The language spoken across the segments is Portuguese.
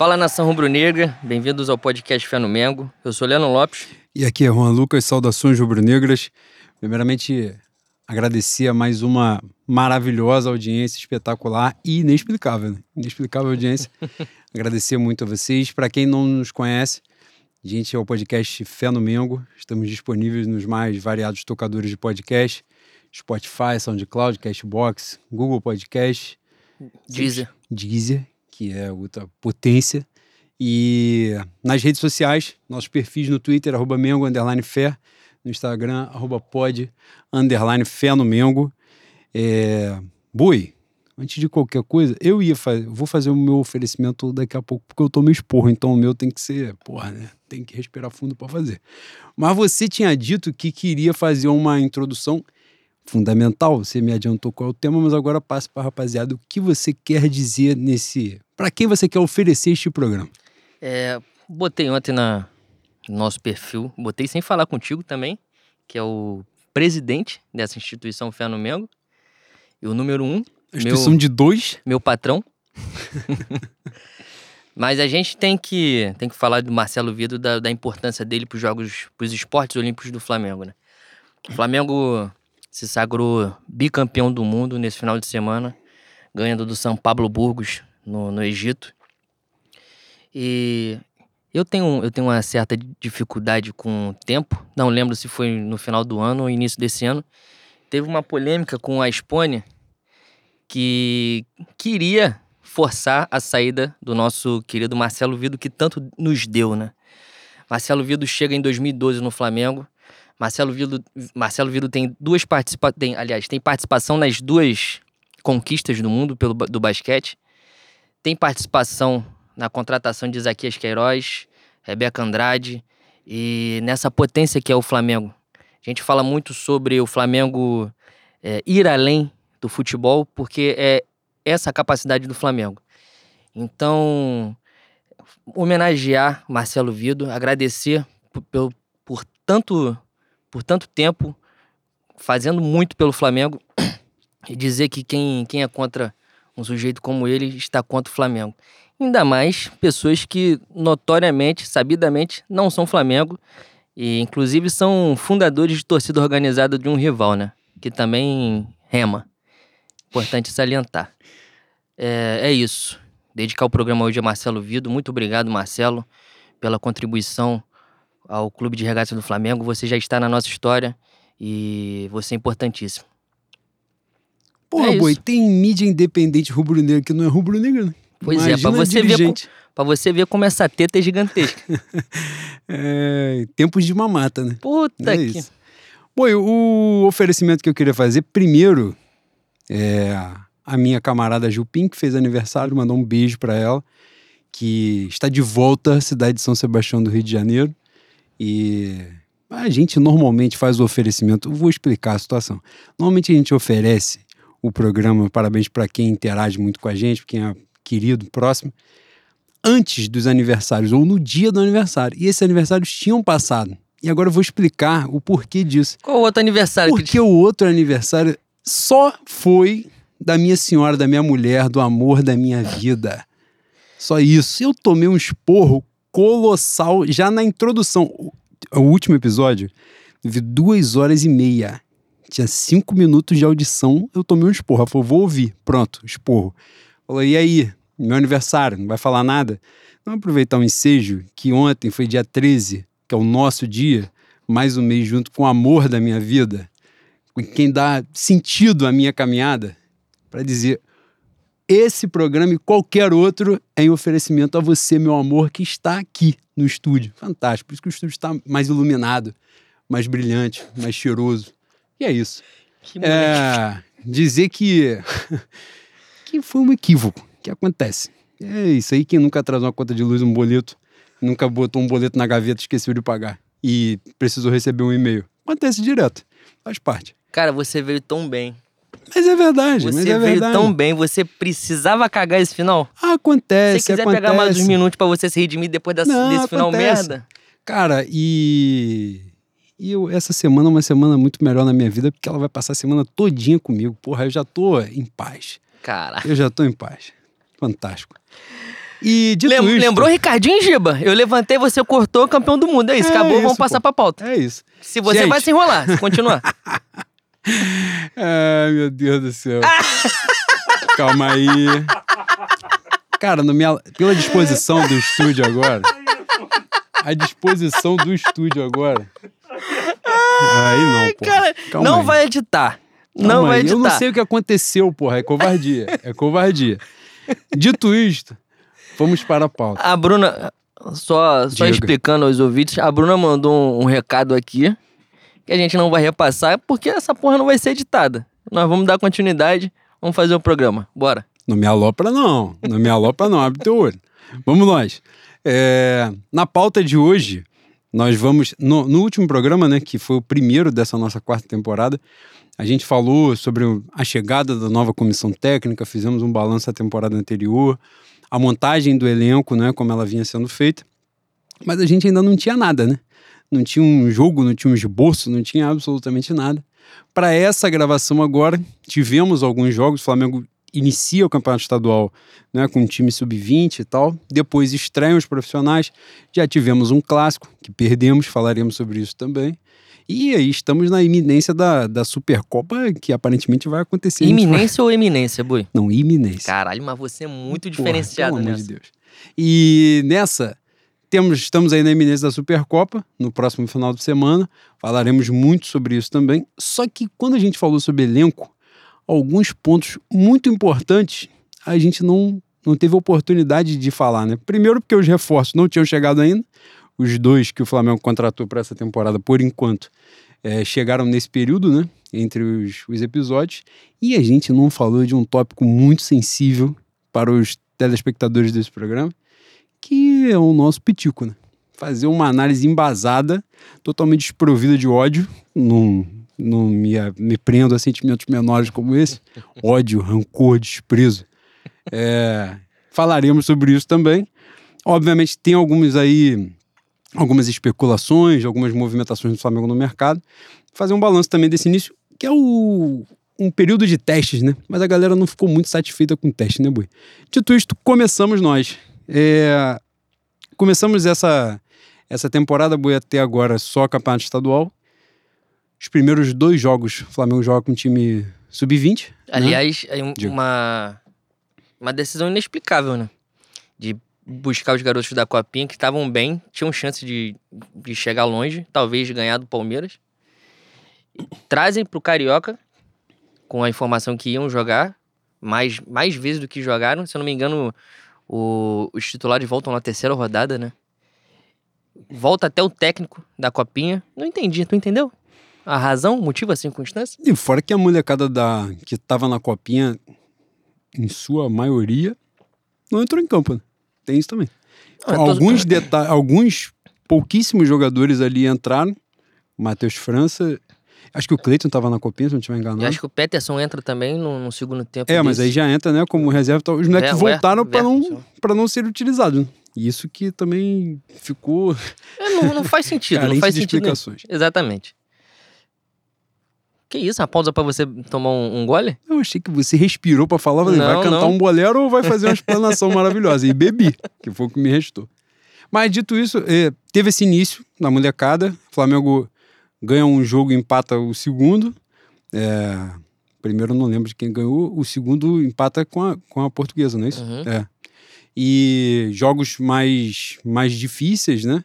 Fala nação rubro-negra, bem-vindos ao podcast Fé no Mengo. Eu sou Leandro Lopes. E aqui é Juan Lucas, saudações rubro-negras. Primeiramente, agradecer a mais uma maravilhosa audiência espetacular e inexplicável, né? inexplicável audiência. agradecer muito a vocês. Para quem não nos conhece, a gente é o podcast Fé no Mengo. Estamos disponíveis nos mais variados tocadores de podcast: Spotify, SoundCloud, Cashbox, Google Podcast, Deezer. Deezer que é outra potência. E nas redes sociais, nossos perfis no Twitter, arroba Mengo, underline fé, no Instagram, arroba pod, underline fé no Mengo. É... Boi, antes de qualquer coisa, eu ia fazer, vou fazer o meu oferecimento daqui a pouco, porque eu tomei esporro, então o meu tem que ser, porra, né? Tem que respirar fundo para fazer. Mas você tinha dito que queria fazer uma introdução fundamental, você me adiantou qual é o tema, mas agora passo para rapaziada o que você quer dizer nesse. Para quem você quer oferecer este programa? É, botei ontem na, no nosso perfil, botei sem falar contigo também, que é o presidente dessa instituição Fé no Mengo, e o número um. A instituição meu, de dois? Meu patrão. Mas a gente tem que, tem que falar do Marcelo Vido, da, da importância dele para os Jogos, para os esportes olímpicos do Flamengo, né? O Flamengo se sagrou bicampeão do mundo nesse final de semana, ganhando do São Pablo Burgos no, no Egito. E eu tenho, eu tenho uma certa dificuldade com o tempo, não lembro se foi no final do ano ou início desse ano. Teve uma polêmica com a Espônia que queria forçar a saída do nosso querido Marcelo Vido, que tanto nos deu, né? Marcelo Vido chega em 2012 no Flamengo, Marcelo Vido, Marcelo Vido tem duas participações, aliás, tem participação nas duas conquistas do mundo pelo, do basquete. Tem participação na contratação de Isaquias Queiroz, Rebeca Andrade e nessa potência que é o Flamengo. A gente fala muito sobre o Flamengo é, ir além do futebol, porque é essa capacidade do Flamengo. Então, homenagear Marcelo Vido, agradecer por, por tanto por tanto tempo fazendo muito pelo Flamengo e dizer que quem, quem é contra um sujeito como ele está contra o Flamengo. Ainda mais pessoas que notoriamente, sabidamente, não são Flamengo e inclusive são fundadores de torcida organizada de um rival, né? Que também rema. Importante salientar. É, é isso. Dedicar o programa hoje a Marcelo Vido. Muito obrigado, Marcelo, pela contribuição ao Clube de Regatas do Flamengo. Você já está na nossa história e você é importantíssimo. Porra, é boi, tem mídia independente rubro-negra que não é rubro-negra, né? Pois Imagina é, pra você, ver, pra você ver como essa teta é gigantesca. é, tempos de mamata, né? Puta é que. Isso. Boi, o oferecimento que eu queria fazer, primeiro, é a minha camarada Jupim, que fez aniversário, mandou um beijo para ela, que está de volta à cidade de São Sebastião do Rio de Janeiro. E a gente normalmente faz o oferecimento. Vou explicar a situação. Normalmente a gente oferece o programa Parabéns para quem interage muito com a gente, quem é querido, próximo, antes dos aniversários ou no dia do aniversário. E esses aniversários tinham passado. E agora eu vou explicar o porquê disso. Qual o outro aniversário? Porque que... o outro aniversário só foi da minha senhora, da minha mulher, do amor da minha vida. Só isso. Eu tomei um esporro colossal já na introdução. O, último episódio teve duas horas e meia. Tinha cinco minutos de audição, eu tomei um esporro. Ela falou, vou ouvir. Pronto, esporro. Falou, e aí? Meu aniversário, não vai falar nada? Vamos aproveitar o um ensejo que ontem foi dia 13, que é o nosso dia, mais um mês junto com o amor da minha vida, com quem dá sentido à minha caminhada, para dizer esse programa e qualquer outro é em oferecimento a você, meu amor, que está aqui no estúdio. Fantástico. Por isso que o estúdio está mais iluminado, mais brilhante, mais cheiroso. E é isso. Que é, dizer que, que foi um equívoco que acontece. É isso aí, quem nunca atrasou uma conta de luz, um boleto, nunca botou um boleto na gaveta, esqueceu de pagar e precisou receber um e-mail. Acontece direto. Faz parte. Cara, você veio tão bem. Mas é verdade, você mas é veio verdade. tão bem, você precisava cagar esse final? Acontece, Se quiser acontece. pegar mais uns minutos para você se redimir depois dessa, Não, desse final acontece. merda. Cara, e... E eu, essa semana é uma semana muito melhor na minha vida, porque ela vai passar a semana todinha comigo. Porra, eu já tô em paz. Cara. Eu já tô em paz. Fantástico. E dito Lem- isto, lembrou Ricardinho Giba? Eu levantei, você cortou, campeão do mundo. É isso, É acabou, isso, vamos passar pô. pra pauta. É isso. Se você Gente. vai se enrolar, se continuar. Ai, meu Deus do céu. Calma aí. Cara, no minha- pela disposição do estúdio agora. A disposição do estúdio agora. Aí não, pô. Cara, Calma não aí. vai editar. Não vai editar. Eu não sei o que aconteceu, porra. É covardia. É covardia. Dito isto, vamos para a pauta. A Bruna, só, só Diga. explicando aos ouvintes, a Bruna mandou um, um recado aqui que a gente não vai repassar porque essa porra não vai ser editada. Nós vamos dar continuidade, vamos fazer o programa. Bora. Não me alopra, não. Não me alopra, não. Abre teu olho. Vamos nós. É, na pauta de hoje, nós vamos. No, no último programa, né, que foi o primeiro dessa nossa quarta temporada, a gente falou sobre a chegada da nova comissão técnica, fizemos um balanço da temporada anterior, a montagem do elenco, né, como ela vinha sendo feita. Mas a gente ainda não tinha nada, né? Não tinha um jogo, não tinha um esboço, não tinha absolutamente nada. Para essa gravação agora, tivemos alguns jogos. O Flamengo inicia o campeonato estadual né, com um time sub-20 e tal. Depois estreiam os profissionais. Já tivemos um clássico que perdemos, falaremos sobre isso também. E aí estamos na iminência da, da Supercopa, que aparentemente vai acontecer. A gente vai- Iminência ou eminência, Bui? Não, iminência. Caralho, mas você é muito Porra, diferenciado amor nessa. de Deus. E nessa, temos, estamos aí na iminência da Supercopa, no próximo final de semana. Falaremos muito sobre isso também. Só que quando a gente falou sobre elenco, alguns pontos muito importantes a gente não, não teve oportunidade de falar, né? Primeiro, porque os reforços não tinham chegado ainda. Os dois que o Flamengo contratou para essa temporada, por enquanto, eh, chegaram nesse período, né? Entre os, os episódios. E a gente não falou de um tópico muito sensível para os telespectadores desse programa, que é o nosso pitico, né? Fazer uma análise embasada, totalmente desprovida de ódio. Não, não me, me prendo a sentimentos menores como esse. Ódio, rancor, desprezo. É, falaremos sobre isso também. Obviamente, tem alguns aí, algumas especulações, algumas movimentações do Flamengo no mercado. Fazer um balanço também desse início, que é o, um período de testes, né? Mas a galera não ficou muito satisfeita com o teste, né, Bui? Dito isto, começamos nós. É, começamos essa, essa temporada, Bui, até agora só campeonato estadual. Os primeiros dois jogos, o Flamengo joga com um time sub-20. né? Aliás, é um- Diga. uma, uma decisão inexplicável, né? De buscar os garotos da Copinha que estavam bem, tinham chance de, de chegar longe, talvez de ganhar do Palmeiras. Trazem pro Carioca, com a informação que iam jogar, mais, mais vezes do que jogaram. Se eu não me engano, o- os titulares voltam na terceira rodada, né? Volta até o técnico da Copinha. Não entendi, tu entendeu? A razão, o motivo, a circunstância? E fora que a molecada da, que tava na copinha, em sua maioria, não entrou em campo. Né? Tem isso também. Ah, eu tô- alguns, deta alguns pouquíssimos jogadores ali entraram. Matheus França. Acho que o Cleiton tava na copinha, se não estiver enganado. E acho que o Peterson entra também no, no segundo tempo. É, mas desse. aí já entra, né, como reserva. Os moleques É, voltaram ué, para não, pra não ser utilizados. Né? E Isso que também ficou É, não, não faz sentido, não faz sentido. Exatamente. Que isso, uma pausa pra você tomar um, um gole? Eu achei que você respirou pra falar, falei, vai Não, cantar não. um bolero ou vai fazer uma explanação maravilhosa? E bebi, que foi o que me restou. Mas dito isso, eh, teve esse início na molecada. O Flamengo ganha um jogo empata o segundo. É, primeiro não lembro de quem ganhou. O segundo empata com a, com a portuguesa, não é isso? Uhum. É. E jogos mais, mais difíceis, né?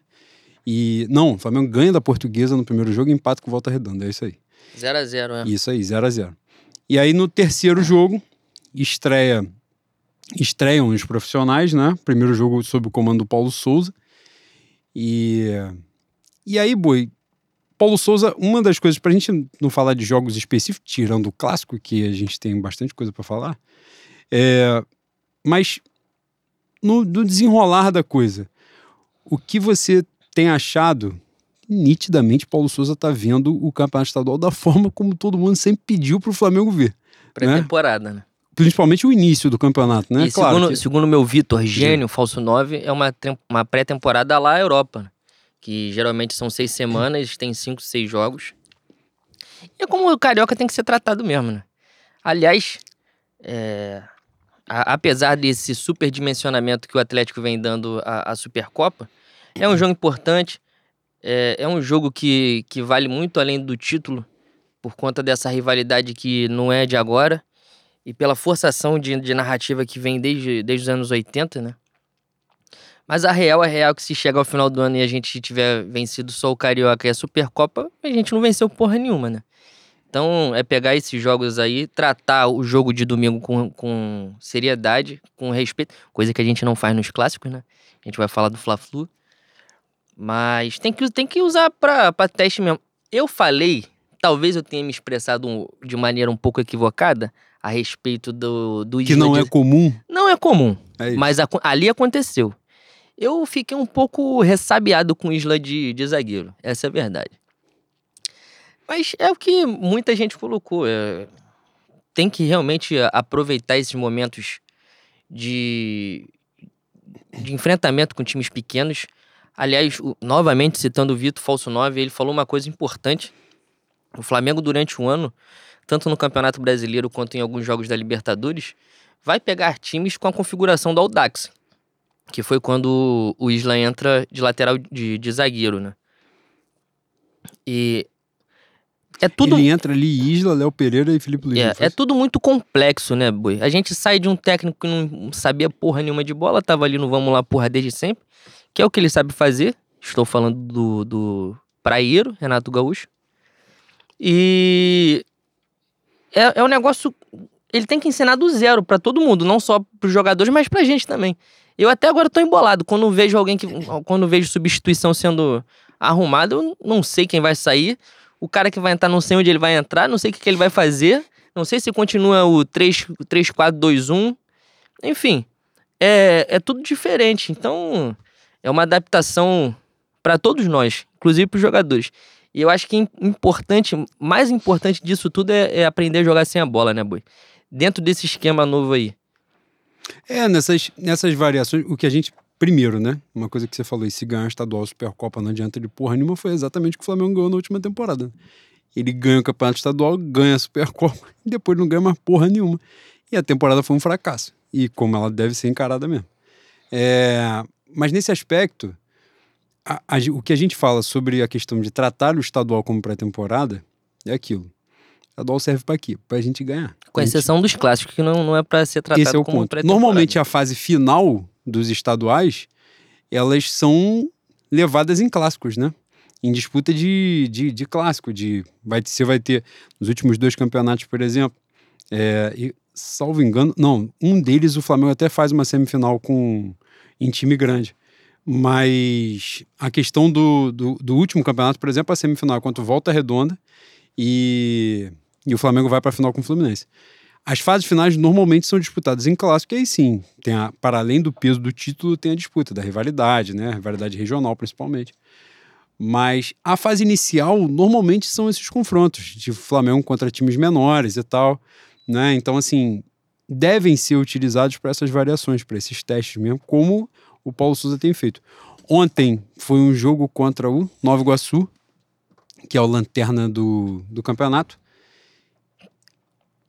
E não, o Flamengo ganha da portuguesa no primeiro jogo e empata com volta redonda. É isso aí. 0x0, né? Isso aí, 0 a 0 E aí no terceiro jogo, estreia estreiam os profissionais, né? Primeiro jogo sob o comando do Paulo Souza. E e aí, boi, Paulo Souza, uma das coisas pra gente não falar de jogos específicos, tirando o clássico, que a gente tem bastante coisa pra falar, é, mas no, no desenrolar da coisa, o que você tem achado nitidamente Paulo Souza tá vendo o campeonato estadual da forma como todo mundo sempre pediu pro Flamengo ver. Pré-temporada, né? Principalmente o início do campeonato, né? E segundo, que- segundo meu Vitor Gênio, falso 9, é uma, uma pré-temporada lá Europa, né? que geralmente são seis semanas, tem cinco, seis jogos. E é como o Carioca tem que ser tratado mesmo, né? Aliás, é, a- apesar desse superdimensionamento que o Atlético vem dando à, à Supercopa, é um jogo importante, é, é um jogo que, que vale muito além do título, por conta dessa rivalidade que não é de agora, e pela forçação de, de narrativa que vem desde, desde os anos 80, né? Mas a real é real que se chega ao final do ano e a gente tiver vencido só o Carioca e a Supercopa, a gente não venceu porra nenhuma, né? Então é pegar esses jogos aí, tratar o jogo de domingo com, com seriedade, com respeito, coisa que a gente não faz nos clássicos, né? A gente vai falar do Fla-Flu. Mas tem que, tem que usar pra teste mesmo. Eu falei, talvez eu tenha me expressado um- de maneira um pouco equivocada a respeito do, do Que não de- é comum. não é comum, É mas aco- ali aconteceu. Eu fiquei um pouco ressabiado com Isla de, de zagueiro, essa é a verdade. Mas é o que muita gente colocou. é, tem que realmente a- aproveitar esses momentos de, de enfrentamento com times pequenos. Aliás, o- novamente citando o Vitor Falso 9, ele falou uma coisa importante. O Flamengo, durante o ano, tanto no Campeonato Brasileiro quanto em alguns jogos da Libertadores, vai pegar times com a configuração do Audax, que foi quando o Isla entra de lateral de, de zagueiro, né? E é tudo Ele entra ali, Isla, Léo Pereira e Felipe Luiz. é, é tudo muito complexo, né, Boi? A gente sai de um técnico que não sabia porra nenhuma de bola, tava ali no vamos lá porra desde sempre, que é o que ele sabe fazer. Estou falando do, do praieiro, Renato Gaúcho. E é, é um negócio. Ele tem que ensinar do zero pra todo mundo, não só pros jogadores, mas pra gente também. Eu até agora tô embolado. Quando vejo alguém que. Quando vejo substituição sendo arrumada, eu não sei quem vai sair. O cara que vai entrar, não sei onde ele vai entrar, não sei o que, que ele vai fazer. Não sei se continua o 3, 3 4, 2, 1. Enfim, é, é tudo diferente. Então, é uma adaptação para todos nós, inclusive para os jogadores. E eu acho que im- importante, mais importante disso tudo é, é aprender a jogar sem a bola, né, Boi? Dentro desse esquema novo aí. É, nessas, nessas variações, o que a gente. Primeiro, né? Uma coisa que você falou, se ganhar estadual Supercopa não adianta de porra nenhuma, foi exatamente o que o Flamengo ganhou na última temporada. Ele ganha o campeonato estadual, ganha a Supercopa, e depois não ganha mais porra nenhuma. E a temporada foi um fracasso. E como ela deve ser encarada mesmo. É, mas nesse aspecto, a- a o que a gente fala sobre a questão de tratar o estadual como pré-temporada é aquilo. O estadual serve para quê? Pra gente ganhar. Com A gente- exceção dos clássicos, que não, não é para ser tratado esse é o como ponto. Normalmente a fase final dos estaduais, elas são levadas em clássicos, né? Em disputa de, de, de clássico, de vai, você vai ter nos últimos dois campeonatos, por exemplo, é, e, salvo engano, não, um deles o Flamengo até faz uma semifinal com em time grande. Mas a questão do, do, do último campeonato, por exemplo, a semifinal é contra o Volta Redonda e, e o Flamengo vai para a final com o Fluminense. As fases finais normalmente são disputadas em clássico, e aí sim, tem a, para além do peso do título, tem a disputa da rivalidade, né? Rivalidade regional, principalmente. Mas a fase inicial, normalmente, são esses confrontos de Flamengo contra times menores e tal, né? Então, assim, devem ser utilizados para essas variações, para esses testes mesmo, como o Paulo Souza tem feito. Ontem foi um jogo contra o Nova Iguaçu, que é o lanterna do, do campeonato.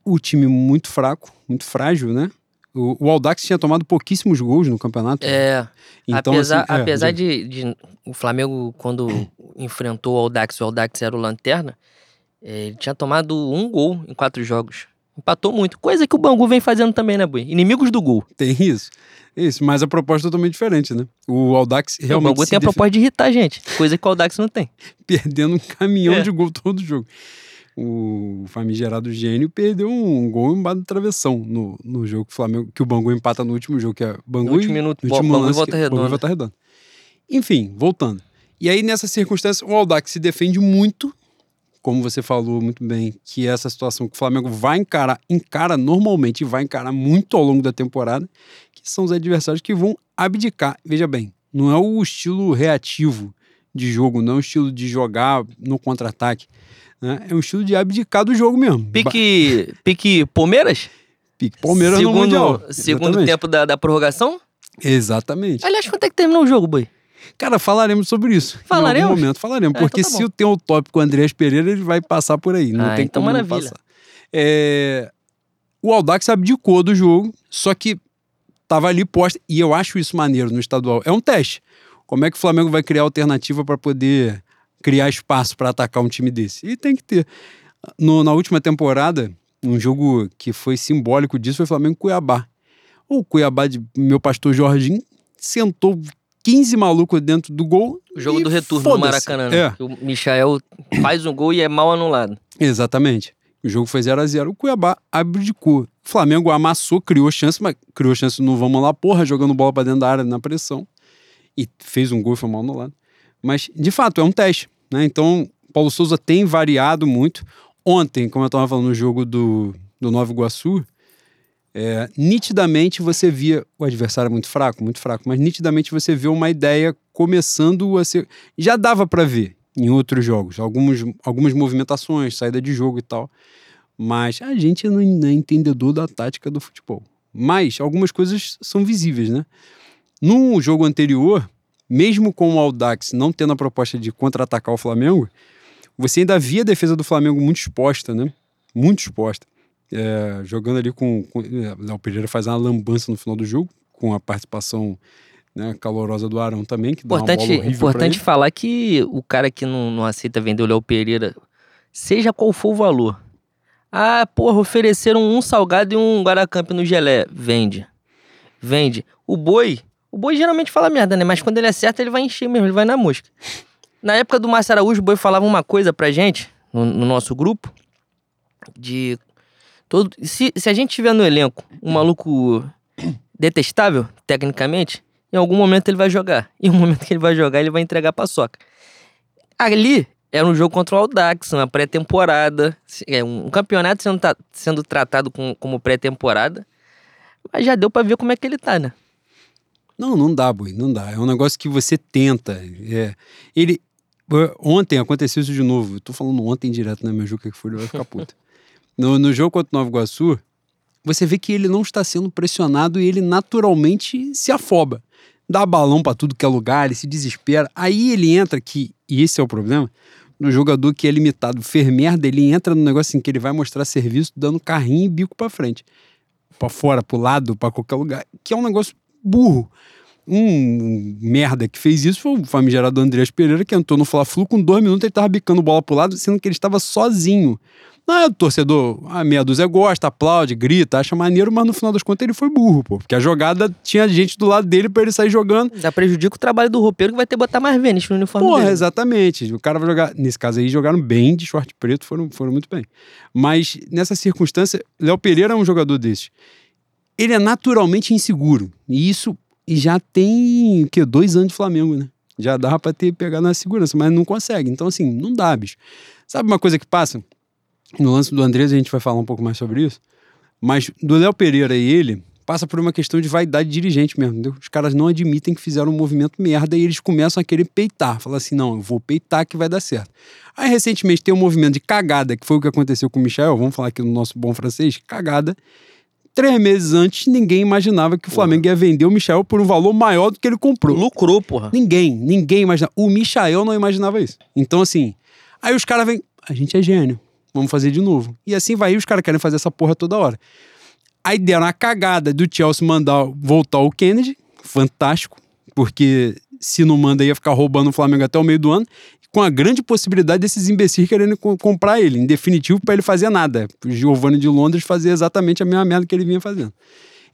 O time muito fraco, muito frágil, né? O, o Aldax tinha tomado pouquíssimos gols no campeonato. É, então, apesar, assim, é, apesar de, de o Flamengo, quando enfrentou o Aldax, o Aldax era o Lanterna, eh, ele tinha tomado um gol em quatro jogos. Empatou muito. Coisa que o Bangu vem fazendo também, né, Bui? Inimigos do gol. Tem isso. Isso, mas a proposta é totalmente diferente, né? O Aldax o realmente Bangu se tem a proposta de irritar a gente. Coisa que o Aldax não tem. perdendo um caminhão É. de gol todo jogo. O famigerado gênio perdeu um gol embaixo do travessão no, no jogo que o Flamengo, que o Bangu empata no último jogo, que é Bangu No último minuto, no último Bangu lance, Volta que- Bangu Redonda. Volta Redonda. Enfim, voltando. E aí, nessa circunstância, o Aldax se defende muito, como você falou muito bem, que é essa situação que o Flamengo vai encarar, encara normalmente e vai encarar muito ao longo da temporada, que são os adversários que vão abdicar. Veja bem, não é o estilo reativo de jogo, não é o estilo de jogar no contra-ataque. né? É um estilo de abdicar do jogo mesmo. Pique, pique Palmeiras? Pique Palmeiras no segundo, Mundial. Segundo Exatamente. tempo da, da prorrogação? Exatamente. Aliás, quanto é que terminou o jogo, Bui? Cara, falaremos sobre isso. Em Falaremos? algum momento falaremos. Ah, porque então tá se bom. tem o tópico Andreas Pereira, ele vai passar por aí. Não Ah, tem então como não maravilha. passar. É, O Aldax abdicou do jogo, só que tava ali posta. E eu acho isso maneiro no estadual. É um teste. Como é que o Flamengo vai criar alternativa para poder criar espaço para atacar um time desse? E tem que ter. No, na última temporada, um jogo que foi simbólico disso foi Flamengo Cuiabá. O Cuiabá de meu pastor Jorginho sentou 15 malucos dentro do gol. O jogo do retorno no. Maracanã. né? É. O Michael faz um gol e é mal anulado. Exatamente. O jogo foi 0 a 0 O Cuiabá abdicou. O Flamengo amassou, criou chance, mas criou chance no vamos lá, porra, jogando bola pra dentro da área na pressão. E fez um gol e foi mal anulado. Mas, de fato, é um teste. Né? Então, Paulo Souza tem variado muito. Ontem, como eu estava falando no jogo do, do Nova Iguaçu, é, nitidamente você via. O adversário é muito fraco, muito fraco, mas nitidamente você vê uma ideia começando a ser. Já dava para ver em outros jogos, alguns, algumas movimentações, saída de jogo e tal. Mas a gente não é entendedor da tática do futebol. Mas algumas coisas são visíveis, né? No jogo anterior, mesmo com o Audax não tendo a proposta de contra-atacar o Flamengo, você ainda via a defesa do Flamengo muito exposta, né? Muito exposta. É, jogando ali com. com é, Léo Pereira faz uma lambança no final do jogo, com a participação né, calorosa do Arão também, que dá uma Importante, importante falar que o cara que não, não aceita vender o Léo Pereira, seja qual for o valor. Ah, porra, ofereceram um salgado e um Guaracamp no gelé. Vende. Vende. O boi, o boi geralmente fala merda, né? Mas quando ele acerta, ele vai encher mesmo, ele vai na mosca. Na época do Márcio Araújo, o boi falava uma coisa pra gente, no, no nosso grupo, de. Todo, se, se a gente tiver no elenco um maluco detestável, tecnicamente, em algum momento ele vai jogar. Em um momento que ele vai jogar, ele vai entregar a paçoca. Ali era um jogo contra o Audax, uma pré-temporada. É um campeonato sendo, sendo tratado com- como pré-temporada. Mas já deu pra ver como é que ele tá, né? Não, não dá, boi, não dá. É um negócio que você tenta. É, ele. Ontem aconteceu isso de novo. Eu tô falando ontem direto, né? Meu Juca que foi, ele vai ficar puto. No, no jogo contra o Nova Iguaçu, você vê que ele não está sendo pressionado e ele naturalmente se afoba. Dá balão pra tudo que é lugar, ele se desespera. Aí ele entra que, e esse é o problema, no jogador que é limitado, fez merda, ele entra no negócio assim que ele vai mostrar serviço dando carrinho e bico pra frente. Pra fora, pro lado, pra qualquer lugar. Que é um negócio burro. Um merda que fez isso foi o famigerado Andreas Pereira, que entrou no Fla-Flu com dois minutos, ele tava bicando bola pro lado, sendo que ele estava sozinho. Ah, o torcedor, a meia dúzia gosta, aplaude, grita, acha maneiro, mas no final das contas ele foi burro, pô. Porque a jogada tinha gente do lado dele pra ele sair jogando. Já prejudica o trabalho do roupeiro que vai ter que botar mais Vênus no uniforme Porra, dele. exatamente. O cara vai jogar. Nesse caso aí, jogaram bem de short preto, foram, foram muito bem. Mas nessa circunstância, Léo Pereira é um jogador desses. Ele é naturalmente inseguro. E isso já tem o quê? dois anos de Flamengo, né? Já dava pra ter pegado na segurança, mas não consegue. Então, assim, não dá, bicho. Sabe uma coisa que passa? No lance do Andrés, a gente vai falar um pouco mais sobre isso. Mas do Léo Pereira e ele, passa por uma questão de vaidade de dirigente mesmo, entendeu? Os caras não admitem que fizeram um movimento merda e eles começam a querer peitar. Falar assim, não, eu vou peitar que vai dar certo. Aí, recentemente, tem um movimento de cagada, que foi o que aconteceu com o Michel, vamos falar aqui no nosso bom francês, cagada. Três meses antes, ninguém imaginava que o Flamengo ia vender o Michel por um valor maior do que ele comprou. Lucrou, porra. Ninguém, ninguém imaginava. O Michael não imaginava isso. Então, assim, aí os caras vêm, a gente é gênio, vamos fazer de novo. E assim vai, e os caras querem fazer essa porra toda hora. Aí deram a cagada do Chelsea mandar voltar o Kennedy, fantástico, porque se não manda ia ficar roubando o Flamengo até o meio do ano, com a grande possibilidade desses imbecis querendo co- comprar ele, em definitivo, para ele fazer nada. O Giovanni de Londres fazer exatamente a mesma merda que ele vinha fazendo.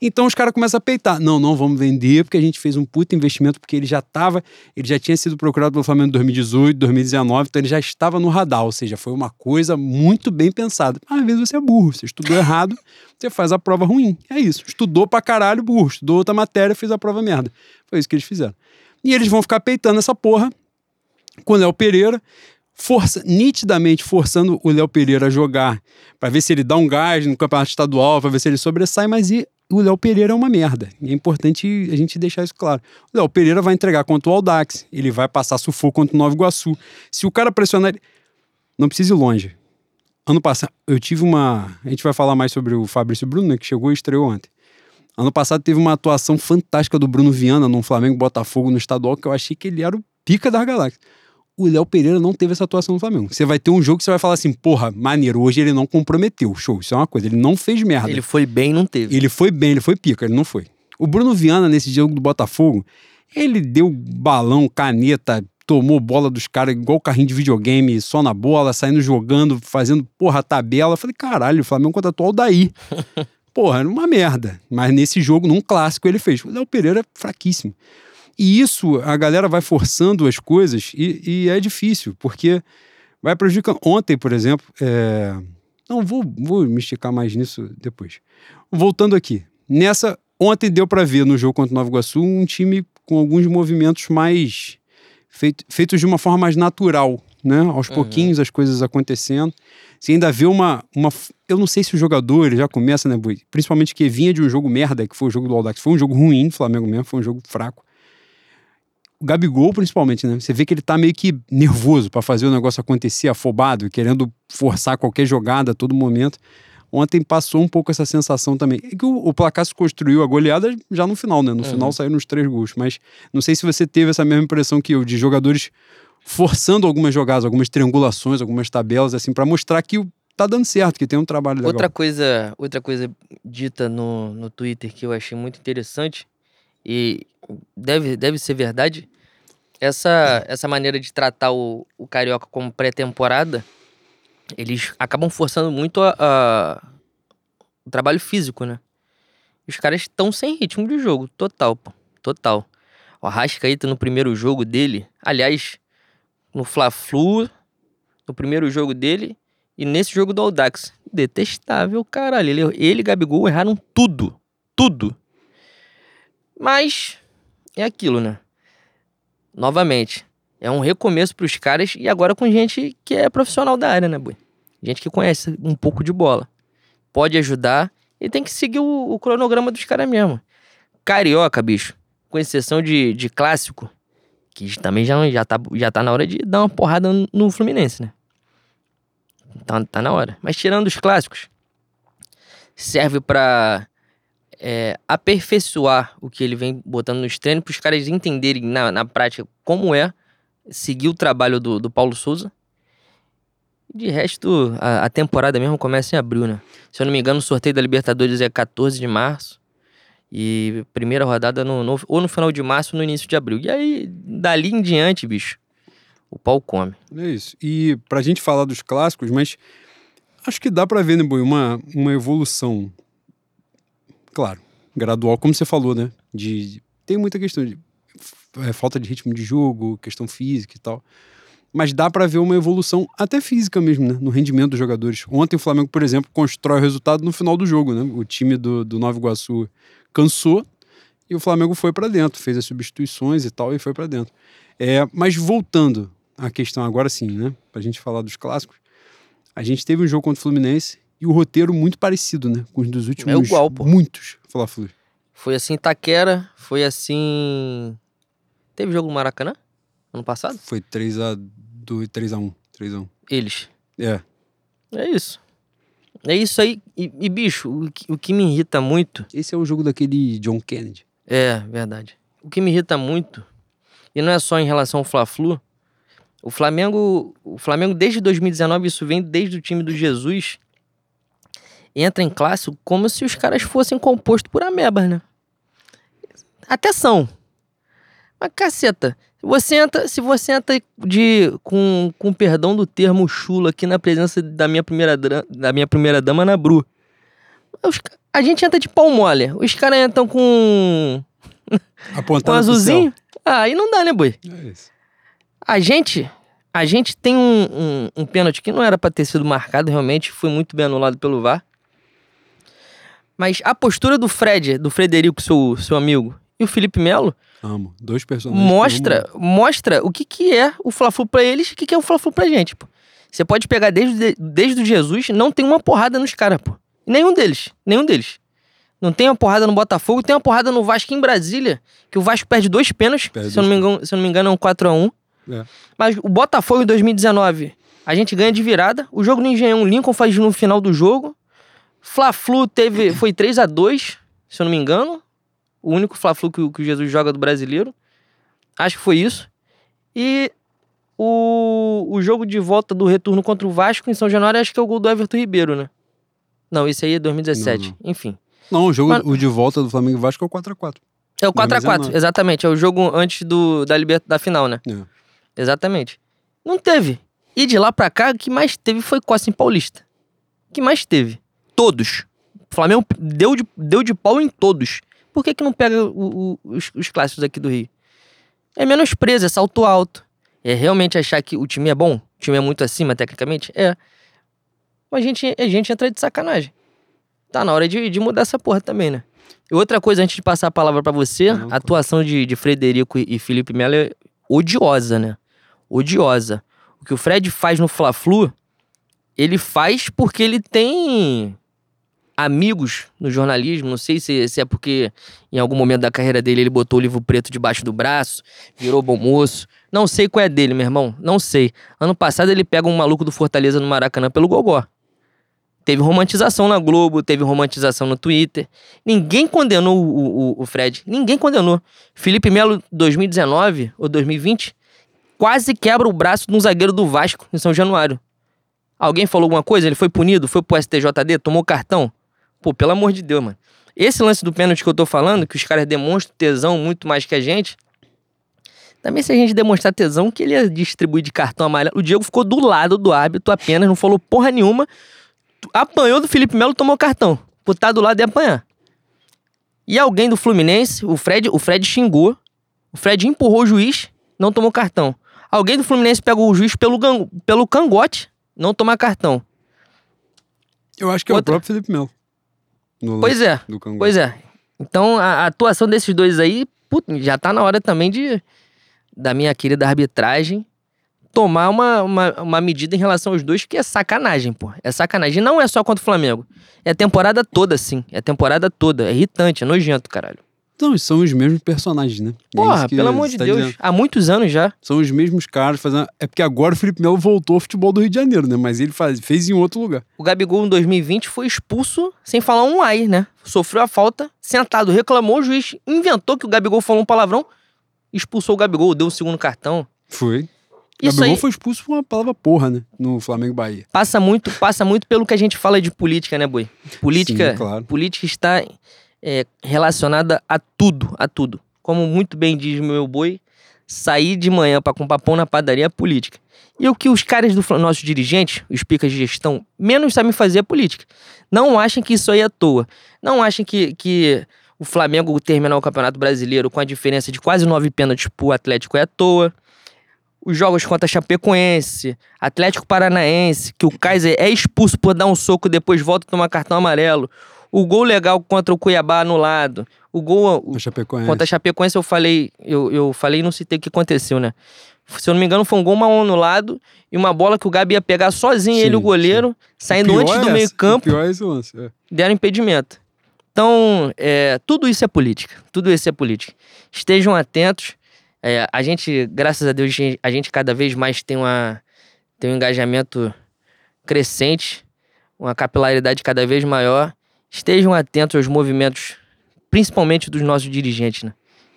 Então os caras começam a peitar. Não, não, vamos vender, porque a gente fez um puta investimento, porque ele já estava, ele já tinha sido procurado pelo Flamengo em 2018, 2019, então ele já estava no radar, ou seja, foi uma coisa muito bem pensada. Mas, às vezes você é burro, você estudou errado, você faz a prova ruim. É isso. Estudou pra caralho, burro. Estudou outra matéria, fez a prova merda. Foi isso que eles fizeram. E eles vão ficar peitando essa porra com o Léo Pereira, força, nitidamente forçando o Léo Pereira a jogar para ver se ele dá um gás no campeonato estadual, para ver se ele sobressai, mas e o Léo Pereira é uma merda. E é importante a gente deixar isso claro. O Léo Pereira vai entregar contra o Aldax, ele vai passar sufoco contra o Nova Iguaçu. Se o cara pressionar não precisa ir longe. Ano passado, eu tive uma. A gente vai falar mais sobre o Fabrício Bruno, né, que chegou e estreou ontem. Ano passado teve uma atuação fantástica do Bruno Viana num Flamengo Botafogo no estadual, que eu achei que ele era o pica das galáxias. O Léo Pereira não teve essa atuação no Flamengo. Você vai ter um jogo que você vai falar assim, porra, maneiro, hoje ele não comprometeu. Show, isso é uma coisa. Ele não fez merda. Ele foi bem, não teve. Ele foi bem, ele foi pica, ele não foi. O Bruno Viana, nesse jogo do Botafogo, ele deu balão, caneta, tomou bola dos caras igual carrinho de videogame, só na bola, saindo jogando, fazendo, porra, tabela. Eu falei, caralho, o Flamengo contratou o daí. porra, era uma merda. Mas nesse jogo, num clássico, ele fez. O Léo Pereira é fraquíssimo. E isso, a galera vai forçando as coisas e, e é difícil, porque vai prejudicar. Ontem, por exemplo, é... não vou, vou me esticar mais nisso depois. Voltando aqui, nessa ontem deu para ver no jogo contra o Nova Iguaçu um time com alguns movimentos mais feito, feitos de uma forma mais natural, né? Aos uhum. pouquinhos as coisas acontecendo. Você ainda vê uma, uma. Eu não sei se o jogador ele já começa, né, Bui? Principalmente que vinha de um jogo merda, que foi o jogo do Aldax. Foi um jogo ruim, Flamengo mesmo, foi um jogo fraco o Gabigol, principalmente, né? Você vê que ele tá meio que nervoso para fazer o negócio acontecer, afobado, querendo forçar qualquer jogada a todo momento. Ontem passou um pouco essa sensação também. É que o, o placar se construiu a goleada já no final, né? No uhum. final saíram os três gols. Mas não sei se você teve essa mesma impressão que eu, de jogadores forçando algumas jogadas, algumas triangulações, algumas tabelas, assim, para mostrar que tá dando certo, que tem um trabalho legal. Outra coisa, outra coisa dita no, no Twitter que eu achei muito interessante e deve, deve ser verdade, essa, essa maneira de tratar o, o Carioca como pré-temporada, eles acabam forçando muito a, a, o trabalho físico, né? Os caras estão sem ritmo de jogo, total, pô, total. O Arrascaeta no primeiro jogo dele, aliás, no Fla-Flu, no primeiro jogo dele e nesse jogo do Audax. Detestável, caralho. Ele, ele e Gabigol erraram tudo, tudo. Mas é aquilo, né? Novamente, é um recomeço para os caras e agora com gente que é profissional da área, né, Bui? Gente que conhece um pouco de bola. Pode ajudar e tem que seguir o, o cronograma dos caras mesmo. Carioca, bicho, com exceção de, de clássico, que também já, já, tá, já tá na hora de dar uma porrada no Fluminense, né? Tá, tá na hora. Mas tirando os clássicos, serve para é, aperfeiçoar o que ele vem botando nos treinos, para os caras entenderem na, na prática como é seguir o trabalho do, do Paulo Souza. De resto, a, a, temporada mesmo começa em abril, né? Se eu não me engano, o sorteio da Libertadores é 14 de março. E primeira rodada no, no, ou no final de março ou no início de abril. E aí, dali em diante, bicho, o pau come. É isso. E pra gente falar dos clássicos, mas acho que dá pra ver, né, Boi, uma, uma evolução claro, gradual, como você falou, né? De, tem muita questão de é, falta de ritmo de jogo, questão física e tal. Mas dá para ver uma evolução até física mesmo, né? No rendimento dos jogadores. Ontem o Flamengo, por exemplo, constrói o resultado no final do jogo, né? O time do, do Nova Iguaçu cansou e o Flamengo foi para dentro, fez as substituições e tal e foi para dentro. É, mas voltando à questão agora sim, né? Pra gente falar dos clássicos. A gente teve um jogo contra o Fluminense e o roteiro muito parecido, né? Com os dos últimos. É igual, pô. Muitos Fla Flu. Foi assim Taquera, foi assim. Teve jogo no Maracanã? Ano passado? Foi 3x2, 3x1. 3x1. Eles. É. É isso. É isso aí. E, e bicho, o que, o que me irrita muito. Esse é o jogo daquele John Kennedy. É, verdade. O que me irrita muito, e não é só em relação ao Fla-Flu, o Flamengo, o Flamengo desde 2019, isso vem desde o time do Jesus, entra em clássico como se os caras fossem compostos por amebas, né? Até são. Mas caceta, você entra, se você entra de, com, com perdão do termo chulo aqui na presença da minha primeira, da minha primeira dama na Bru, os, a gente entra de pau mole. Os caras entram com. Apontando com azulzinho. Ah, aí não dá, né, boi? É isso. A gente. A gente tem um, um, um pênalti que não era para ter sido marcado, realmente foi muito bem anulado pelo VAR. Mas a postura do Fred, do Frederico, seu, seu amigo, e o Felipe Melo. Amo. Dois personagens. Mostra, mostra o que, que é o Fla-Flu pra eles e o que, que é o Fla-Flu pra gente, pô. Você pode pegar desde, desde o Jesus, não tem uma porrada nos caras, pô. Nenhum deles. Nenhum deles. Não tem uma porrada no Botafogo, tem uma porrada no Vasco em Brasília, que o Vasco perde dois pênaltis. Perde se, eu não me engano, se eu não me engano, é um 4x1. É. Mas o Botafogo em 2019, a gente ganha de virada. O jogo no Engenhão, Lincoln faz no final do jogo. Fla-Flu teve, foi 3 a 2 se eu não me engano. O único Fla-Flu que, que o Jesus joga do brasileiro. Acho que foi isso. E o, o jogo de volta do retorno contra o Vasco em São Januário, acho que é o gol do Everton Ribeiro, né? Não, esse aí é 2017. Não, Enfim. Não, o jogo Mas- o de volta do Flamengo e Vasco é o 4x4. É o 4x4, 2019. exatamente. É o jogo antes do, da, liber... da final, né? É. Exatamente. Não teve. E de lá pra cá, o que mais teve foi Costa em Paulista. O que mais teve? Todos. O Flamengo deu de, deu de pau em todos. Por que, que não pega o- o- os, os clássicos aqui do Rio? É menosprezo, é salto alto. É realmente achar que o time é bom? O time é muito acima, tecnicamente? É. Mas a gente, a gente entra de sacanagem. Tá na hora de, de mudar essa porra também, né? E outra coisa, antes de passar a palavra pra você, Não, a atuação de, de Frederico e, e Felipe Melo é odiosa, né? Odiosa. O que o Fred faz no Fla-Flu, ele faz porque ele tem amigos no jornalismo. Não sei se, se é porque em algum momento da carreira dele ele botou o livro preto debaixo do braço, virou bom moço. Não sei qual é dele, meu irmão. Não sei. Ano passado ele pega um maluco do Fortaleza no Maracanã pelo Gogó. Teve romantização na Globo, teve romantização no Twitter. Ninguém condenou o, o, o Fred. Ninguém condenou. Felipe Melo, 2019 ou 2020, quase quebra o braço de um zagueiro do Vasco em São Januário. Alguém falou alguma coisa? Ele foi punido? Foi pro STJD? Tomou cartão? Pô, pelo amor de Deus, mano. Esse lance do pênalti que eu tô falando, que os caras demonstram tesão muito mais que a gente. Também se a gente demonstrar tesão, que ele ia distribuir de cartão amarelo. O Diego ficou do lado do árbitro apenas, não falou porra nenhuma. Apanhou do Felipe Melo, tomou cartão. Por estar do lado e apanhar. E alguém do Fluminense, o Fred, o Fred xingou. O Fred empurrou o juiz, não tomou cartão. Alguém do Fluminense pegou o juiz pelo, gan- pelo cangote, não tomar cartão. Eu acho que é Outra. o próprio Felipe Melo. No Pois é, do Cangu. pois é. Então a, a atuação desses dois aí, já tá na hora também de da minha querida arbitragem tomar uma, uma, uma medida em relação aos dois, que é sacanagem, pô. É sacanagem. E não é só contra o Flamengo. É a temporada toda, sim. É a temporada toda. É irritante, é nojento, caralho. Então, são os mesmos personagens, né? É Porra, que pelo amor de tá Deus. dizendo. Há muitos anos já. São os mesmos caras fazendo. É porque agora o Felipe Melo voltou ao futebol do Rio de Janeiro, né? Mas ele faz... fez em outro lugar. O Gabigol em 2020 foi expulso sem falar um ai, né? Sofreu a falta, sentado, reclamou, o juiz inventou que o Gabigol falou um palavrão, expulsou o Gabigol, deu o segundo cartão. Foi. Isso Gabigol aí foi expulso por uma palavra porra, né? No Flamengo Bahia. passa muito, passa muito pelo que a gente fala de política, né, Boi? Política, Sim, claro. política está é, relacionada a tudo, a tudo. Como muito bem diz meu boi, sair de manhã para comprar pão na padaria é política. E o que os caras do nossos dirigentes, os picas de gestão, menos sabem fazer é política. Não achem que isso aí é à toa. Não achem que, que o Flamengo terminar o Campeonato Brasileiro com a diferença de quase nove pênaltis pro Atlético é à toa. Os jogos contra Chapecoense, Atlético Paranaense, que o Kaiser é expulso por dar um soco depois volta a tomar cartão amarelo. O gol legal contra o Cuiabá anulado. O gol O Chapecoense. Contra a Chapecoense eu falei, eu, eu falei e não citei o que aconteceu, né? Se eu não me engano, foi um gol mal anulado e uma bola que o Gabi ia pegar sozinho, Sim, ele, o goleiro, saindo Pior antes é do essa. meio-campo, O Pior é esse lance. é. deram impedimento. Então, é, tudo isso é política. Tudo isso é política. Estejam atentos. É, a gente, graças a Deus, a gente cada vez mais tem, uma, tem um engajamento crescente, uma capilaridade cada vez maior. Estejam atentos aos movimentos, principalmente dos nossos dirigentes, né?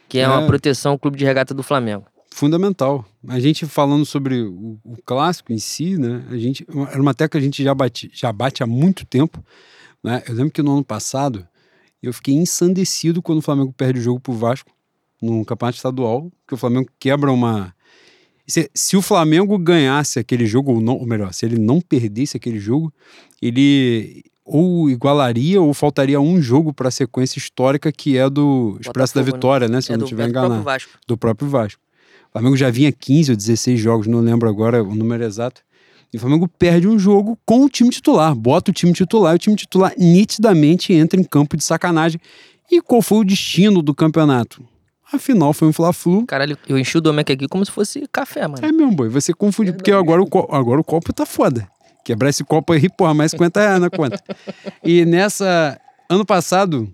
Que é, uma É. proteção ao Clube de Regata do Flamengo. Fundamental. A gente falando sobre o, o clássico em si, né? A gente, era uma tecla que a gente já bate, já bate há muito tempo. Né? Eu lembro que no ano passado eu fiquei ensandecido quando o Flamengo perde o jogo pro Vasco no campeonato estadual, que o Flamengo quebra uma. Se, se o Flamengo ganhasse aquele jogo, ou, não, ou melhor, se ele não perdesse aquele jogo, ele ou igualaria ou faltaria um jogo para a sequência histórica que é do Expresso da Botafogo, né? Vitória, né? Se eu é não do, estiver é do próprio enganado Vasco. do próprio Vasco. O Flamengo já vinha 15 ou 16 jogos, não lembro agora o número exato. E o Flamengo perde um jogo com o time titular, bota o time titular e o time titular nitidamente entra em campo de sacanagem. E qual foi o destino do campeonato? Afinal, foi um Fla-Flu. Caralho, eu enchi o Domecq aqui como se fosse café, mano. É mesmo, boi. Você confunde, porque agora o, agora o copo tá foda. Quebrar esse copo aí, porra, mais 50 reais na conta. E nessa. Ano passado,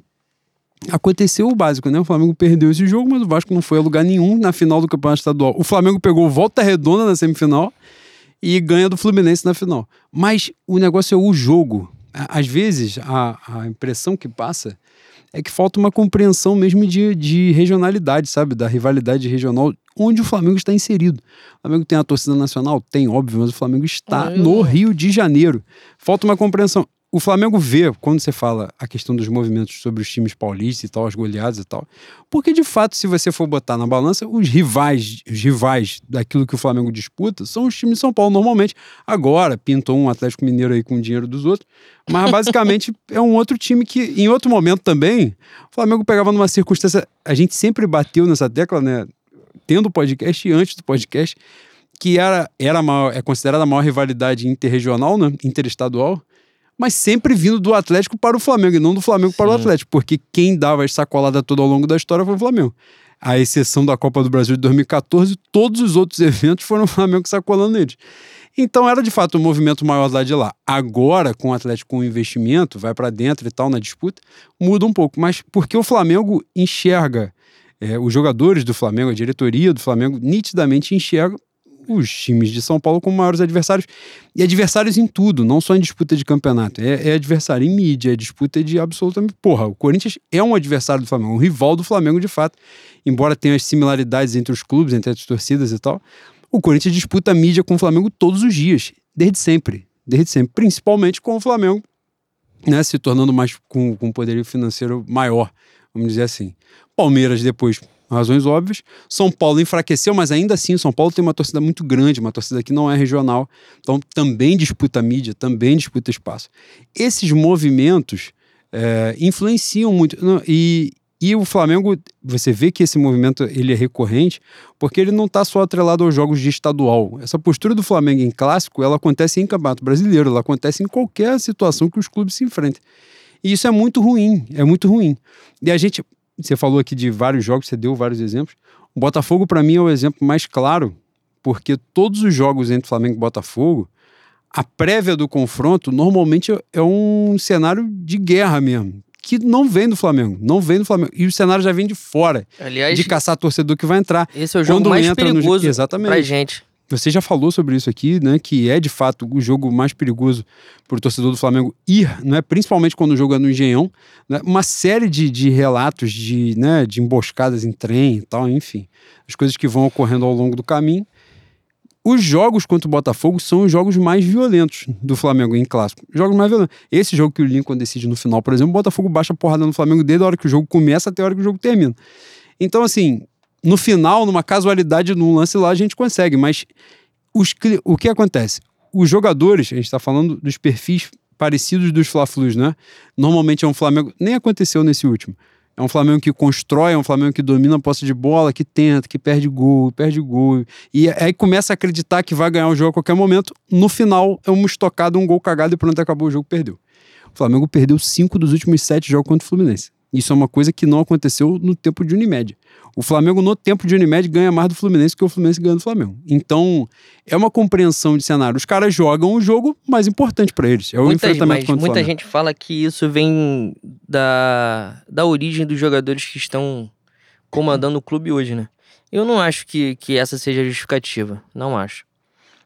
aconteceu o básico, né? O Flamengo perdeu esse jogo, mas o Vasco não foi a lugar nenhum na final do Campeonato Estadual. O Flamengo pegou volta redonda na semifinal e ganha do Fluminense na final. Mas o negócio é o jogo. Às vezes, a, a impressão que passa é que falta uma compreensão mesmo de, de regionalidade, sabe? Da rivalidade regional. Onde o Flamengo está inserido. O Flamengo tem a torcida nacional? Tem, óbvio, mas o Flamengo está Ah, eu- no Rio de Janeiro. Falta uma compreensão. O Flamengo vê, quando você fala a questão dos movimentos sobre os times paulistas e tal, as goleadas e tal, porque de fato, se você for botar na balança, os rivais, os rivais daquilo que o Flamengo disputa são os times de São Paulo, normalmente. Agora, pintou um Atlético Mineiro aí com o dinheiro dos outros, mas basicamente é um outro time que, em outro momento também, o Flamengo pegava numa circunstância. A gente sempre bateu nessa tecla, né? Tendo o podcast e antes do podcast, que era, era a maior, é considerada a maior rivalidade interregional, né? Interestadual, mas sempre vindo do Atlético para o Flamengo e não do Flamengo para o Sim. Atlético, porque quem dava essa sacolada toda ao longo da história foi o Flamengo. À exceção da Copa do Brasil de 2014, todos os outros eventos foram o Flamengo sacolando eles. Então era de fato um movimento maior lá de lá. Agora, com o Atlético com investimento, vai para dentro e tal na disputa, muda um pouco. Mas porque o Flamengo enxerga, é, os jogadores do Flamengo, a diretoria do Flamengo, nitidamente enxerga os times de São Paulo como maiores adversários. E adversários em tudo, não só em disputa de campeonato. É, é adversário em mídia, é disputa de absolutamente. Porra, o Corinthians é um adversário do Flamengo, um rival do Flamengo de fato. Embora tenha as similaridades entre os clubes, entre as torcidas e tal. O Corinthians disputa a mídia com o Flamengo todos os dias, desde sempre. Desde sempre. Principalmente com o Flamengo, né, se tornando mais com, com um poderio financeiro maior, vamos dizer assim. Palmeiras depois, razões óbvias. São Paulo enfraqueceu, mas ainda assim, São Paulo tem uma torcida muito grande, uma torcida que não é regional, então também disputa mídia, também disputa espaço. Esses movimentos é, influenciam muito. Não, e, e o Flamengo, você vê que esse movimento ele é recorrente, porque ele não está só atrelado aos jogos de estadual. Essa postura do Flamengo em clássico, ela acontece em campeonato brasileiro, ela acontece em qualquer situação que os clubes se enfrentem. E isso é muito ruim, é muito ruim. E a gente, você falou aqui de vários jogos, você deu vários exemplos. O Botafogo, para mim, é o exemplo mais claro, porque todos os jogos entre Flamengo e Botafogo, a prévia do confronto normalmente é um cenário de guerra mesmo, que não vem do Flamengo, não vem do Flamengo. E o cenário já vem de fora, Aliás, de caçar torcedor que vai entrar. esse é o jogo Quando mais entra no- perigoso Exatamente. pra gente. Você já falou sobre isso aqui, né? Que é de fato o jogo mais perigoso para o torcedor do Flamengo ir, né? Principalmente quando o jogo é no Engenhão. Né? Uma série de, de relatos de, né, de emboscadas em trem e tal, enfim. As coisas que vão ocorrendo ao longo do caminho. Os jogos contra o Botafogo são os jogos mais violentos do Flamengo em clássico. Jogos mais violentos. Esse jogo que o Lincoln decide no final, por exemplo, o Botafogo baixa a porrada no Flamengo desde a hora que o jogo começa até a hora que o jogo termina. Então, assim, no final, numa casualidade, num lance lá, a gente consegue, mas os o que acontece? Os jogadores, a gente está falando dos perfis parecidos dos Fla-Flus, né? Normalmente é um Flamengo, nem aconteceu nesse último. É um Flamengo que constrói, é um Flamengo que domina a posse de bola, que tenta, que perde gol, perde gol. E aí começa a acreditar que vai ganhar o jogo a qualquer momento. No final, é uma estocada, um gol cagado e pronto, acabou o jogo, perdeu. O Flamengo perdeu cinco dos últimos sete jogos contra o Fluminense. Isso é uma coisa que não aconteceu no tempo de Unimed. O Flamengo, no tempo de Unimed, ganha mais do Fluminense que o Fluminense ganha do Flamengo. Então, é uma compreensão de cenário. Os caras jogam o jogo mais importante para eles. É o Muita, enfrentamento contra muita gente fala que isso vem da, da origem dos jogadores que estão comandando o clube hoje, né? Eu não acho que, que essa seja a justificativa. Não acho.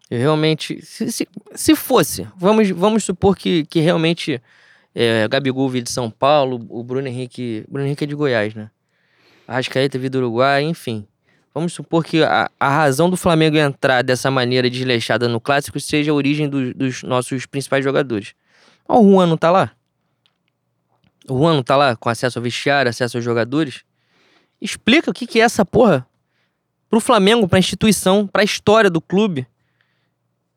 Eu realmente. Se, se, se fosse, vamos, vamos supor que, que realmente é, Gabigol veio de São Paulo, o Bruno Henrique. Bruno Henrique é de Goiás, né? Arrascaeta veio do Uruguai, enfim. Vamos supor que a, a razão do Flamengo entrar dessa maneira desleixada no clássico seja a origem do- dos nossos principais jogadores. O Juan não tá lá? O Juan não tá lá com acesso ao vestiário, acesso aos jogadores? Explica o que, que é essa porra pro Flamengo, pra instituição, pra história do clube.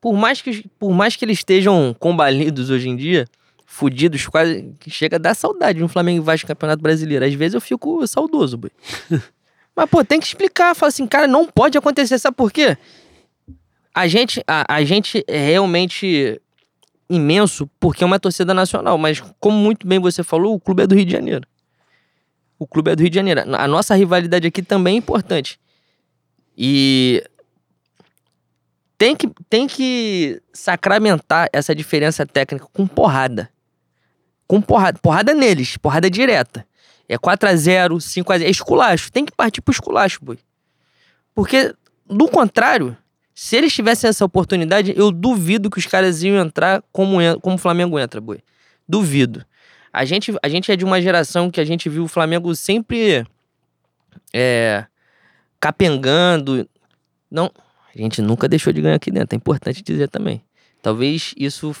Por mais que, por mais que eles estejam combalidos hoje em dia, fudidos, quase que chega a dar saudade de um Flamengo e Vasco Campeonato Brasileiro. Às vezes eu fico saudoso, boy. Mas, pô, tem que explicar. Fala assim, cara, não pode acontecer. Sabe por quê? A gente, a, a gente é realmente imenso porque é uma torcida nacional. Mas, como muito bem você falou, o clube é do Rio de Janeiro. O clube é do Rio de Janeiro. A nossa rivalidade aqui também é importante. E tem que, tem que sacramentar essa diferença técnica com porrada. Com porrada. Porrada neles, porrada direta. É 4x0, 5x0. É esculacho. Tem que partir pro esculacho, boi. Porque, do contrário, se eles tivessem essa oportunidade, eu duvido que os caras iam entrar como, como o Flamengo entra, boi. Duvido. A gente, a gente é de uma geração que a gente viu o Flamengo sempre é, capengando. Não, a gente nunca deixou de ganhar aqui dentro, é importante dizer também. Talvez isso,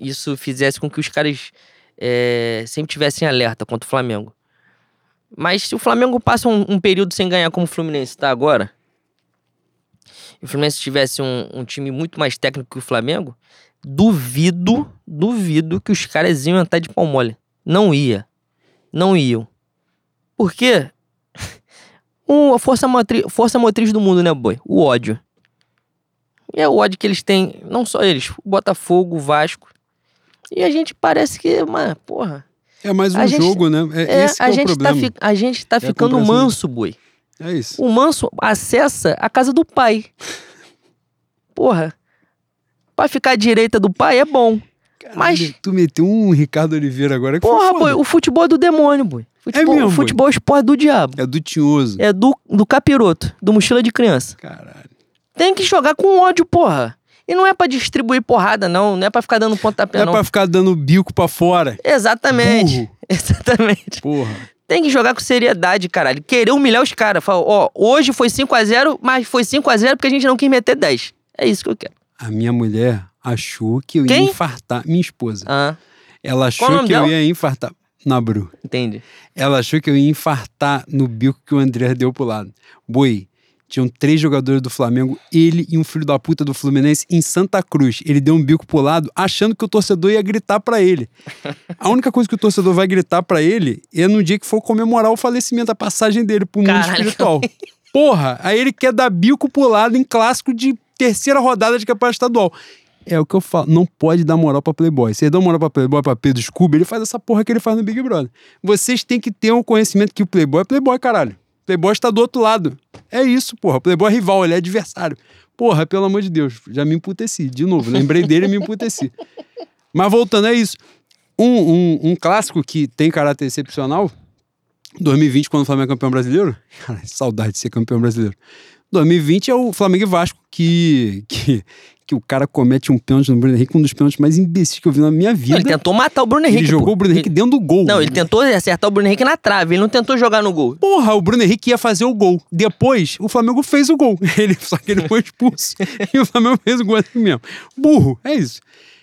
isso fizesse com que os caras é, sempre tivessem alerta contra o Flamengo. Mas se o Flamengo passa um, um período sem ganhar como o Fluminense está agora, e o Fluminense tivesse um, um, time muito mais técnico que o Flamengo, duvido, duvido que os caras iam entrar de pau mole. Não ia. Não iam. Por quê? Um, a força, motriz, força motriz do mundo, né, boi? O ódio. E é o ódio que eles têm, não só eles, o Botafogo, o Vasco. E a gente parece que, uma porra. É mais um jogo, né? É, é esse a, é gente o problema. Tá, a gente tá é ficando manso, boi. É isso. O manso acessa a casa do pai. Porra. Pra ficar à direita do pai é bom. Caralho, mas. Tu meteu um Ricardo Oliveira agora que Porra, boi, o futebol é do demônio, boi. Futebol, é mesmo, o futebol é esporte do diabo. É do tinhoso. É do, do capiroto, do mochila de criança. Caralho. Tem que jogar com ódio, porra. E não é para distribuir porrada, não. Não é para ficar dando pontapé, não. Não é pra ficar dando bico para fora. Exatamente. Burro. Exatamente. Porra. Tem que jogar com seriedade, caralho. Querer humilhar os caras. Falar, ó, hoje foi 5 a 0 mas foi 5 a 0 porque a gente não quis meter 10. É isso que eu quero. A minha mulher achou que eu ia Quem? infartar. Minha esposa. Ah, Ela achou que eu dela? ia infartar. Na Bru. entendi. Ela achou que eu ia infartar no bico que o André deu pro lado. Boi, tinham três jogadores do Flamengo, ele e um filho da puta do Fluminense em Santa Cruz. Ele deu um bico pro lado, achando que o torcedor ia gritar pra ele. A única coisa que o torcedor vai gritar pra ele é no dia que for comemorar o falecimento, a passagem dele pro mundo Caralho. espiritual. Porra, aí ele quer dar bico pro lado em clássico de terceira rodada de campeonato estadual. É o que eu falo, não pode dar moral pra Playboy. Você dá moral pra Playboy, pra Pedro Scooby, ele faz essa porra que ele faz no Big Brother. Vocês têm que ter um conhecimento que o Playboy é Playboy, caralho. Playboy está do outro lado. É isso, porra. Playboy é rival, ele é adversário. Porra, pelo amor de Deus, já me emputeci. De novo, lembrei dele e me emputeci. Mas voltando, é isso. Um, um, um clássico que tem caráter excepcional, 2020, quando o Flamengo é campeão brasileiro. Cara, saudade de ser campeão brasileiro. 2020 é o Flamengo e Vasco, que, que, que o cara comete um pênalti no Bruno Henrique, um dos pênaltis mais imbecis que eu vi na minha vida. Ele tentou matar o Bruno Henrique. Ele jogou pô. o Bruno Henrique Ele- dentro do gol. Não, ele tentou acertar o Bruno Henrique na trave. Ele não tentou jogar no gol. Porra, o Bruno Henrique ia fazer o gol. Depois, o Flamengo fez o gol. Ele, só que ele foi expulso. e o Flamengo fez o gol assim mesmo. Burro, é isso.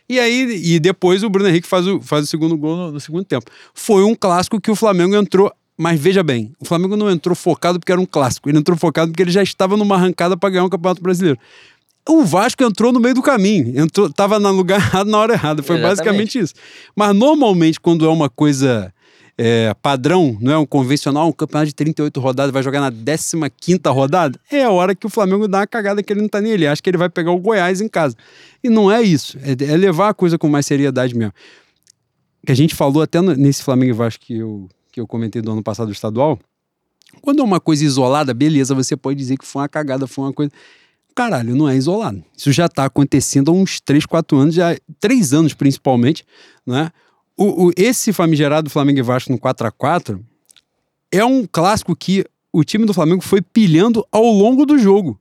E aí, e depois o Bruno Henrique faz o, faz o segundo gol no, no segundo tempo. Foi um clássico que o Flamengo entrou. Mas veja bem, o Flamengo não entrou focado porque era um clássico. Ele entrou focado porque ele já estava numa arrancada para ganhar um campeonato brasileiro. O Vasco entrou no meio do caminho, entrou, tava no lugar errado na hora errada. Foi Exatamente. basicamente isso. Mas normalmente, quando é uma coisa é, padrão, não é um convencional, um campeonato de 38 rodadas, vai jogar na 15 rodada, é a hora que o Flamengo dá uma cagada que ele não tá nele. Ele acha que ele vai pegar o Goiás em casa. E não é isso. É, é levar a coisa com mais seriedade mesmo. Que a gente falou até nesse Flamengo e Vasco que eu, que eu comentei do ano passado do estadual. Quando é uma coisa isolada, beleza, você pode dizer que foi uma cagada, foi uma coisa. Caralho, não é isolado. Isso já tá acontecendo há uns 3, 4 anos, já, 3 anos principalmente, né? O, o- esse famigerado Flamengo e Vasco no 4 a 4 é um clássico que o time do Flamengo foi pilhando ao longo do jogo.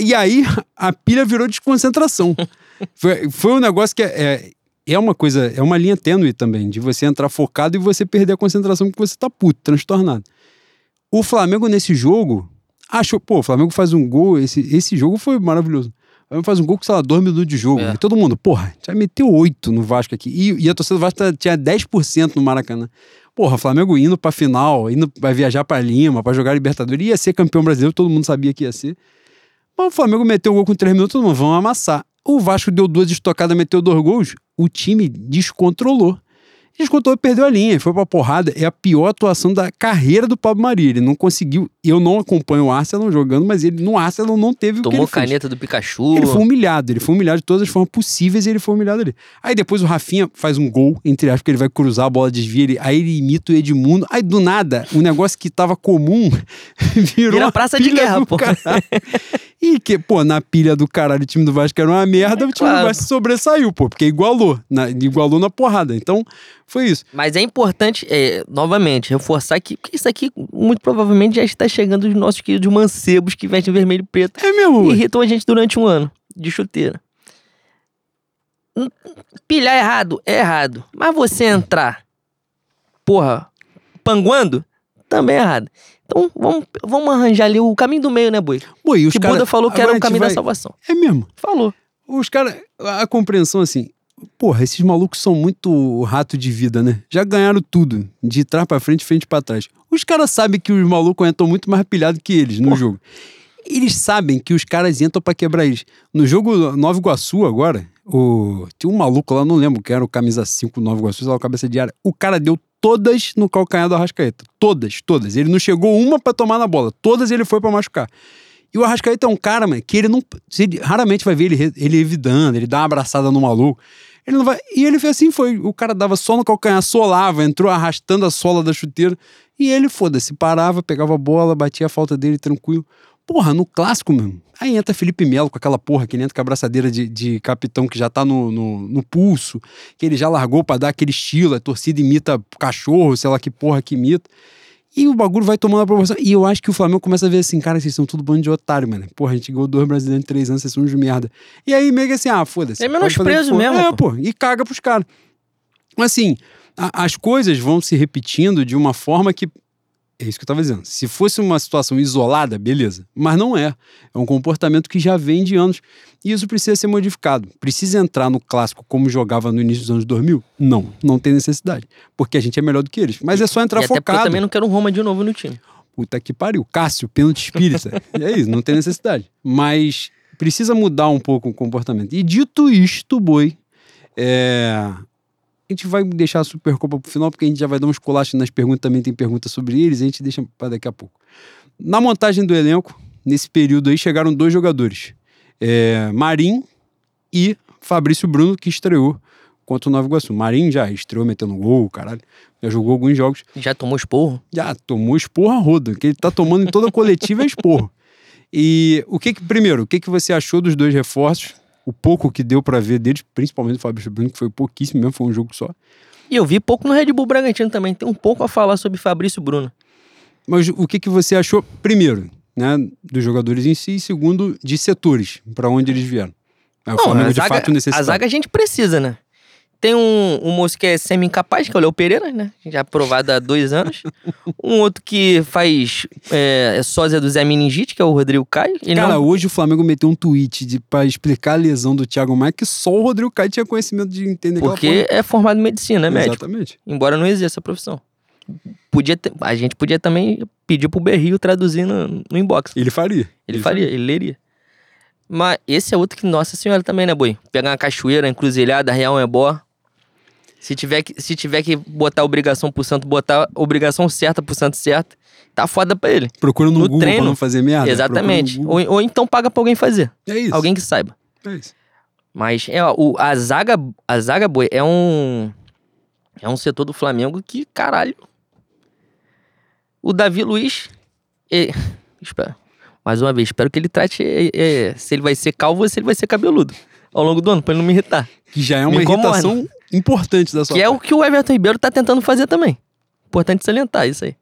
E aí a pilha virou desconcentração. foi, foi um negócio que é, é, é uma coisa, é uma linha tênue também, de você entrar focado e você perder a concentração porque você tá puto, transtornado. O Flamengo nesse jogo achou, pô, o Flamengo faz um gol, esse, esse jogo foi maravilhoso. O Flamengo faz um gol com, sei lá, dois minutos de jogo. É. E todo mundo, porra, já meteu oito no Vasco aqui. E, e a torcida do Vasco tá- tinha 10% no Maracanã. Porra, o Flamengo indo pra final, indo vai viajar pra Lima, pra jogar Libertadores, ia ser campeão brasileiro, todo mundo sabia que ia ser. Mas o Flamengo meteu o gol com três minutos, todo mundo, vão amassar. O Vasco deu duas estocadas, meteu dois gols, o time descontrolou. Descontrolou e perdeu a linha, foi pra porrada. É a pior atuação da carreira do Pablo Maria. Ele não conseguiu. Eu não acompanho o Arsenal jogando, mas ele no Arsenal não teve o que Tomou ele fez. caneta do Pikachu. Ele foi humilhado, ele foi humilhado de todas as formas possíveis e ele foi humilhado ali. Aí depois o Rafinha faz um gol, entre aspas, que ele vai cruzar a bola, desvia ele, aí ele imita o Edmundo. Aí do nada, um negócio que tava comum virou Vira praça de guerra, pô. E que, pô, na pilha do caralho o time do Vasco era uma merda, o time Claro. do Vasco sobressaiu, pô, porque igualou, na, igualou na porrada. Então, foi isso. Mas é importante, é, novamente, reforçar que, isso aqui muito provavelmente já está chegando os nossos queridos mancebos que vestem vermelho e preto É mesmo, e irritam a gente durante um ano de chuteira. Hum, Pilhar errado é errado. Mas você entrar, porra, panguando, também é errado. Então vamos, vamos arranjar ali o caminho do meio, né, Boi? E os Que cara- Buda falou que era o caminho vai- da salvação. É mesmo. Falou. Os caras, a compreensão assim, porra, esses malucos são muito rato de vida, né? Já ganharam tudo, de trás pra frente, frente pra trás. Os caras sabem que os malucos entram muito mais pilhados que eles no Porra. jogo. Eles sabem que os caras entram pra quebrar eles. No jogo Nova Iguaçu agora, o... tinha um maluco lá, não lembro, que era o camisa 5 Nova Iguaçu, lá, o cabeça de área. O cara deu todas no calcanhar do Arrascaeta. Todas, todas. Ele não chegou uma pra tomar na bola. Todas ele foi pra machucar. E o Arrascaeta é um cara, mano, que ele não. Você raramente vai ver ele, ele revidando, ele dá uma abraçada no maluco. Ele não vai. E ele fez assim, foi. O cara dava só no calcanhar, solava, entrou arrastando a sola da chuteira. E ele, foda-se, parava, pegava a bola, batia a falta dele tranquilo. Porra, no clássico mesmo. Aí entra Felipe Melo com aquela porra que ele entra com a abraçadeira de, de capitão que já tá no, no, no pulso, que ele já largou pra dar aquele estilo, a torcida imita cachorro, sei lá que porra que imita. E o bagulho vai tomando a proporção. E eu acho que o Flamengo começa a ver assim, cara, vocês são tudo bando de otário, mano. Porra, a gente ganhou dois brasileiros em três anos, vocês são uns de merda. E aí meio que assim, ah, foda-se. É menosprezo mesmo, É, pô. pô. E caga pros caras. Assim, a- as coisas vão se repetindo de uma forma que. É isso que eu tava dizendo. Se fosse uma situação isolada, beleza. Mas não é. É um comportamento que já vem de anos. E isso precisa ser modificado. Precisa entrar no clássico como jogava no início dos anos 2000? Não, não tem necessidade. Porque a gente é melhor do que eles. Mas é só entrar e até porque eu focado. também não quero um Roma de novo no time. Puta que pariu. Cássio, pênalti espírita. é isso, não tem necessidade. Mas precisa mudar um pouco o comportamento. E dito isto, boi, é, a gente vai deixar a Supercopa pro final, porque a gente já vai dar uns colachos nas perguntas, também tem perguntas sobre eles, a gente deixa para daqui a pouco. Na montagem do elenco, nesse período aí, chegaram dois jogadores. É, Marim e Fabrício Bruno, que estreou contra o Nova Iguaçu. Marim já estreou metendo gol, caralho. Já jogou alguns jogos Já tomou esporro. já tomou esporro a roda. O que ele tá tomando em toda coletiva é esporro. E o que que, primeiro, o que que você achou dos dois reforços? O pouco que deu pra ver deles, principalmente do Fabrício Bruno, que foi pouquíssimo mesmo, foi um jogo só. E eu vi pouco no Red Bull Bragantino também. Tem um pouco a falar sobre Fabrício Bruno. Mas o que que você achou, primeiro, né, dos jogadores em si, e segundo, de setores, pra onde eles vieram? É, o Flamengo, a de zaga, fato, necessita. a zaga a gente precisa, né? Tem um, um moço que é semi-incapaz, que é o Léo Pereira, né? Já aprovado há dois anos. um outro que faz é, é sósia do Zé Meningite, que é o Rodrigo Caio. Ele Cara, não- hoje o Flamengo meteu um tweet de, pra explicar a lesão do Thiago Maia, que só o Rodrigo Caio tinha conhecimento de entender porque é formado em medicina, é porra. médico. Exatamente. Embora não exerça a profissão. Podia ter- a gente podia também pedir pro Berrio traduzir no, no inbox. Ele faria. Ele faria, ele leria. Mas esse é outro que, nossa senhora, também, né, boi? Pegar uma cachoeira, encruzilhada, real é bó. Se tiver, que, se tiver que botar obrigação pro santo, botar obrigação certa pro santo certo, tá foda pra ele. Procura no, No Google pra treino. não fazer merda. Exatamente. Ou, ou então paga pra alguém fazer. É isso. Alguém que saiba. É isso. Mas é, o, a zaga, a zaga, boi, é um. É um setor do Flamengo que, caralho. O Davi Luiz. é- espera. Mais uma vez, espero que ele trate é, é, se ele vai ser calvo ou se ele vai ser cabeludo ao longo do ano, pra ele não me irritar. Que já é uma irritação importante da sua Que é o parte. que o Everton Ribeiro tá tentando fazer também. Importante salientar isso aí.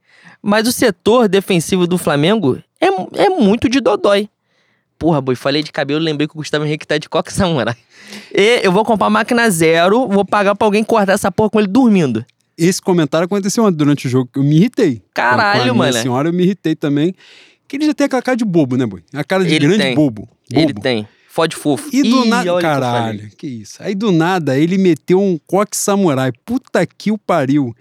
Mas o setor defensivo do Flamengo é, é muito de dodói. Porra, boi, falei de cabelo, lembrei que o Gustavo Henrique tá de coque samurai. E eu vou comprar máquina zero, vou pagar pra alguém cortar essa porra com ele dormindo. Esse comentário aconteceu ontem durante o jogo. Eu me irritei. Caralho, com a minha mano. senhora, eu me irritei também. Que ele já tem aquela cara de bobo, né, boi? A cara de Ele grande tem. bobo. bobo. Ele tem. Fode fofo. E do nada. olha o que. Caralho, que isso. Aí do nada ele meteu um coque samurai. Puta que o pariu.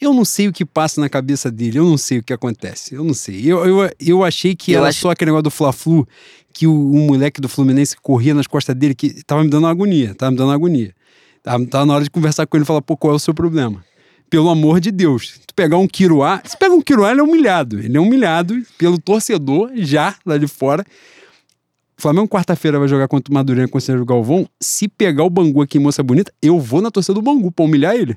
Eu não sei o que passa na cabeça dele, eu não sei o que acontece. Eu não sei. Eu, eu, eu achei que Eu era acho- só aquele negócio do Fla-Flu, que o, o moleque do Fluminense corria nas costas dele, que tava me dando agonia, tava me dando agonia. Tava, tava na hora de conversar com ele e falar, pô, qual é o seu problema? Pelo amor de Deus. Tu pegar um Kiruá, se pega um Kiruá, ele é humilhado. Ele é humilhado pelo torcedor, já, lá de fora. O Flamengo quarta-feira vai jogar contra o Madureira com o Sérgio Galvão. Se pegar o Bangu aqui em Moça Bonita, eu vou na torcida do Bangu pra humilhar ele.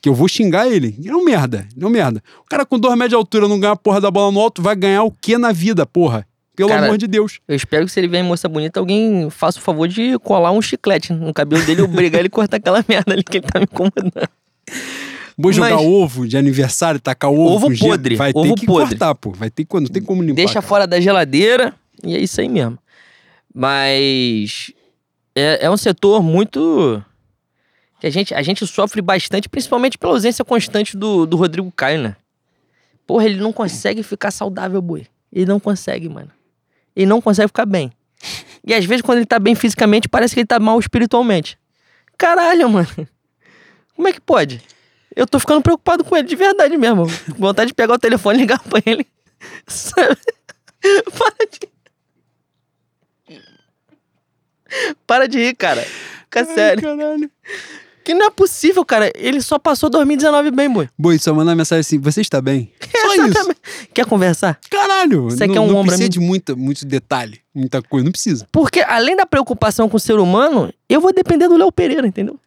Que eu vou xingar ele. Ele é um merda. Ele é um merda. O cara com dois metros de altura não ganha a porra da bola no alto, vai ganhar o que na vida, porra? Pelo Cara, amor de Deus. Eu espero que se ele vier em moça bonita, alguém faça o favor de colar um chiclete no cabelo dele, obrigar ele a cortar aquela merda ali que ele tá me incomodando. Vou jogar Mas- ovo de aniversário, tacar ovo, Ovo podre, Vai ovo ter que podre. cortar, pô. Vai ter que, não tem como limpar. Deixa cara. fora da geladeira e é isso aí mesmo. Mas é, é um setor muito. que a gente, a gente sofre bastante, principalmente pela ausência constante do, do Rodrigo Caio, né? Porra, ele não consegue ficar saudável, boi. Ele não consegue, mano. Ele não consegue ficar bem. E às vezes, quando ele tá bem fisicamente, parece que ele tá mal espiritualmente. Caralho, mano. Como é que pode? Eu tô ficando preocupado com ele, de verdade mesmo. Vontade de pegar o telefone e ligar pra ele. Sabe? Para de. Para de rir, cara. Fica sério. Caralho. Que não é possível, cara. Ele só passou 2019 bem, boi. Boi, só mandar mensagem assim, você está bem? Só isso. Quer conversar? Caralho. Você não, quer um não ombro precisa de muita, muito detalhe, muita coisa, não precisa. Porque além da preocupação com o ser humano, eu vou depender do Léo Pereira, entendeu?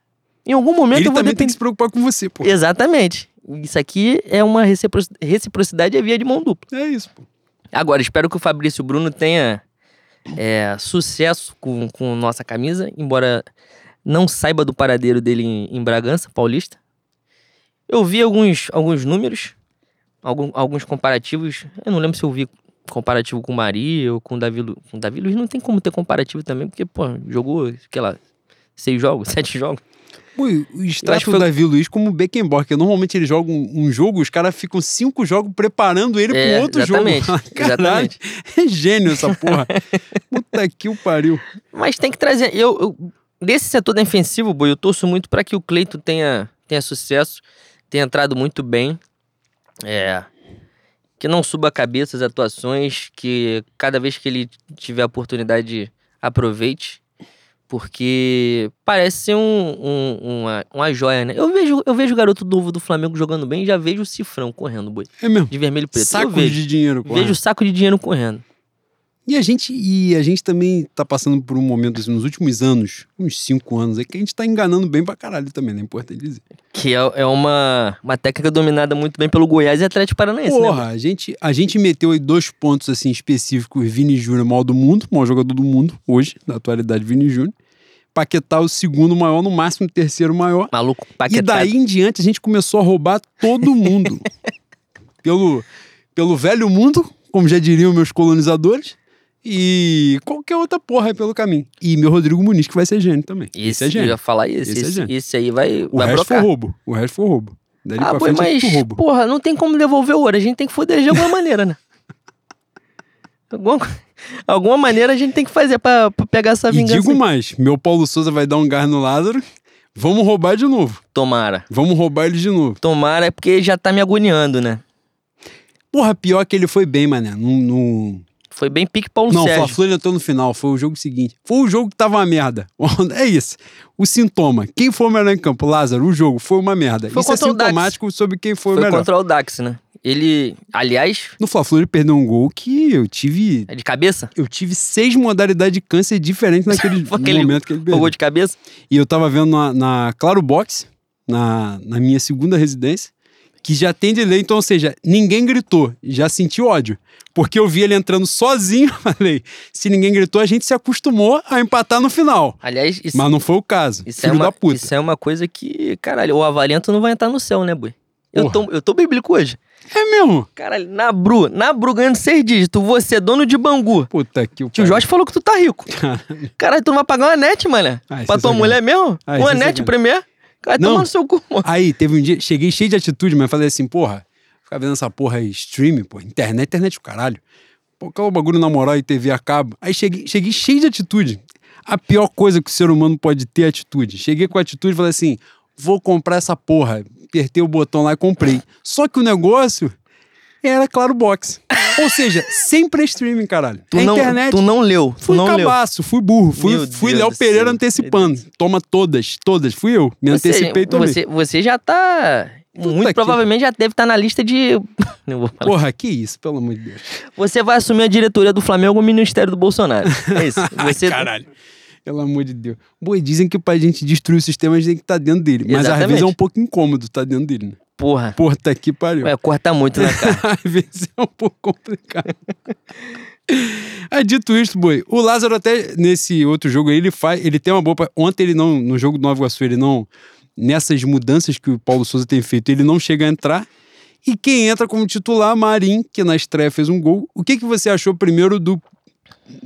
Em algum momento Ele eu vou também tem que se preocupar com você, pô. Exatamente. Isso aqui é uma recipro- reciprocidade é via de mão dupla. É isso, pô. Agora, espero que o Fabrício Bruno tenha é, sucesso com, com nossa camisa, embora não saiba do paradeiro dele em, em Bragança, paulista. Eu vi alguns, alguns números, algum- alguns comparativos. Eu não lembro se eu vi comparativo com Maria ou com Davi, com Davi Luiz. Não tem como ter comparativo também, porque, pô, jogou, sei lá, seis jogos, sete jogos. O do foi- Davi Luiz como o Beckenbauer, que normalmente ele joga um, um jogo, os caras ficam cinco jogos preparando ele É, pro outro exatamente, jogo. Caralho, exatamente. é gênio essa porra. Puta que o pariu. Mas tem que trazer. Eu, eu- desse setor defensivo, Boi, eu torço muito para que o Cleito tenha, tenha sucesso, tenha entrado muito bem. É. Que não suba a cabeça as atuações, que cada vez que ele tiver a oportunidade, aproveite. Porque parece ser um, um- uma, uma joia, né? Eu vejo, eu vejo o garoto novo do Flamengo jogando bem e já vejo o cifrão correndo, boi. É mesmo. De vermelho e preto. eu Sacos vejo. de dinheiro, porra. Vejo o saco de dinheiro correndo. E a gente e a gente também tá passando por um momento assim, nos últimos anos, uns cinco anos, é que a gente tá enganando bem pra caralho também, né? É importante dizer. Que é, é uma, uma técnica dominada muito bem pelo Goiás e Atlético Paranaense, né? Porra, a gente, a gente meteu aí dois pontos assim específicos, Vini Júnior, maior do mundo, maior jogador do mundo, hoje, na atualidade, Vini Júnior. Paquetá, o segundo maior, no máximo o terceiro maior. Maluco, E paquetado. daí em diante a gente começou a roubar todo mundo. pelo, pelo velho mundo, como já diriam meus colonizadores, e qualquer outra porra aí pelo caminho. E meu Rodrigo Muniz, que vai ser gênio também. Esse, Esse é eu gênio. ia falar isso. Esse é Esse, gênio. esse aí vai, O vai resto brocar. foi roubo. O resto foi roubo. Dali Ah, pra boi, frente é mas, roubo. porra, não tem como devolver o ouro. A gente tem que foder de alguma maneira, né? Alguma, co- alguma maneira a gente tem que fazer pra, pra pegar essa E vingança. digo aí. mais, meu Paulo Souza vai dar um gás no Lázaro. Vamos roubar de novo. Tomara. Vamos roubar ele de novo. Tomara é porque já tá me agoniando, né? Porra, pior que ele foi bem, mané. No, no... Foi bem pique Paulo Não, o Sérgio. Fla-Flu ele entrou no final. Foi o jogo seguinte. Foi o jogo que tava uma merda. É isso. O sintoma. Quem foi o melhor em campo? Lázaro, o jogo foi uma merda. Foi isso é contra o Dax. sintomático sobre quem foi, Foi o melhor. contra o Dax, né? Ele, aliás, No Fla-Flu ele perdeu um gol que eu tive... é de cabeça? Eu tive seis modalidades de câncer diferentes naquele Foi aquele- momento que ele Foi perdeu. gol de cabeça? E eu tava vendo na, na Claro Box, na, na minha segunda residência, que já tem delay, então, ou seja, ninguém gritou, já senti ódio. Porque eu vi ele entrando sozinho, falei, se ninguém gritou, a gente se acostumou a empatar no final. Aliás, isso, Mas não foi o caso. isso, Filho é uma, da puta. isso é uma coisa que, caralho, o Avalento não vai entrar no céu, né, boi? Eu tô, eu tô bíblico hoje. É mesmo? Caralho, na Bru, na Bru ganhando seis dígitos, você é dono de Bangu. Puta que o Tio Jorge falou que tu tá rico. Caralho, tu não vai pagar uma net, mano. Ah, pra isso tua é mulher mesmo? Ah, uma é net sacanagem. Cara, Não. toma no seu cu, mano. Aí, teve um dia, cheguei cheio de atitude, mas falei assim, porra, ficar vendo essa porra aí, stream, pô, internet, internet o caralho. Pô, o bagulho na moral e TV a cabo? Aí cheguei, cheguei cheio de atitude. A pior coisa que o ser humano pode ter é atitude. Cheguei com atitude e falei assim, vou comprar essa porra. Apertei o botão lá e comprei. Só que o negócio era Claro Box. Ou seja, sempre é streaming, caralho. Tu é não, internet. tu não leu. Tu Fui não leu. cabaço, fui burro, fui, Meu fui Deus Léo Pereira céu. antecipando. Toma todas, todas. Fui eu. Me Você, antecipei também. você, você já tá. muito provavelmente já deve estar na lista de. Não vou falar. Porra, que isso, pelo amor de Deus. Você vai assumir a diretoria do Flamengo ou o Ministério do Bolsonaro. É isso. Você, Caralho. Pelo amor de Deus. Boi, dizem que pra gente destruir o sistema, a gente tem que estar dentro dele. Mas às Exatamente. vezes é um pouco incômodo estar dentro dele, né? Porra. Tá aqui pariu. Ué, corta muito, né, cara? às vezes é um pouco complicado. Ah, dito isso, boi, o Lázaro até nesse outro jogo aí, ele faz, ele tem uma boa. Ontem ele não, no jogo do Nova Iguaçu, ele não, nessas mudanças que o Paulo Souza tem feito, ele não chega a entrar. E quem entra como titular, Marim, que na estreia fez um gol. O que, que você achou primeiro do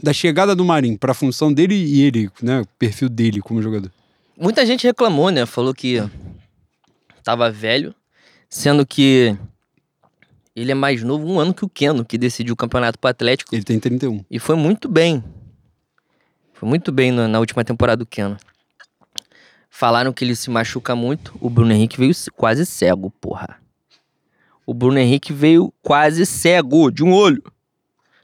da chegada do Marim para a função dele e ele, né, o perfil dele como jogador? Muita gente reclamou, né? Falou que tava velho, sendo que Ele é mais novo um ano que o Keno, que decidiu o campeonato pro Atlético. Ele tem 31. E foi muito bem. Foi muito bem na, na última temporada do Keno. Falaram que ele se machuca muito. O Bruno Henrique veio quase cego, porra. O Bruno Henrique veio quase cego, de um olho.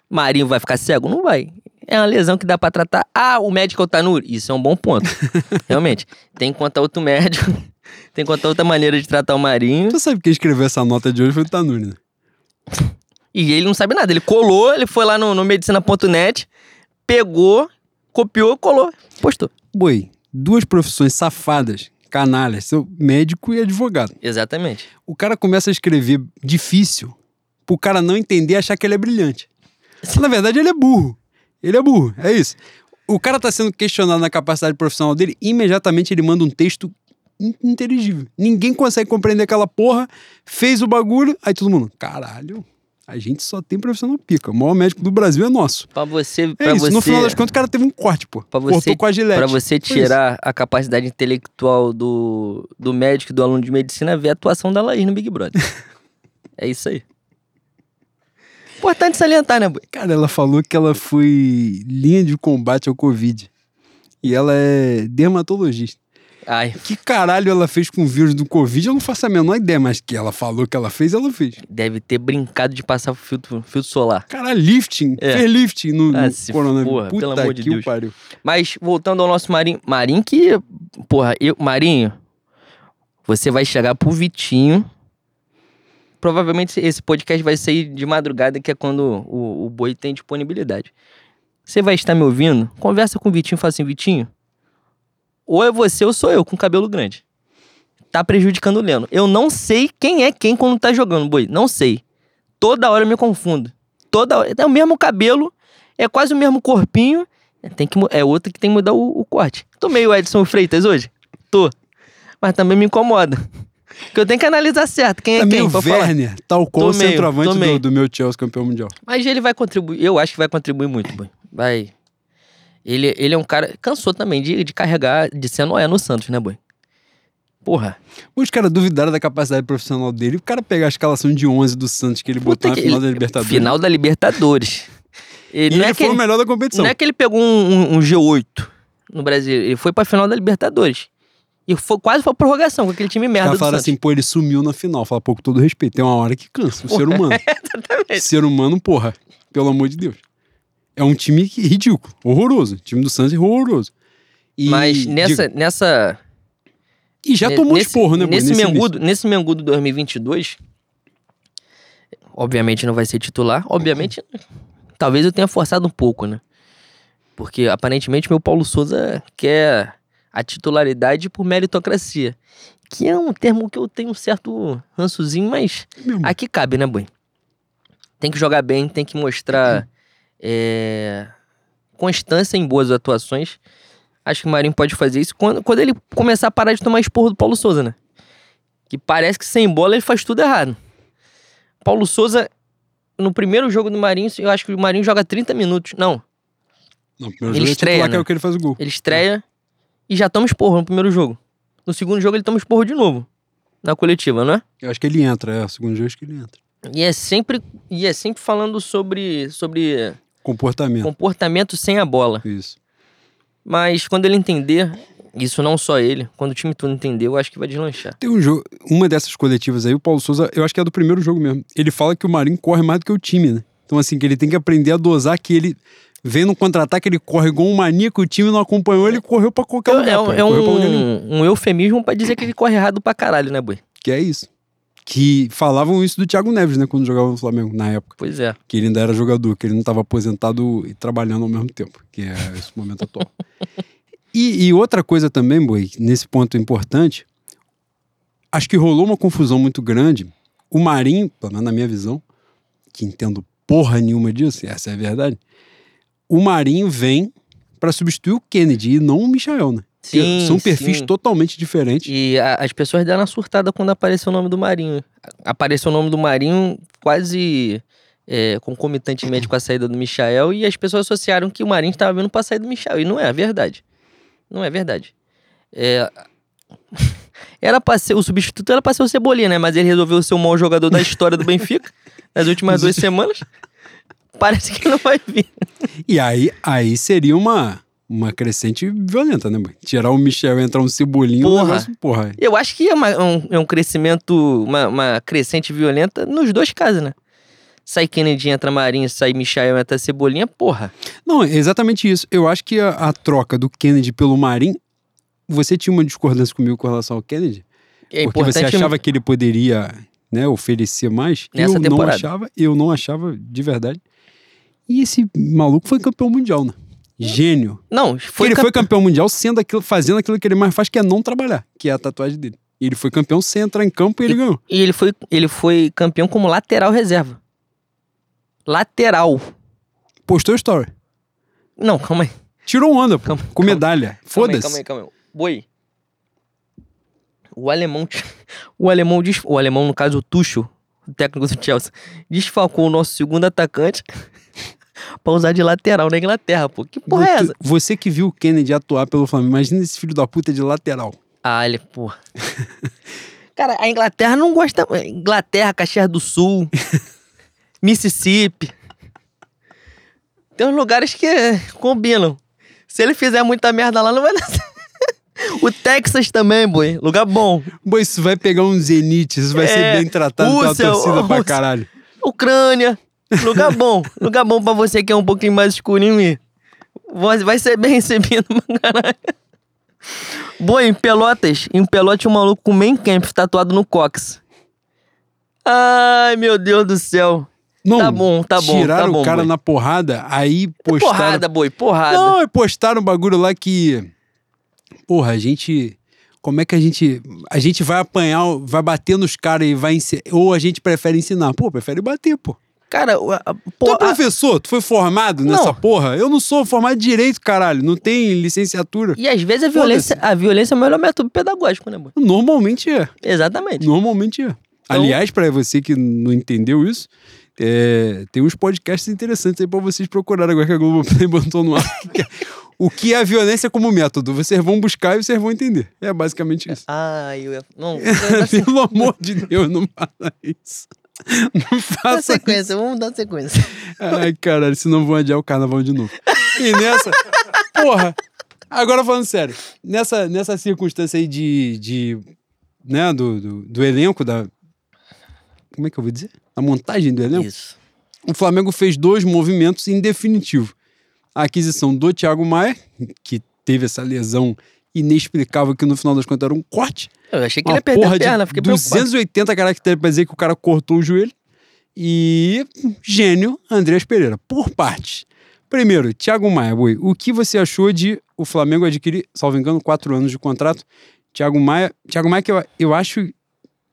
Marinho vai ficar cego? Não vai. É uma lesão que dá pra tratar. Ah, o médico é o Tanuri. Isso é um bom ponto. Realmente. Tem que contar outro médico. Tem que contar outra maneira de tratar o Marinho. Tu sabe quem escreveu essa nota de hoje foi o Tanuri, né? E ele não sabe nada. Ele colou, ele foi lá no, no medicina.net, pegou, copiou, colou, postou. Boi, duas profissões safadas, canalhas, seu médico e advogado. Exatamente. O cara começa a escrever difícil pro cara não entender e achar que ele é brilhante. Mas, na verdade, ele é burro. Ele é burro, é isso. O cara tá sendo questionado na capacidade profissional dele, imediatamente ele manda um texto inteligível. Ninguém consegue compreender aquela porra, fez o bagulho, aí todo mundo, caralho, a gente só tem profissional pica. O maior médico do Brasil é nosso. Pra você, É pra isso, você, no final das contas o cara teve um corte, pô. Pra você- Cortou com a gilete. pra você tirar a capacidade intelectual do, do médico e do aluno de medicina, ver a atuação da Laís no Big Brother. é isso aí. Importante salientar, né, boi? Cara, ela falou que ela foi linha de combate ao Covid. E ela é dermatologista. Ai, Que caralho ela fez com o vírus do Covid? Eu não faço a menor ideia, mas que ela falou que ela fez, ela fez. deve ter brincado de passar filtro, filtro solar. Caralho, lifting. É. Fez lifting no, Ah, no coronavírus. porra, Puta pelo amor de Deus. pariu. Mas voltando ao nosso Marinho. Marinho que. Porra, eu. Marinho. Você vai chegar pro Vitinho. Provavelmente esse podcast vai sair de madrugada, que é quando o, o boi tem disponibilidade. Você vai estar me ouvindo? Conversa com o Vitinho e fala assim: Vitinho, ou é você ou sou eu com cabelo grande. Tá prejudicando o Leno. Eu não sei quem é quem quando tá jogando, boi. Não sei. Toda hora eu me confundo. Toda hora. É o mesmo cabelo, é quase o mesmo corpinho. Tem que, é outra que tem que mudar o, o corte. Tô meio Edson Freitas hoje? Tô. Mas também me incomoda. Porque eu tenho que analisar certo quem é Tá quem pra falar. Werner, tal qual Tô o centroavante do, do meu Chelsea campeão mundial. Mas ele vai contribuir. Eu acho que vai contribuir muito, boy. Vai. Ele, ele é um cara. Cansou também de, de carregar, de ser Noé no Santos, né, boy? Porra. Os caras duvidaram da capacidade profissional dele. O cara pegar a escalação de 11 do Santos que ele botou Puta na que- final da ele- Libertadores. Final da Libertadores. Ele, E não, ele é que foi ele, o melhor da competição. não é que ele pegou um, um- um G8 no Brasil. Ele foi pra final da Libertadores. E foi, quase foi prorrogação com aquele time merda falaram assim, pô, ele sumiu na final. Fala, pô, com todo respeito, tem uma hora que cansa. O ser humano. Exatamente. ser humano, porra, pelo amor de Deus. É um time ridículo, horroroso. O time do Santos é horroroso. E, Mas nessa, diga, nessa, e já tomou nesse, esporro, né, nesse, nesse Mengudo, nesse Mengudo 2022, obviamente não vai ser titular. Obviamente, talvez eu tenha forçado um pouco, né? Porque aparentemente meu Paulo Souza quer a titularidade por meritocracia. Que é um termo que eu tenho um certo rançozinho, mas aqui cabe, né, Boi? Tem que jogar bem, tem que mostrar é, constância em boas atuações. Acho que o Marinho pode fazer isso quando, quando ele começar a parar de tomar esporro do Paulo Souza, né? Que parece que sem bola ele faz tudo errado. Paulo Souza, no primeiro jogo do Marinho, eu acho que o Marinho joga 30 minutos. Não, não, primeiro ele jogo é estreia, titular, que né? é o que ele faz o gol. ele estreia e já toma esporro no primeiro jogo. No segundo jogo ele toma esporro de novo. Na coletiva, não é? Eu acho que ele entra, é. O segundo jogo acho que ele entra. E é sempre, e é sempre falando sobre, sobre Comportamento. comportamento sem a bola. Isso. Mas quando ele entender, isso não só ele, quando o time todo entender, eu acho que vai deslanchar. Tem um jogo, uma dessas coletivas aí, o Paulo Souza, eu acho que é do primeiro jogo mesmo. Ele fala que o Marinho corre mais do que o time, né? Então, assim, que ele tem que aprender a dosar que ele vem no contra-ataque, ele corre igual um maníaco, o time não acompanhou, ele correu pra qualquer lugar. É, é um, um eufemismo pra dizer que ele corre errado pra caralho, né, boi? Que é isso. Que falavam isso do Thiago Neves, né? Quando jogava no Flamengo, na época. Pois é. Que ele ainda era jogador, que ele não estava aposentado e trabalhando ao mesmo tempo, que é esse momento atual. E, e outra coisa também, Boi, nesse ponto importante, acho que rolou uma confusão muito grande. O Marinho, pelo menos na minha visão, que entendo porra nenhuma disso, essa é a verdade, o Marinho vem para substituir o Kennedy e não o Michael, né? Sim, São perfis sim. totalmente diferentes. E a- as pessoas deram uma surtada quando apareceu o nome do Marinho. Apareceu o nome do Marinho quase é, concomitantemente com a saída do Michael e as pessoas associaram que o Marinho estava vindo pra sair do Michael. E não é verdade. Não é verdade. É, Era pra ser, o substituto era pra ser o Cebolinha, né? Mas ele resolveu ser o maior jogador da história do Benfica. nas últimas duas semanas. Parece que não vai vir. E aí, aí seria uma, uma crescente violenta, né? Tirar o Michel e entrar um cebolinho, Porra. um negócio, porra. Eu acho que é, uma- um, é um crescimento, uma, uma crescente violenta nos dois casos, né? Sai Kennedy, entra Marinho, sai Michael, entra Cebolinha, porra. Não, é exatamente isso. Eu acho que a, a troca do Kennedy pelo Marim, você tinha uma discordância comigo com relação ao Kennedy? É porque você achava que ele poderia né, oferecer mais. Nessa eu não temporada. achava, eu não achava de verdade. E esse maluco foi campeão mundial, né? Gênio. Não, foi ele campe- foi campeão mundial sendo aquilo, fazendo aquilo que ele mais faz, que é não trabalhar, que é a tatuagem dele. E ele foi campeão sem entrar em campo e ele ganhou. E ele foi, ele foi campeão como lateral reserva. Lateral. Postou story. Não, calma aí. Tirou onda, pô, Calma, com calma. medalha. Foda-se. calma aí, calma aí. Boi. O alemão, o alemão, des- o alemão, no caso o Tuchel, o técnico do Chelsea, desfalcou o nosso segundo atacante pra usar de lateral na Inglaterra, pô. Que porra é Você- essa? Você que viu o Kennedy atuar pelo Flamengo, imagina esse filho da puta de lateral. Ah, ele, porra. Cara, a Inglaterra não gosta. Inglaterra, Caxias do Sul, Mississippi. Tem uns lugares que combinam. Se ele fizer muita merda lá, não vai dar. O Texas também, boi. Lugar bom. Bom, isso vai pegar um Zenit, isso vai É, ser bem tratado pela Rússia, torcida pra Rússia. caralho. Ucrânia. Lugar bom. Lugar bom pra você que é um pouquinho mais escurinho e vai ser bem recebido pra caralho. Boi, em Pelotas, em Pelotas, um maluco com main camp tatuado no cox. Ai, meu Deus do céu. Não, Tá bom, tá bom, Tiraram tá bom, o cara boi. na porrada, aí postaram... Porrada, boi, porrada. Não, postaram um bagulho lá que... Porra, a gente... Como é que a gente... A gente vai apanhar, vai bater nos caras e vai... ensi- Ou a gente prefere ensinar? Pô, prefere bater, pô. Cara, a- a- Tu é professor? Tu foi formado nessa Não. porra? Eu não sou formado em direito, caralho. Não tem licenciatura. e às vezes a violência, a violência é o melhor método pedagógico, né, boi? Normalmente é. Exatamente. Normalmente é. Aliás, pra você que não entendeu isso, é, tem uns podcasts interessantes aí pra vocês procurarem agora que a Globoplay botou no ar. o que é a violência como método? Vocês vão buscar e vocês vão entender. É basicamente isso. Ai, eu ia... Não, assim, Pelo amor de Deus, não faça isso. Não dá faça sequência, vamos dar sequência. Ai, caralho, senão vão adiar o carnaval de novo. E nessa. Porra! Agora falando sério, nessa, nessa circunstância aí de. de né, do, do, do elenco, da. Como é que eu vou dizer? A montagem do elenco. Isso. O Flamengo fez dois movimentos em definitivo. A aquisição do Thiago Maia, que teve essa lesão inexplicável que no final das contas era um corte. Eu achei que ele Uma ia perder porra a perna, de fiquei preocupado. 280 caracteres pra dizer que o cara cortou o joelho. E gênio, Andrés Pereira. Por partes. Primeiro, Thiago Maia, boi, o que você achou de o Flamengo adquirir, salvo engano, quatro anos de contrato? Thiago Maia, Thiago Maia que eu, eu acho,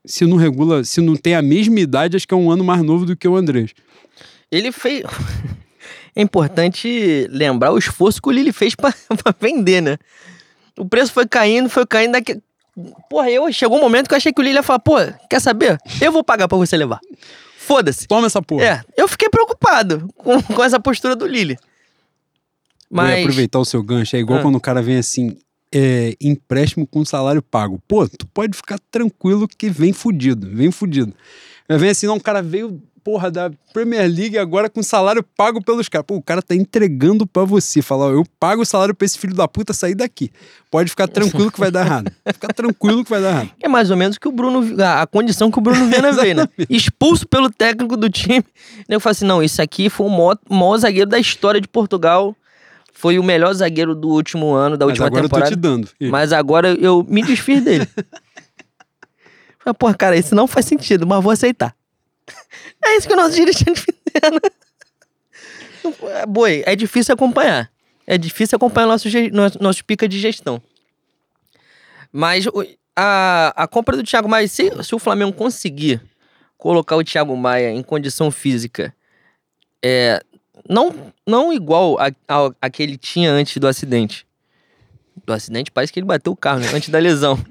se não regula, se não tem a mesma idade, acho que é um ano mais novo do que o Andrés. Ele fez. É importante lembrar o esforço que o Lili fez pra vender, né? O preço foi caindo, foi caindo daqui. Porra, eu chegou um momento que eu achei que o Lili ia falar, pô, quer saber? Eu vou pagar pra você levar. Foda-se. Toma essa porra. É, eu fiquei preocupado com, com essa postura do Lili. Mas. aproveitar o seu gancho. É igual Ah. quando o cara vem assim, é, empréstimo com salário pago. Pô, tu pode ficar tranquilo que vem fudido, vem fudido. Aí Vem assim, não, o cara veio, porra, da Premier League agora com salário pago pelos caras. Pô, o cara tá entregando pra você. Falar, eu pago o salário pra esse filho da puta sair daqui. Pode ficar tranquilo que vai dar errado. Fica tranquilo que vai dar errado. É mais ou menos que o Bruno. A, a condição que o Bruno Viana veio, né? Expulso pelo técnico do time. Eu falo assim: não, isso aqui foi o maior, maior zagueiro da história de Portugal. Foi o melhor zagueiro do último ano, da Mas última agora temporada. eu tô te dando. Mas agora eu me desfiz dele. Falei, pô, cara, isso não faz sentido, mas vou aceitar. É isso que o nosso dirigente fizeram. Boi, é difícil acompanhar. É difícil acompanhar nosso, nosso, nosso pica de gestão. Mas a, a compra do Thiago Maia, se, se o Flamengo conseguir colocar o Thiago Maia em condição física, é, não, não igual a, ao- a que ele tinha antes do acidente. Do acidente parece que ele bateu o carro, né? Antes da lesão.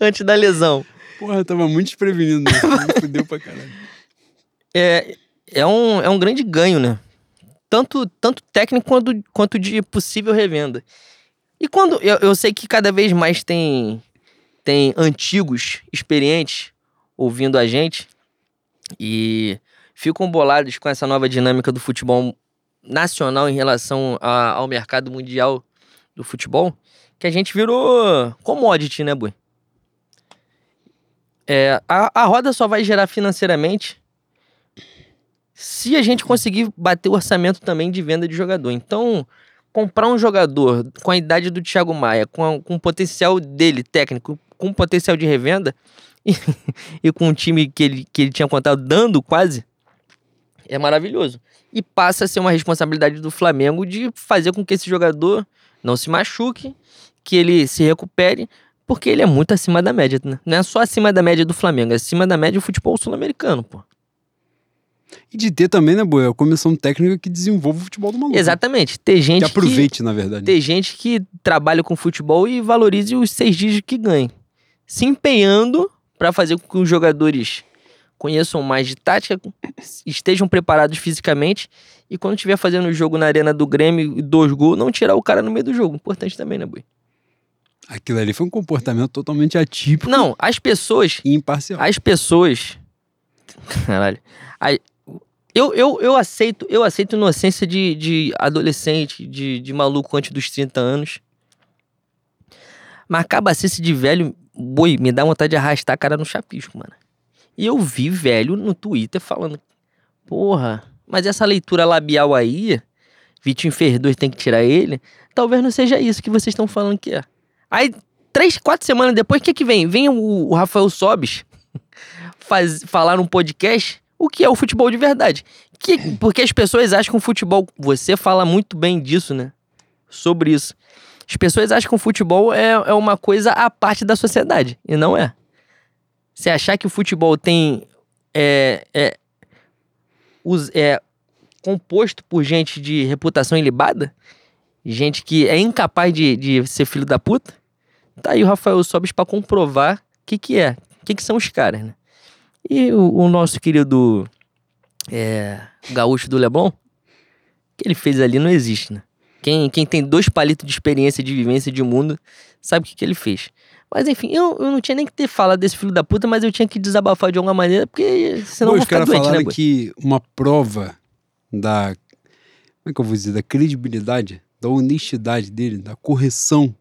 antes da lesão. Porra, eu tava muito desprevenido. Né? Me Fudeu pra caralho. É, é, um, é um grande ganho, né? Tanto, tanto técnico quanto, quanto de possível revenda. E quando. Eu, eu sei que cada vez mais tem, tem antigos, experientes, ouvindo a gente e ficam bolados com essa nova dinâmica do futebol nacional em relação a, ao mercado mundial do futebol, que a gente virou commodity, né, Bui? É, a, a roda só vai gerar financeiramente se a gente conseguir bater o orçamento também de venda de jogador. Então, comprar um jogador com a idade do Thiago Maia, com, a, com o potencial dele técnico, com o potencial de revenda, e, e com o time que ele, que ele tinha contado dando quase, é maravilhoso. E passa a ser uma responsabilidade do Flamengo de fazer com que esse jogador não se machuque, que ele se recupere, porque ele é muito acima da média, né? Não é só acima da média do Flamengo, é acima da média do futebol sul-americano, pô. E de ter também, né, Boa, a comissão técnica que desenvolve o futebol do maluco. Exatamente. Ter gente que aproveite, que, na verdade. Ter gente que trabalha com futebol e valorize os seis dias que ganha. Se empenhando para fazer com que os jogadores conheçam mais de tática, estejam preparados fisicamente e quando estiver fazendo o jogo na arena do Grêmio, dois gols, não tirar o cara no meio do jogo. Importante também, né, Boi? Aquilo ali foi um comportamento totalmente atípico. Não, as pessoas. E imparcial. As pessoas. Caralho. Eu, eu, eu aceito eu aceito inocência de, de adolescente, de, de maluco antes dos 30 anos. Mas cabacice de velho, boi, me dá vontade de arrastar a cara no chapisco, mano. E eu vi velho no Twitter falando: Porra, mas essa leitura labial aí, Vitinho fez dois, tem que tirar ele. Talvez não seja isso que vocês estão falando que é. Aí, três, quatro semanas depois, o que que vem? Vem o, o Rafael Sobes faz, falar num podcast o que é o futebol de verdade. Que, porque as pessoas acham que o futebol. Você fala muito bem disso, né? Sobre isso. As pessoas acham que o futebol é, é uma coisa à parte da sociedade. E não é. Você achar que o futebol tem. É, é, os, é composto por gente de reputação ilibada, gente que é incapaz de, de ser filho da puta, tá aí o Rafael Sobis para comprovar o que, que é, o que, que são os caras, né? E o, o nosso querido é, gaúcho do Leblon, que ele fez ali não existe, né? Quem, quem tem dois palitos de experiência, de vivência de mundo, sabe o que, que ele fez. Mas enfim, eu, eu não tinha nem que ter falado desse filho da puta, mas eu tinha que desabafar de alguma maneira, porque senão Bom, eu vou ficar doente, falaram né, que uma prova da... Como é que eu vou dizer? Da credibilidade, da honestidade dele, da correção,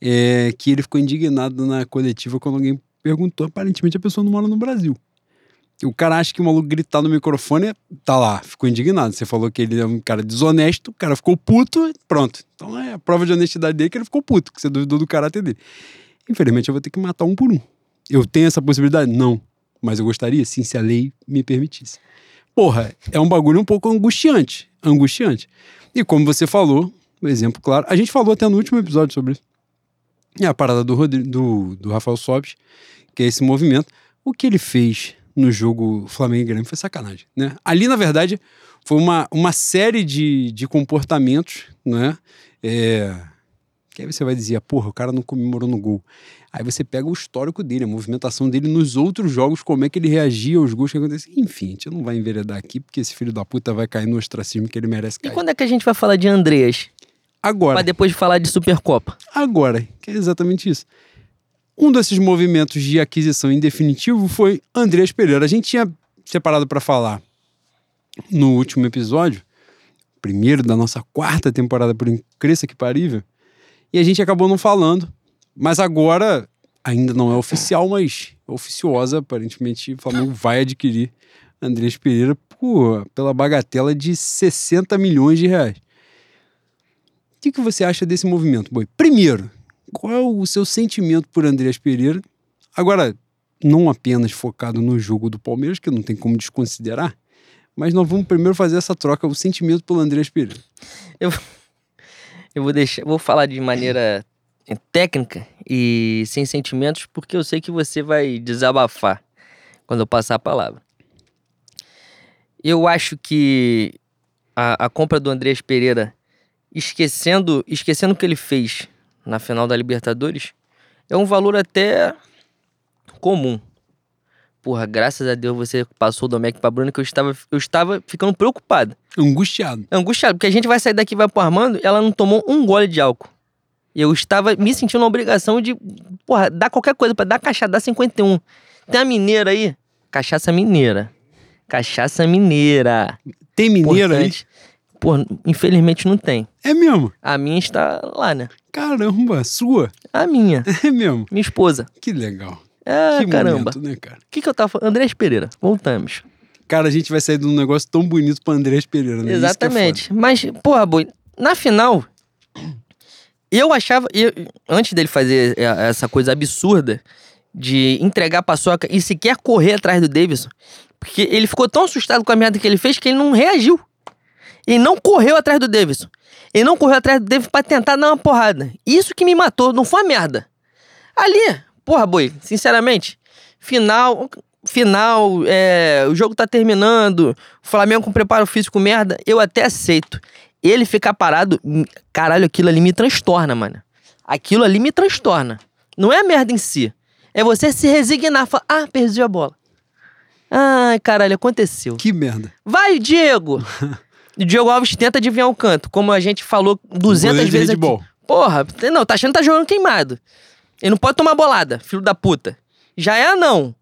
é que ele ficou indignado na coletiva quando alguém perguntou, aparentemente a pessoa não mora no Brasil. O cara acha que o maluco gritar no microfone tá lá, ficou indignado. Você falou que ele é um cara desonesto, o cara ficou puto, pronto. Então é a prova de honestidade dele que ele ficou puto, que você duvidou do caráter dele. Infelizmente eu vou ter que matar um por um. Eu tenho essa possibilidade? Não. Mas eu gostaria, sim, se a lei me permitisse. Porra, é um bagulho um pouco angustiante. Angustiante. E como você falou, um exemplo claro, a gente falou até no último episódio sobre isso. É a parada do, Rodrigo, do, do Rafael Sobis, que é esse movimento. O que ele fez no jogo Flamengo e Grêmio foi sacanagem, né? Ali, na verdade, foi uma, uma série de, de comportamentos, né? É, que aí você vai dizer, porra, o cara não comemorou no gol. Aí você pega o histórico dele, a movimentação dele nos outros jogos, como é que ele reagia aos gols que aconteciam. Enfim, a gente não vai enveredar aqui, porque esse filho da puta vai cair no ostracismo que ele merece cair. E quando é que a gente vai falar de Andreas? Agora. Pra depois de falar de Supercopa. Agora, que é exatamente isso. Um desses movimentos de aquisição em definitivo foi Andreas Pereira. A gente tinha separado para falar no último episódio, primeiro da nossa quarta temporada, por incrível que parível, e a gente acabou não falando. Mas agora ainda não é oficial, mas oficiosa. Aparentemente, o Flamengo vai adquirir Andreas Pereira por, pela bagatela de 60 milhões de reais. O que, que você acha desse movimento, Boi? Primeiro, qual é o seu sentimento por Andreas Pereira? Agora, não apenas focado no jogo do Palmeiras, que não tem como desconsiderar, mas nós vamos primeiro fazer essa troca, o sentimento pelo Andreas Pereira. Eu, eu vou deixar, vou falar de maneira técnica e sem sentimentos, porque eu sei que você vai desabafar quando eu passar a palavra. Eu acho que a, a compra do Andreas Pereira, esquecendo, esquecendo o que ele fez na final da Libertadores, é um valor até comum. Porra, graças a Deus você passou o Domecq pra Bruna que eu estava, eu estava ficando preocupado. Angustiado. Angustiado, porque a gente vai sair daqui vai pro Armando ela não tomou um gole de álcool. Eu estava me sentindo na obrigação de, porra, dar qualquer coisa para dar caixa, dar 51. Tem a mineira aí? Cachaça mineira. Cachaça mineira. Tem mineiro aí? Pô, infelizmente não tem. É mesmo. A minha está lá, né? Caramba, sua. A minha. É mesmo. Minha esposa. Que legal. Ah, que caramba. momento, né, cara? O que, que eu tava falando? Andrés Pereira. Voltamos. Cara, a gente vai sair de um negócio tão bonito pra Andrés Pereira, né? É Exatamente. Mas, porra, boi, na final, eu achava. eu- antes dele fazer é, essa coisa absurda de entregar a paçoca e sequer correr atrás do Davidson, porque ele ficou tão assustado com a merda que ele fez que ele não reagiu. Ele não correu atrás do Davidson. Ele não correu atrás do Davidson pra tentar dar uma porrada. Isso que me matou, não foi a merda. Ali, porra, boi, sinceramente, final, final, é, o jogo tá terminando, o Flamengo com preparo físico merda, eu até aceito. Ele ficar parado, hum, caralho, aquilo ali me transtorna, mano. Aquilo ali me transtorna. Não é a merda em si. É você se resignar, falar, ah, perdi a bola. Ai, caralho, aconteceu. Que merda. Vai, Diego! o Diego Alves tenta adivinhar o canto, como a gente falou 200 Goleiro de vezes aqui. handball. Porra, não, tá achando que tá jogando queimado. Ele não pode tomar bolada, filho da puta. Já é não.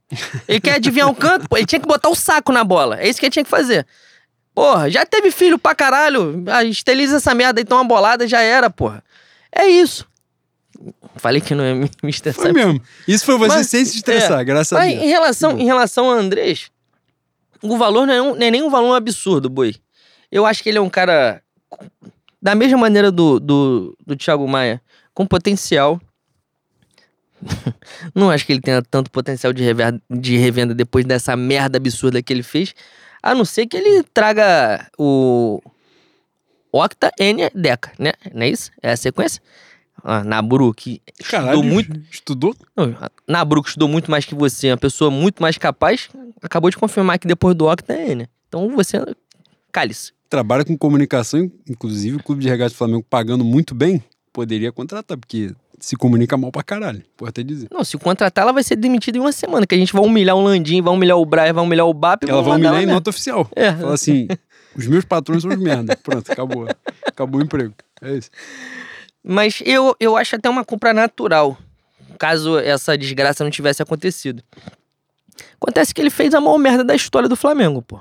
Ele quer adivinhar o canto, pô, ele tinha que botar o saco na bola. É isso que ele tinha que fazer. Porra, já teve filho pra caralho. Ah, Esteliza essa merda e toma uma bolada, já era, porra. É isso. Falei que não ia me estressar. Foi mesmo. Isso foi você Mas- sem se estressar, é. graças a Deus. em relação, em relação a Andrés, o valor não é, um, não é nem um valor absurdo, boi. Eu acho que ele é um cara, da mesma maneira do, do, do Thiago Maia, com potencial. não acho que ele tenha tanto potencial de, rever- de revenda depois dessa merda absurda que ele fez. A não ser que ele traga o Octa N Deca, né? Não é isso? É a sequência? Ah, Naburu, que Caralho, estudou muito. estudou? Nabru, que estudou muito mais que você, uma pessoa muito mais capaz, acabou de confirmar que depois do Octa é N. Então você. Cale-se. Trabalha com comunicação, inclusive o Clube de Regatas do Flamengo pagando muito bem, poderia contratar, porque se comunica mal pra caralho, por até dizer. Não, se contratar, ela vai ser demitida em uma semana, que a gente vai humilhar o Landim, vai humilhar o Brian, vai humilhar o BAP. Ela vai humilhar em ela nota oficial. É. Fala assim, os meus patrões são os merda. Pronto, acabou. Acabou o emprego. É isso. Mas eu, eu acho até uma compra natural, caso essa desgraça não tivesse acontecido. Acontece que ele fez a maior merda da história do Flamengo, pô.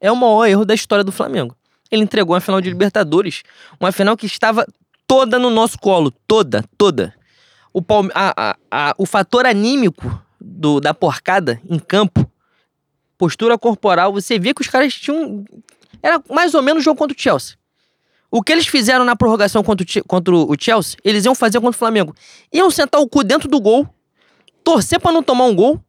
É o maior erro da história do Flamengo. Ele entregou uma final de Libertadores, uma final que estava toda no nosso colo, toda, toda. O, Palme- a- a- a- o fator anímico do- da porcada em campo, postura corporal, você via que os caras tinham. Era mais ou menos o jogo contra o Chelsea. O que eles fizeram na prorrogação contra o, contra o Chelsea, eles iam fazer contra o Flamengo. Iam sentar o cu dentro do gol, torcer pra não tomar um gol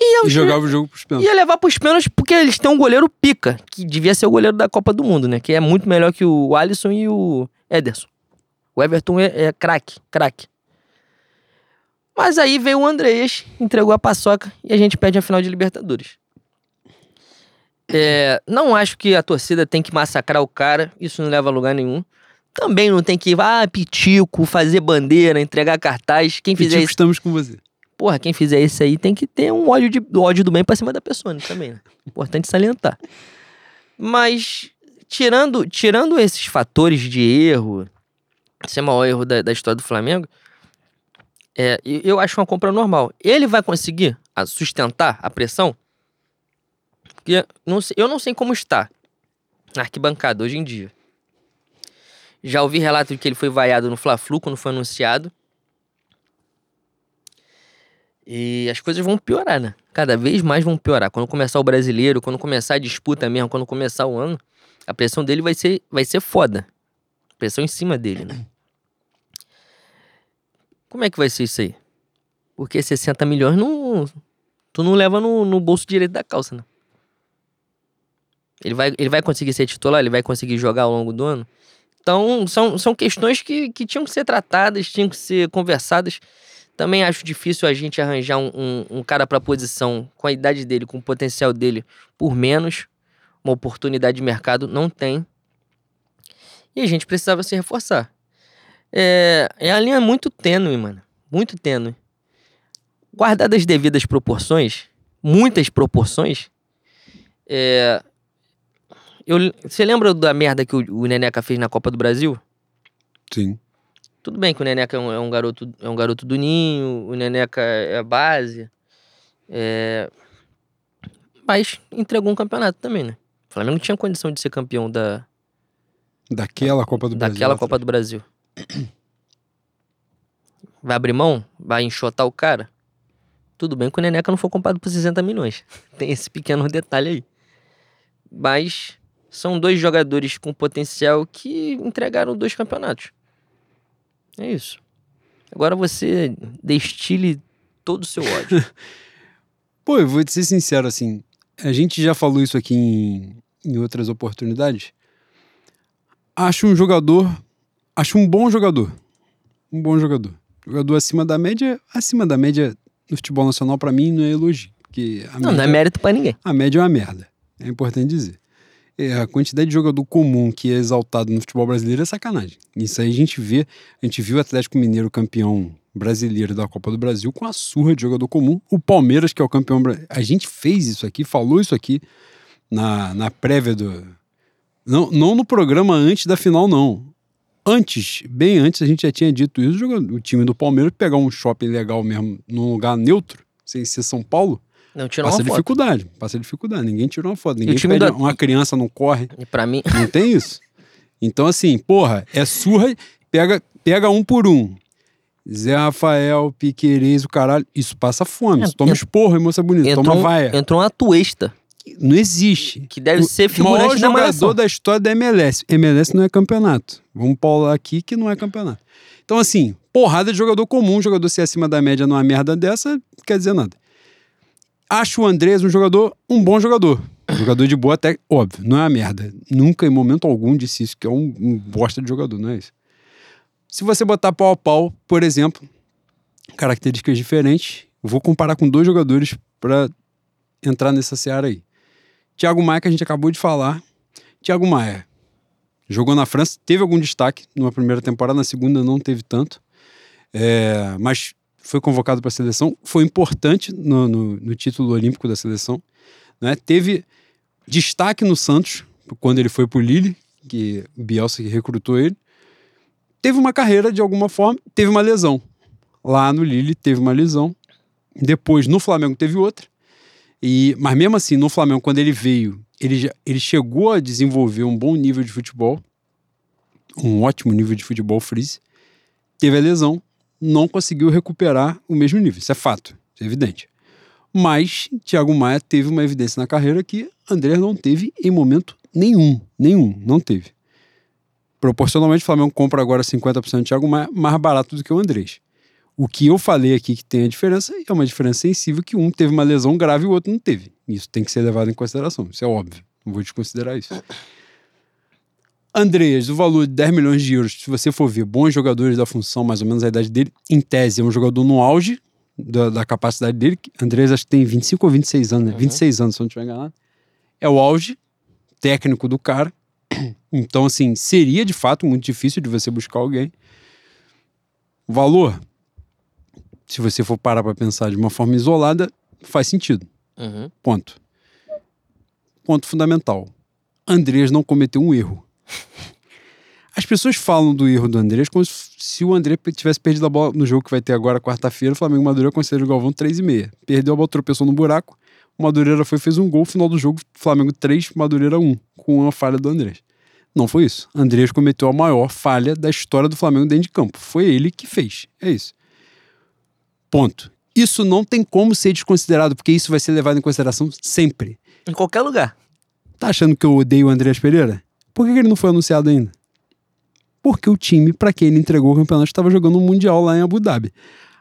e E jogava o jogo pros pênaltis. ia levar pros pênaltis porque eles têm um goleiro pica, que devia ser o goleiro da Copa do Mundo, né? Que é muito melhor que o Alisson e o Ederson. O Everton é, é craque, craque. Mas aí veio o Andreas, entregou a paçoca e a gente perde a final de Libertadores. É, não acho que a torcida tem que massacrar o cara, isso não leva a lugar nenhum. Também não tem que, ah, pitico, fazer bandeira, entregar cartaz. Quem fizer Tipo, isso estamos com você. Porra, quem fizer isso aí tem que ter um ódio, de, ódio do bem pra cima da pessoa né, também, né? Importante salientar. Mas, tirando, tirando esses fatores de erro, esse é o maior erro da, da história do Flamengo, é, eu acho uma compra normal. Ele vai conseguir sustentar a pressão? Porque não sei- eu não sei como está na arquibancada hoje em dia. Já ouvi relato de que ele foi vaiado no Fla-Flu quando foi anunciado. E as coisas vão piorar, né? Cada vez mais vão piorar. Quando começar o brasileiro, quando começar a disputa mesmo, quando começar o ano, a pressão dele vai ser, vai ser foda. Pressão em cima dele, né? Como é que vai ser isso aí? Porque 60 milhões não. Tu não leva no, no bolso direito da calça, né? Ele vai, ele vai conseguir ser titular, ele vai conseguir jogar ao longo do ano. Então, são, são questões que, que tinham que ser tratadas, tinham que ser conversadas. Também acho difícil a gente arranjar um, um, um cara para posição com a idade dele, com o potencial dele, por menos. Uma oportunidade de mercado não tem. E a gente precisava se reforçar. É, é a linha muito tênue, mano. Muito tênue. Guardadas as devidas proporções, muitas proporções, é, eu, você lembra da merda que o, o Neneca fez na Copa do Brasil? Sim. Tudo bem que o Neneca é um, é um garoto, é um garoto do ninho, o Neneca é a base. É... Mas entregou um campeonato também, né? O Flamengo tinha condição de ser campeão da, Daquela Copa do Brasil. daquela Copa do Brasil. Vai abrir mão? Vai enxotar o cara? Tudo bem que o Neneca não foi comprado por 60 milhões. Tem esse pequeno detalhe aí. Mas são dois jogadores com potencial que entregaram dois campeonatos. É isso. Agora você destile todo o seu ódio. Pô, eu vou te ser sincero, assim, a gente já falou isso aqui em, em outras oportunidades. Acho um jogador, acho um bom jogador. Um bom jogador. Jogador acima da média, acima da média no futebol nacional, pra mim, não é elogio. Porque não, não é média- mérito pra ninguém. a média é uma merda. É importante dizer. É, a quantidade de jogador comum que é exaltado no futebol brasileiro é sacanagem. Isso aí a gente vê, a gente viu o Atlético Mineiro campeão brasileiro da Copa do Brasil com a surra de jogador comum. O Palmeiras, que é o campeão. A gente fez isso aqui, falou isso aqui na, na prévia do. Não, não no programa antes da final, não. Antes, bem antes, a gente já tinha dito isso. O time do Palmeiras pegar um shopping legal mesmo, num lugar neutro, sem ser São Paulo, Não tirou Passa uma foto. dificuldade, passa dificuldade. Ninguém tirou uma foto, ninguém pede, da- uma criança não corre, E pra mim, não tem isso. Então, assim, porra, é surra, pega, pega um por um. Zé Rafael, Piquerez, o caralho, isso passa fome, É, isso toma ent- esporro, hein, moça bonita, entrou, toma vaia. entrou uma tuesta, Não existe. que deve ser O maior figurante da jogador malhação. da história da MLS. MLS não é campeonato. Vamos paular aqui que não é campeonato. Então, assim, porrada de jogador comum, jogador ser acima da média numa merda dessa, não quer dizer nada. Acho o Andrés um jogador, um bom jogador. Jogador de boa até, óbvio, não é uma merda. Nunca, em momento algum, disse isso, que é um, um bosta de jogador, não é isso. Se você botar pau a pau, por exemplo, características diferentes, vou comparar com dois jogadores para entrar nessa seara aí. Thiago Maia, que a gente acabou de falar. Thiago Maia jogou na França, teve algum destaque numa primeira temporada, na segunda não teve tanto. É, mas foi convocado para a seleção, foi importante no, no- no título olímpico da seleção. Né? Teve destaque no Santos, quando ele foi para o Lille, que o Bielsa que recrutou ele. Teve uma carreira de alguma forma, teve uma lesão. Lá no Lille teve uma lesão. Depois no Flamengo teve outra. E, mas mesmo assim, no Flamengo, quando ele veio, ele, já- ele chegou a desenvolver um bom nível de futebol, um ótimo nível de futebol freeze. Teve a lesão, não conseguiu recuperar o mesmo nível. Isso é fato, isso é evidente. Mas Thiago Maia teve uma evidência na carreira que André não teve em momento nenhum. Nenhum, não teve. Proporcionalmente, o Flamengo compra agora 50% de Thiago Maia mais barato do que o Andrés. O que eu falei aqui que tem a diferença é uma diferença sensível que um teve uma lesão grave e o outro não teve. Isso tem que ser levado em consideração. Isso é óbvio. Não vou desconsiderar isso. Andreas, o valor de 10 milhões de euros, se você for ver bons jogadores da função, mais ou menos a idade dele, em tese, é um jogador no auge da, da capacidade dele. Andreas acho que tem 25 ou 26 anos, né? Uhum. 26 anos, se eu não estiver enganado. É o auge técnico do cara. Então, assim, seria de fato muito difícil de você buscar alguém. Valor, se você for parar para pensar de uma forma isolada, faz sentido. Uhum. Ponto. Ponto fundamental. Andrés não cometeu um erro. As pessoas falam do erro do Andrés como se o André tivesse perdido a bola no jogo que vai ter agora, quarta-feira. O Flamengo Madureira considera o Galvão 3 e meia. Perdeu a bola, tropeçou no buraco. O Madureira foi fez um gol. Final do jogo, Flamengo 3, Madureira 1, com uma falha do Andrés. Não foi isso. Andrés cometeu a maior falha da história do Flamengo dentro de campo. Foi ele que fez. É isso. Ponto. Isso não tem como ser desconsiderado, porque isso vai ser levado em consideração sempre. Em qualquer lugar. Tá achando que eu odeio o Andreas Pereira? Por que ele não foi anunciado ainda? Porque o time para quem ele entregou o campeonato estava jogando um Mundial lá em Abu Dhabi.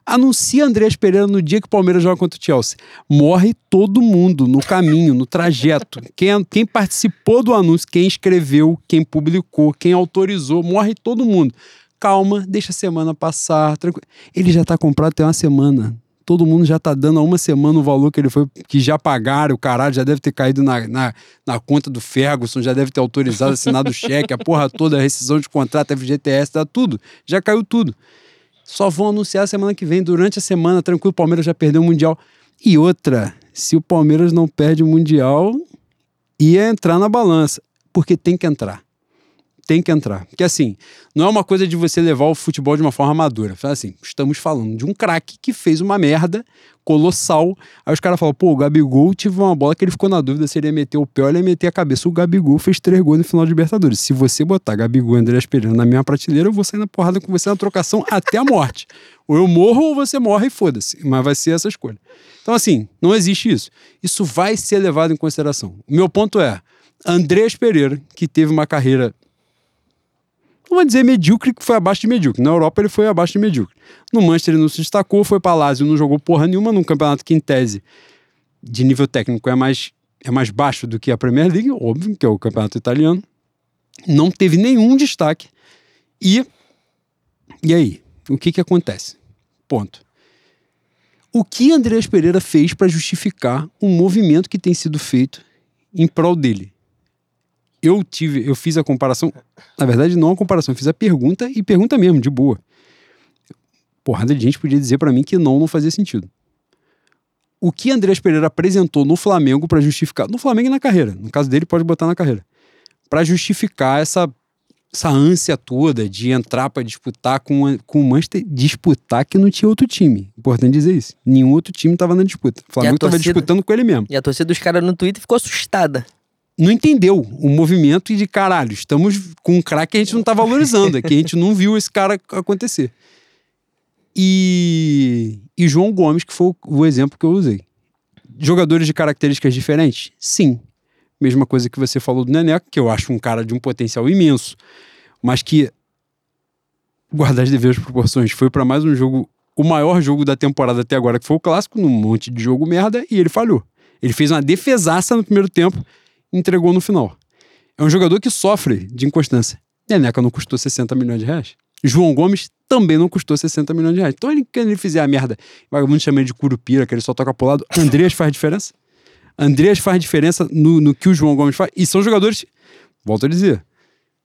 Anuncia Andreas Pereira no dia que o Palmeiras joga contra o Chelsea. Morre todo mundo no caminho, no trajeto. Quem, quem participou do anúncio, quem escreveu, quem publicou, quem autorizou, morre todo mundo. Calma, deixa a semana passar. Tranquilo. Ele já tá comprado tem uma semana. Todo mundo já tá dando há uma semana o valor que ele foi, que já pagaram, o caralho já deve ter caído na, na, na conta do Ferguson, já deve ter autorizado, assinado o cheque, a porra toda, a rescisão de contrato, FGTS, tá tudo. Já caiu tudo. Só vão anunciar semana que vem, durante a semana, tranquilo, o Palmeiras já perdeu o Mundial. E outra, se o Palmeiras não perde o Mundial, ia entrar na balança, porque tem que entrar. Tem que entrar. Porque assim, não é uma coisa de você levar o futebol de uma forma madura. Fala assim, estamos falando de um craque que fez uma merda colossal. Aí os caras falam, pô, o Gabigol tive uma bola que ele ficou na dúvida se ele ia meter o pé ou ele ia meter a cabeça. O Gabigol fez três gols no final de Libertadores. Se você botar Gabigol e André Pereira na mesma prateleira, eu vou sair na porrada com você na trocação até a morte. ou eu morro ou você morre e foda-se. Mas vai ser essa escolha. Então, assim, não existe isso. Isso vai ser levado em consideração. O meu ponto é, Andrés Pereira, que teve uma carreira não vou dizer medíocre, que foi abaixo de medíocre. Na Europa ele foi abaixo de medíocre. No Manchester ele não se destacou, foi para Lazio, não jogou porra nenhuma num campeonato que, em tese, de nível técnico é mais, é mais baixo do que a Premier League, óbvio, que é o campeonato italiano. Não teve nenhum destaque. E, e aí? O que que acontece? Ponto. O que Andreas Pereira fez para justificar um movimento que tem sido feito em prol dele? Eu tive, eu fiz a comparação, na verdade não a comparação, eu fiz a pergunta e pergunta mesmo, de boa. Porrada de gente podia dizer para mim que não, não fazia sentido. O que Andrés Pereira apresentou no Flamengo para justificar, no Flamengo e na carreira, no caso dele pode botar na carreira, para justificar essa essa ânsia toda de entrar para disputar com, com o Manchester, disputar que não tinha outro time. Importante dizer isso. Nenhum outro time estava na disputa. O Flamengo estava disputando com ele mesmo. E a torcida dos caras no Twitter ficou assustada não entendeu o movimento de caralho, estamos com um craque que a gente não está valorizando, é que a gente não viu esse cara acontecer. E, e João Gomes, que foi o, o exemplo que eu usei. Jogadores de características diferentes? Sim. Mesma coisa que você falou do Neneco, que eu acho um cara de um potencial imenso, mas que, guardar as devidas proporções, foi para mais um jogo, o maior jogo da temporada até agora, que foi o clássico, num monte de jogo merda, e ele falhou. Ele fez uma defesaça no primeiro tempo entregou no final. É um jogador que sofre de inconstância. Neneca não custou 60 milhões de reais. João Gomes também não custou 60 milhões de reais. Então, ele, quando ele fizer a merda, vagabundo chama ele de curupira, que ele só toca pro lado, Andreas faz diferença? Andreas faz diferença no, no que o João Gomes faz. E são jogadores, volto a dizer,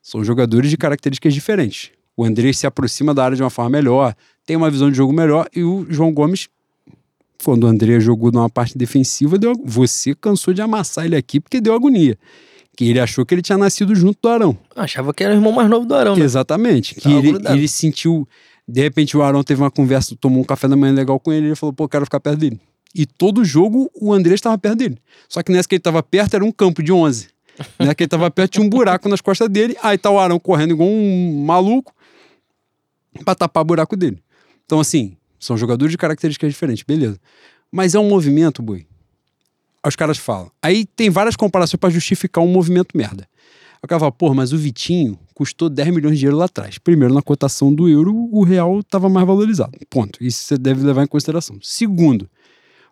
são jogadores de características diferentes. O Andreas se aproxima da área de uma forma melhor, tem uma visão de jogo melhor, e o João Gomes quando o André jogou numa parte defensiva, deu, você cansou de amassar ele aqui porque deu agonia. Que ele achou que ele tinha nascido junto do Arão. Achava que era o irmão mais novo do Arão, né? Exatamente. Que ele, ele, sentiu. De repente o Arão teve uma conversa, tomou um café da manhã legal com ele, ele falou, pô, quero ficar perto dele. E todo jogo o André estava perto dele. Só que nessa que ele estava perto era um campo de 11. né? Que ele estava perto tinha um buraco nas costas dele. Aí tá o Arão correndo igual um maluco para tapar o buraco dele. Então, assim, são jogadores de características diferentes, beleza. Mas é um movimento, boi. Os caras falam. Aí tem várias comparações para justificar um movimento merda. O cara fala, pô, mas o Vitinho custou 10 milhões de euros lá atrás. Primeiro, na cotação do euro, o real estava mais valorizado. Ponto. Isso você deve levar em consideração. Segundo,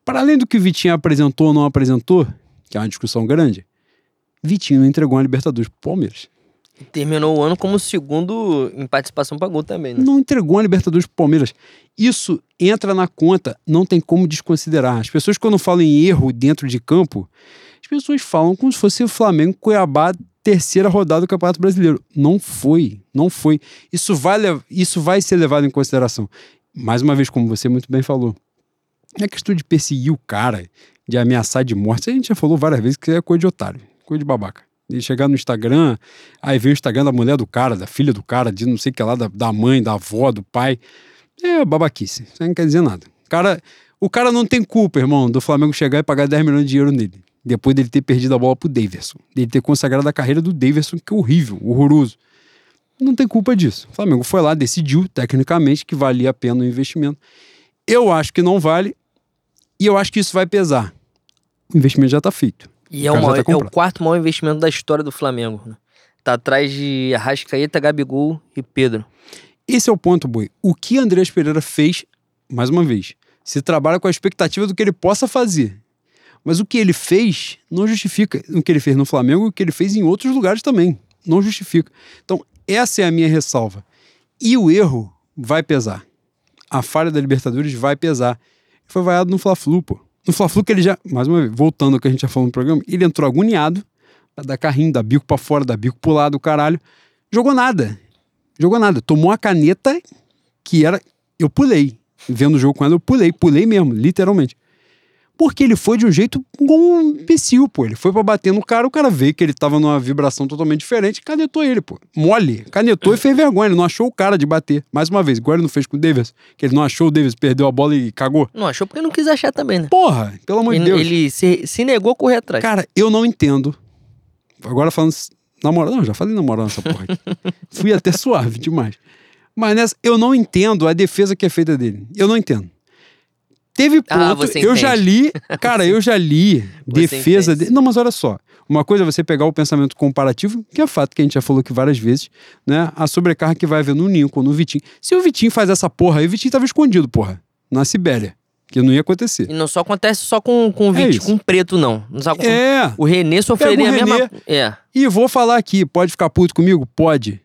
para além do que o Vitinho apresentou ou não apresentou, que é uma discussão grande, Vitinho entregou a Libertadores pro Palmeiras. Terminou o ano como segundo em participação para gol também, né? Não entregou a Libertadores pro Palmeiras. Isso entra na conta, não tem como desconsiderar. As pessoas, quando falam em erro dentro de campo, as pessoas falam como se fosse o Flamengo Cuiabá, terceira rodada do Campeonato Brasileiro. Não foi, não foi. Isso vai, isso vai ser levado em consideração. Mais uma vez, como você muito bem falou, é questão de perseguir o cara, de ameaçar de morte. A gente já falou várias vezes que é coisa de otário, coisa de babaca de chegar no Instagram, aí vem o Instagram da mulher do cara, da filha do cara, de não sei o que lá, da, da mãe, da avó, do pai. É babaquice, isso não quer dizer nada. O cara, o cara não tem culpa, irmão, do Flamengo chegar e pagar 10 milhões de euros nele. Depois dele ter perdido a bola pro Daverson. Dele ter consagrado a carreira do Daverson, que é horrível, horroroso. Não tem culpa disso. O Flamengo foi lá, decidiu, tecnicamente, que valia a pena o investimento. Eu acho que não vale, e eu acho que isso vai pesar. O investimento já está feito. E é é o quarto maior investimento da história do Flamengo. Né? Tá atrás de Arrascaeta, Gabigol e Pedro. Esse é o ponto, Boi. O que Andrés Pereira fez, mais uma vez, se trabalha com a expectativa do que ele possa fazer. Mas o que ele fez não justifica o que ele fez no Flamengo e o que ele fez em outros lugares também. Não justifica. Então, essa é a minha ressalva. E o erro vai pesar. A falha da Libertadores vai pesar. Foi vaiado no Fla-Flu, pô. No Fla-Flu que ele já, mais uma vez, voltando ao que a gente já falou no programa, ele entrou agoniado, pra dar carrinho, dar bico pra fora, dar bico pro lado, caralho. Jogou nada. Jogou nada. Tomou a caneta que era... Eu pulei. Vendo o jogo com ela, eu pulei. Pulei mesmo, literalmente. Porque ele foi de um jeito um imbecil, pô. Ele foi pra bater no cara, o cara veio que ele tava numa vibração totalmente diferente, canetou ele, pô. Mole. Canetou e fez vergonha. Ele não achou o cara de bater. Mais uma vez, igual ele não fez com o Davis, que ele não achou o Davis, perdeu a bola e cagou. Não achou porque não quis achar também, né? Porra, pelo amor de Deus. ele se, se negou a correr atrás. Cara, eu não entendo. Agora falando na moral, não, já falei na moral nessa porra aqui. Fui até suave demais. Mas nessa, eu não entendo a defesa que é feita dele. Eu não entendo. Teve ponto, Ah, eu já li, cara, eu já li defesa dele. Não, mas olha só. Uma coisa é você pegar o pensamento comparativo, que é fato que a gente já falou aqui várias vezes, né? A sobrecarga que vai haver no Lincoln, no Vitinho. Se o Vitinho faz essa porra aí, o Vitinho tava escondido, porra. Na Sibéria. Que não ia acontecer. E não só acontece só com, com o É Vit, isso. com o preto, não. não só com... É. O Renê sofreria a mesma. É. E vou falar aqui, pode ficar puto comigo? Pode.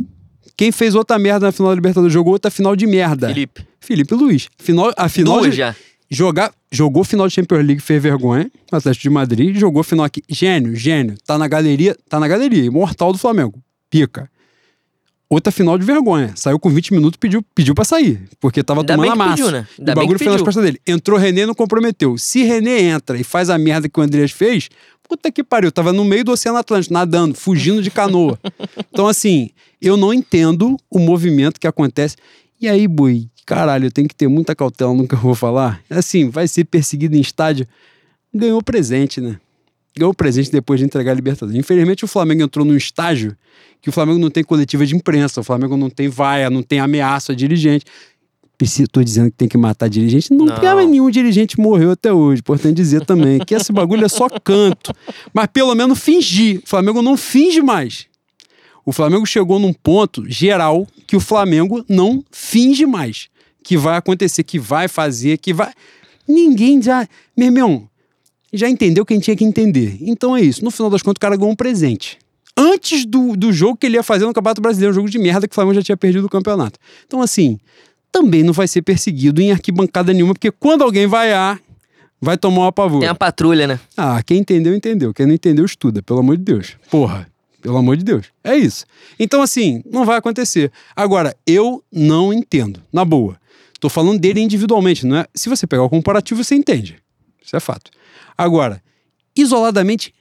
Quem fez outra merda na final da Libertadores jogou outra final de merda. Felipe. Felipe Luiz. Final, a final Duas de, já. Jogar, jogou final de Champions League, fez vergonha, Atlético de Madrid, jogou final aqui. Gênio, gênio. Tá na galeria, tá na galeria, imortal do Flamengo. Pica. Outra final de vergonha. Saiu com 20 minutos, pediu, pediu pra sair. Porque tava Ainda tomando a massa. pediu, né? Ainda o bagulho foi nas costas dele. Entrou René não comprometeu. Se René entra e faz a merda que o Andreas fez, puta que pariu. Tava no meio do Oceano Atlântico, nadando, fugindo de canoa. então, assim, eu não entendo o movimento que acontece. E aí, boi, caralho, eu tenho que ter muita cautela no que eu vou falar. Assim, vai ser perseguido em estádio. Ganhou presente, né? Ganhou presente depois de entregar a Libertadores. Infelizmente, o Flamengo entrou num estágio que o Flamengo não tem coletiva de imprensa, o Flamengo não tem vaia, não tem ameaça a dirigente. Tô dizendo que tem que matar dirigente. Não, Não. tem nenhum dirigente morreu até hoje. Importante dizer também que esse bagulho é só canto. Mas pelo menos fingir. O Flamengo não finge mais. O Flamengo chegou num ponto geral que o Flamengo não finge mais. Que vai acontecer, que vai fazer, que vai. Ninguém já. Meu irmão, já entendeu quem tinha que entender. Então é isso. No final das contas, o cara ganhou um presente. Antes do, do jogo que ele ia fazer no Campeonato Brasileiro, um jogo de merda que o Flamengo já tinha perdido o campeonato. Então, assim, também não vai ser perseguido em arquibancada nenhuma, porque quando alguém vaiar, vai tomar uma pavor. Tem a patrulha, né? Ah, quem entendeu, entendeu. Quem não entendeu, estuda, pelo amor de Deus. Porra, pelo amor de Deus. É isso. Então, assim, não vai acontecer. Agora, eu não entendo, na boa. Tô falando dele individualmente, não é? Se você pegar o comparativo, você entende. Isso é fato. Agora, isoladamente,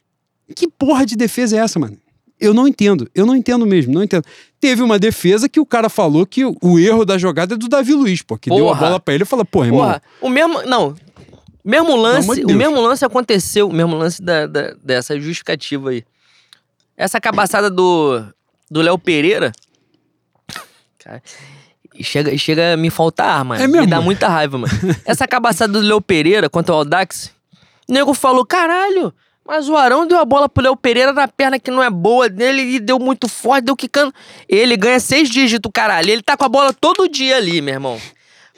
que porra de defesa é essa, mano? Eu não entendo, eu não entendo mesmo, não entendo. Teve uma defesa que o cara falou que o, erro da jogada é do Davi Luiz, pô, que deu a Porra. bola pra ele e falou, pô, irmão, Porra, o mesmo. Não. Mesmo lance, de o mesmo lance aconteceu, o mesmo lance da, da- dessa justificativa aí. Essa cabaçada do do Léo Pereira. Cara, chega, chega a me faltar ar, mano. É Me mesmo? dá muita raiva, mano. Essa cabaçada do Léo Pereira contra o Aldax, o nego falou: caralho, mas o Arão deu a bola pro Léo Pereira na perna que não é boa dele e deu muito forte, deu quicando. Ele ganha seis dígitos, caralho. Ele tá com a bola todo dia ali, meu irmão.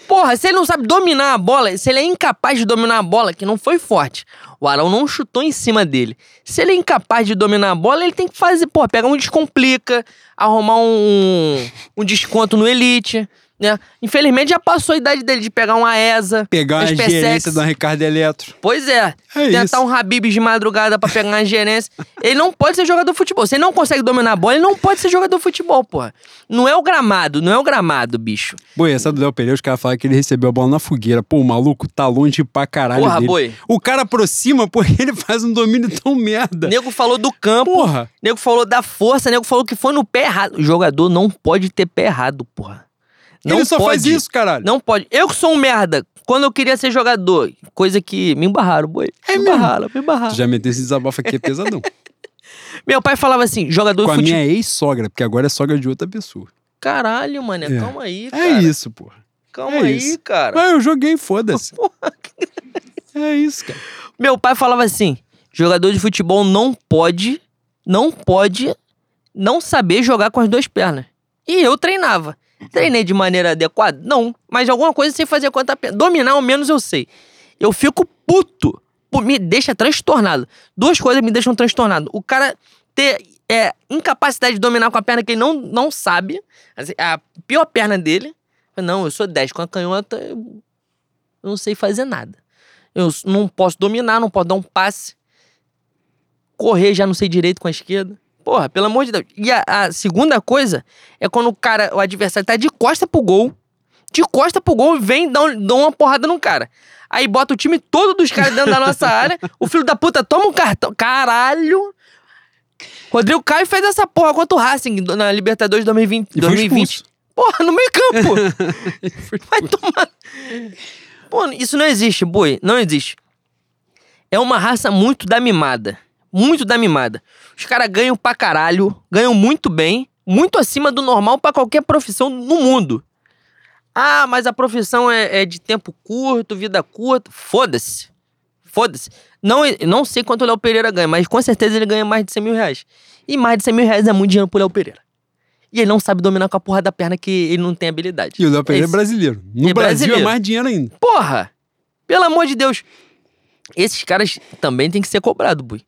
Porra, se ele não sabe dominar a bola, se ele é incapaz de dominar a bola, que não foi forte, o Arão não chutou em cima dele. Se ele é incapaz de dominar a bola, ele tem que fazer, pô, pegar um descomplica, arrumar um, um desconto no Elite, né? Infelizmente já passou a idade dele de pegar uma ESA, pegar uma SpaceX. gerência da Ricardo Eletro. Pois é. É tentar isso. um Habibs de madrugada pra pegar uma gerência. Ele não pode ser jogador de futebol. Se ele não consegue dominar a bola, ele não pode ser jogador de futebol, porra. Não é o gramado, não é o gramado, bicho. Boi, essa do Léo Pereira, os caras falaram que ele recebeu a bola na fogueira. Pô, o maluco tá longe pra caralho Porra, dele. boi. O cara aproxima porque ele faz um domínio tão merda. Nego falou do campo, Porra. nego falou da força, nego falou que foi no pé errado. O jogador não pode ter pé errado, porra. Não ele só pode. faz isso, caralho. Não pode. Eu que sou um merda. Quando eu queria ser jogador, coisa que me embarraram, boi. É me mesmo? embarraram, me embarraram. Tu já meteu esse desabafo aqui, é pesadão. Meu pai falava assim, jogador Com de a futebol. minha ex-sogra, porque agora é sogra de outra pessoa. Caralho, mano, É. calma aí, É cara. isso, porra. Calma é aí, isso. cara. Ah, eu joguei, foda-se. é isso, cara. Meu pai falava assim: jogador de futebol não pode, não pode não saber jogar com as duas pernas. E eu treinava. Treinei de maneira adequada? Não. Mas alguma coisa sei fazer com a outra perna. Dominar ao menos eu sei. Eu fico puto. Me deixa transtornado. Duas coisas me deixam transtornado. O cara ter é, incapacidade de dominar com a perna que ele não, não sabe. Assim, A pior perna dele. Não, eu sou 10. Com a canhota, eu não sei fazer nada. Eu não posso dominar, não posso dar um passe. Correr já não sei direito com a esquerda. Porra, pelo amor de Deus. E a, a segunda coisa é quando o cara, o adversário tá de costa pro gol, de costa pro gol, vem, dá, um, dá uma porrada no cara. Aí bota o time todo dos caras dentro da nossa área. O filho da puta toma um cartão. Caralho! Rodrigo Caio fez essa porra contra o Racing na Libertadores 2020. E foi 2020. expulso. Porra, no meio campo! Vai tomar. Pô, isso não existe, boi. Não existe. É uma raça muito da mimada. Muito da mimada. Os caras ganham pra caralho, ganham muito bem, muito acima do normal pra qualquer profissão no mundo. Ah, mas a profissão é, é de tempo curto, vida curta. Foda-se. Foda-se. Não, não sei quanto o Léo Pereira ganha, mas com certeza ele ganha mais de 100 mil reais. E mais de 100 mil reais é muito dinheiro pro Léo Pereira. E ele não sabe dominar com a porra da perna que ele não tem habilidade. E o Léo Pereira é Esse- brasileiro. No É Brasil brasileiro. é mais dinheiro ainda. Porra! Pelo amor de Deus. Esses caras também tem que ser cobrado, bui.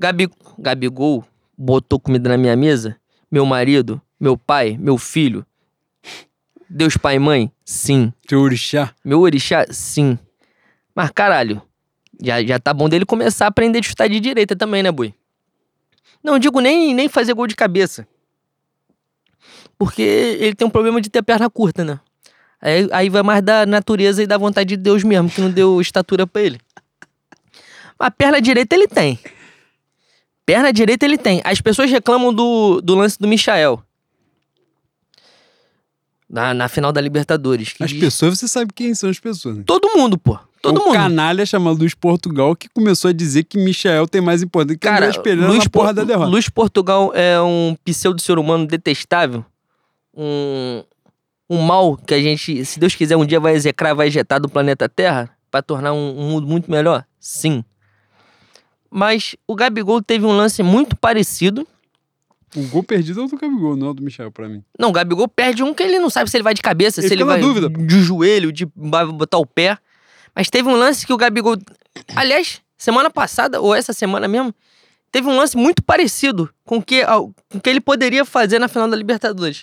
Gabi, Gabigol botou comida na minha mesa? Meu marido, meu pai, meu filho. Deus pai e mãe? Sim. Teu orixá. Meu orixá? Sim. Mas caralho, já, já tá bom dele começar a aprender a chutar de direita também, né, bui? Não digo nem, nem fazer gol de cabeça. Porque ele tem um problema de ter perna curta, né? Aí, aí vai mais da natureza e da vontade de Deus mesmo, que não deu estatura pra ele. Mas perna direita ele tem. Perna direita ele tem. As pessoas reclamam do, do lance do Michael. Na, na final da Libertadores. As diz- pessoas, você sabe quem são as pessoas, né? Todo mundo, pô. Todo um mundo. canalha chamado Luiz Portugal que começou a dizer que Michael tem mais importância que Cara, Pereira Luiz, porra da derrota. Luiz Portugal é um pseudo ser humano detestável. Um, um mal que a gente, se Deus quiser, um dia vai execrar, vai ejetar do planeta Terra pra tornar um, um mundo muito melhor? Sim. Mas o Gabigol teve um lance muito parecido. O gol perdido é o do Gabigol, não é o do Michel, pra mim. Não, o Gabigol perde um que ele não sabe se ele vai de cabeça, Ele se ele vai dúvida. de joelho, de vai botar o pé. Mas teve um lance que o Gabigol. Aliás, semana passada, ou essa semana mesmo, teve um lance muito parecido com o que, com o que ele poderia fazer na final da Libertadores.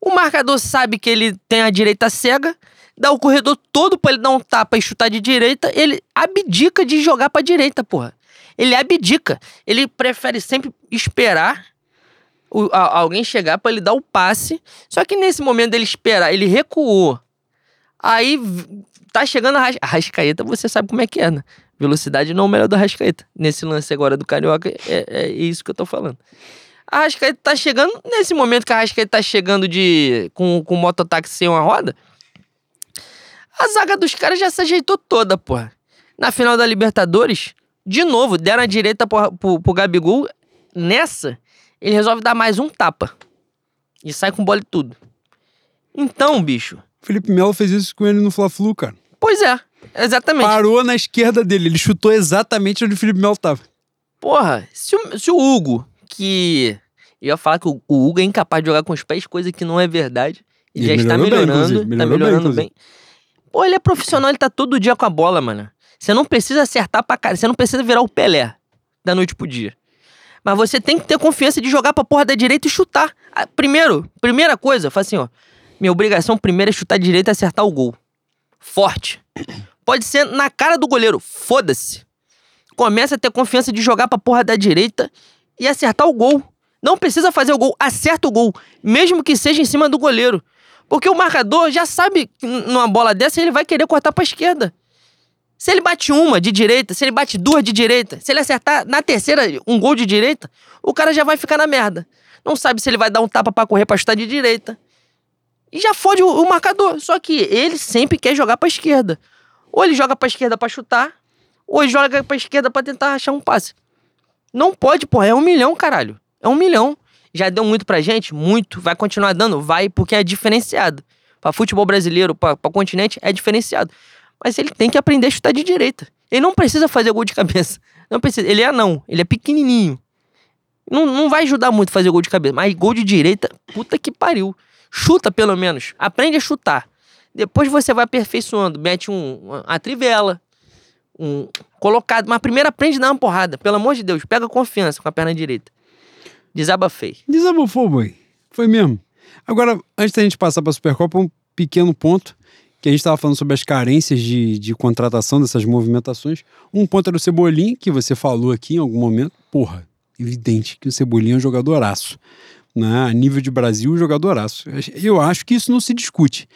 O marcador sabe que ele tem a direita cega, dá o corredor todo pra ele dar um tapa e chutar de direita, ele abdica de jogar pra direita, porra. Ele abdica. Ele prefere sempre esperar o- a- alguém chegar pra ele dar o passe. Só que nesse momento dele esperar, ele recuou. Aí tá chegando a Ras- a Rascaeta, você sabe como é que é, né? Velocidade não é o melhor do Rascaeta. Nesse lance agora do Carioca, é, é isso que eu tô falando. A Rascaeta tá chegando, nesse momento que a Rascaeta tá chegando de com, com o mototáxi sem uma roda, a zaga dos caras já se ajeitou toda, porra. Na final da Libertadores, de novo, deram a direita pro, pro, pro Gabigol. Nessa, ele resolve dar mais um tapa. E sai com bola e tudo. Então, bicho. Felipe Melo fez isso com ele no Fla-Flu, cara. Pois é, exatamente. Parou na esquerda dele, ele chutou exatamente onde o Felipe Melo tava. Porra, se o, se o Hugo, que. Eu ia falar que o, o Hugo é incapaz de jogar com os pés, coisa que não é verdade. Ele, Ele já está melhorou bem, melhorando, tá Melhorou bem, melhorando inclusive. bem. Pô, ele é profissional, ele tá todo dia com a bola, mano. Você não precisa acertar pra cara, você não precisa virar o Pelé da noite pro dia. Mas você tem que ter confiança de jogar pra porra da direita e chutar. Ah, Primeiro, primeira coisa, fala assim, ó. Minha obrigação primeiro é chutar direita e acertar o gol. Forte. Pode ser na cara do goleiro, foda-se. Começa a ter confiança de jogar pra porra da direita e acertar o gol. Não precisa fazer o gol, acerta o gol, mesmo que seja em cima do goleiro. Porque o marcador já sabe que numa bola dessa ele vai querer cortar pra esquerda. Se ele bate uma de direita, se ele bate duas de direita, se ele acertar na terceira um gol de direita, o cara já vai ficar na merda. Não sabe se ele vai dar um tapa pra correr pra chutar de direita. E já fode o, o marcador. Só que ele sempre quer jogar pra esquerda. Ou ele joga pra esquerda pra chutar, ou ele joga pra esquerda pra tentar achar um passe. Não pode, porra. É um milhão, caralho. É um milhão. Já deu muito pra gente? Muito. Vai continuar dando? Vai, porque é diferenciado. Pra futebol brasileiro, pra, pra continente, é diferenciado. Mas ele tem que aprender a chutar de direita. Ele não precisa fazer gol de cabeça. Não precisa. Ele é anão. Ele é pequenininho. Não, não vai ajudar muito fazer gol de cabeça. Mas gol de direita, puta que pariu. Chuta pelo menos. Aprende a chutar. Depois você vai aperfeiçoando. Mete um, uma, uma trivela. Um colocado. Mas primeiro aprende a dar uma porrada. Pelo amor de Deus. Pega confiança com a perna direita. Desabafei. Desabafou, boi. Foi mesmo. Agora, antes da gente passar pra Supercopa, um pequeno ponto que a gente estava falando sobre as carências de, de contratação dessas movimentações. Um ponto era o Cebolinha, que você falou aqui em algum momento. Porra, evidente que o Cebolinha é um jogadoraço. Né? A nível de Brasil, um jogadoraço. Eu acho que isso não se discute.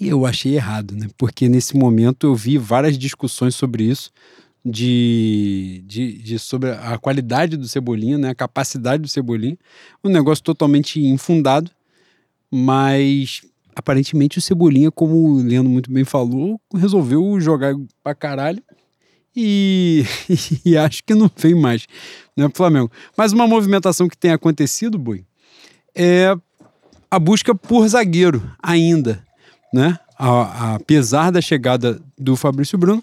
E eu achei errado, né? Porque nesse momento eu vi várias discussões sobre isso, de, de, de sobre a qualidade do Cebolinha, né? A capacidade do Cebolinha. Um negócio totalmente infundado, mas aparentemente o Cebolinha, como o Leandro muito bem falou, resolveu jogar pra caralho. E, e acho que não vem mais né, Flamengo. Mas uma movimentação que tem acontecido, Boi, é a busca por zagueiro ainda, né? A, apesar da chegada do Fabrício Bruno.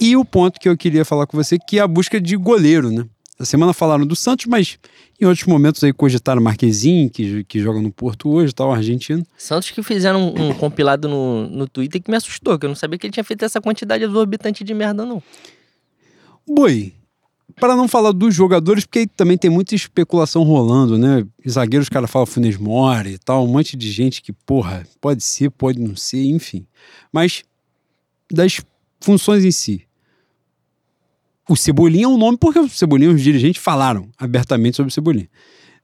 E o ponto que eu queria falar com você, que é a busca de goleiro, né? Essa semana falaram do Santos, mas em outros momentos aí cogitaram Marquezinho, que, que joga no Porto hoje, tal, argentino. Santos que fizeram um, um compilado no, no Twitter que me assustou, que eu não sabia que ele tinha feito essa quantidade exorbitante de merda, não. Boi, para não falar dos jogadores, porque também tem muita especulação rolando, né? Zagueiros, os caras falam Funes Mori e tal, um monte de gente que, porra, pode ser, pode não ser, enfim. Mas das funções em si. O Cebolinha é um nome porque o Cebolinha, os dirigentes falaram abertamente sobre o Cebolinha.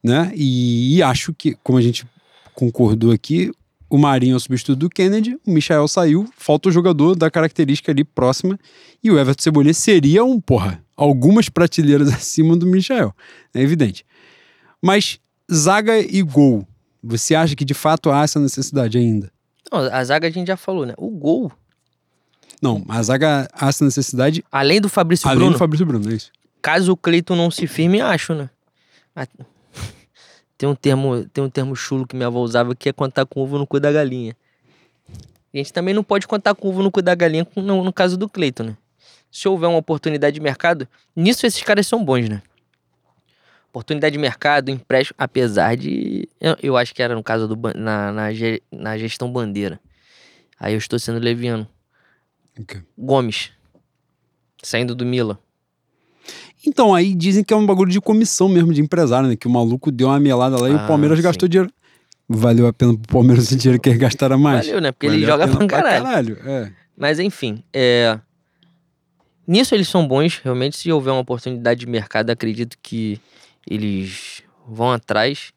Né? E, e acho que, como a gente concordou aqui, o Marinho é o substituto do Kennedy, o Michael saiu, falta o jogador da característica ali próxima, e o Everton Cebolinha seria um, porra, algumas prateleiras acima do Michael, é evidente. Mas zaga e gol, você acha que de fato há essa necessidade ainda? Não, a zaga a gente já falou, né? O gol não, a zaga há essa necessidade. Além do Fabrício além Bruno. do Fabrício Bruno, é isso. Caso o Cleiton não se firme, acho, né? Tem um termo, tem um termo chulo que minha avó usava que é contar com ovo no cu da galinha. a gente também não pode contar com ovo no cu da galinha no, no caso do Cleiton, né? Se houver uma oportunidade de mercado, nisso esses caras são bons, né? Oportunidade de mercado, empréstimo, apesar de. Eu, eu acho que era no caso do na, na, na gestão bandeira. Aí eu estou sendo leviano. Okay. Gomes. Saindo do Mila. Então, aí dizem que é um bagulho de comissão mesmo, de empresário, né? Que o maluco deu uma melada lá e o ah, Palmeiras sim. gastou dinheiro. Valeu a pena pro Palmeiras o dinheiro que ele gastara mais. Valeu, né? Porque Valeu ele joga pra caralho. Pra caralho é. Mas enfim, é... nisso eles são bons. Realmente, se houver uma oportunidade de mercado, acredito que eles vão atrás.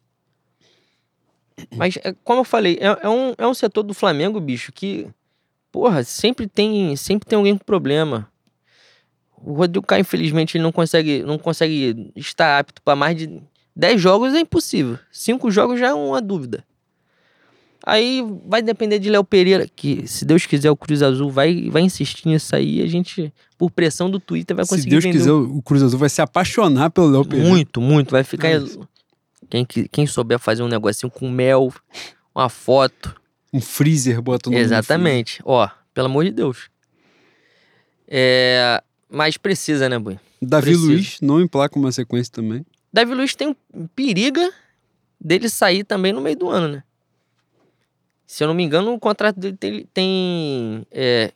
Mas, é, como eu falei, é, é, um, é um setor do Flamengo, bicho, que porra, sempre tem, sempre tem alguém com problema. O Rodrigo Caio, infelizmente, ele não consegue, não consegue estar apto para mais de 10 jogos, é impossível. 5 jogos já é uma dúvida. Aí vai depender de Léo Pereira, que se Deus quiser o Cruz Azul vai, vai insistir nisso aí, a gente, por pressão do Twitter, vai conseguir Se Deus quiser, o Cruz Azul vai se apaixonar pelo Léo Pereira. Muito, muito, vai ficar... Quem, quem souber fazer um negocinho com mel, uma foto, um freezer botando Exatamente. Ó, pelo amor de Deus. É... Mas precisa, né, Bui? Davi precisa. Luiz não emplaca uma sequência também. Davi Luiz tem um periga dele sair também no meio do ano, né? Se eu não me engano, o contrato dele tem. tem é,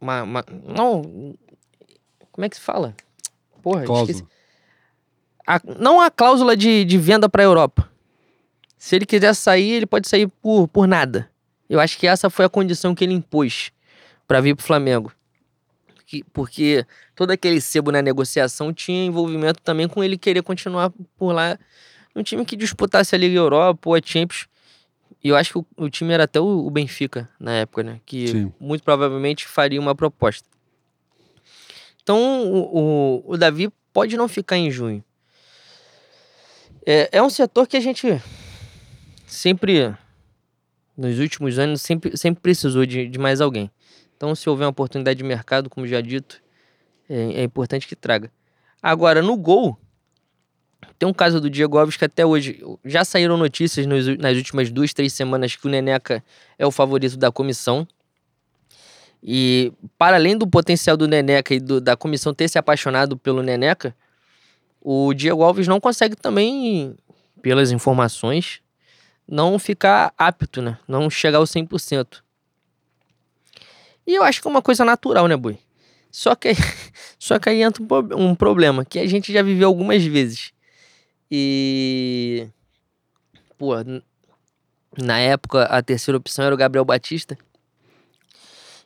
uma, uma, não. Como é que se fala? Porra, cláusula. esqueci. A, não a cláusula de, de venda para a Europa. Se ele quiser sair, ele pode sair por, por nada. Eu acho que essa foi a condição que ele impôs para vir pro Flamengo. Que, porque todo aquele sebo na negociação tinha envolvimento também com ele querer continuar por lá. Um time que disputasse a Liga Europa ou a Champions. E eu acho que o, o time era até o, o, Benfica na época, né? Que Sim. muito provavelmente faria uma proposta. Então o, o, o Davi pode não ficar em junho. É, é um setor que a gente sempre, nos últimos anos, sempre, sempre precisou de, de mais alguém. Então, se houver uma oportunidade de mercado, como já dito, é, é importante que traga. Agora, no gol, tem um caso do Diego Alves que até hoje já saíram notícias nos, nas últimas duas, três semanas que o Neneca é o favorito da comissão. E para além do potencial do Neneca e do, da comissão ter se apaixonado pelo Neneca, o Diego Alves não consegue também, pelas informações, não ficar apto, né? Não chegar ao 100%. E eu acho que é uma coisa natural, né, Boi? Só que, só que aí entra um, um problema que a gente já viveu algumas vezes. E. Pô, na época a terceira opção era o Gabriel Batista.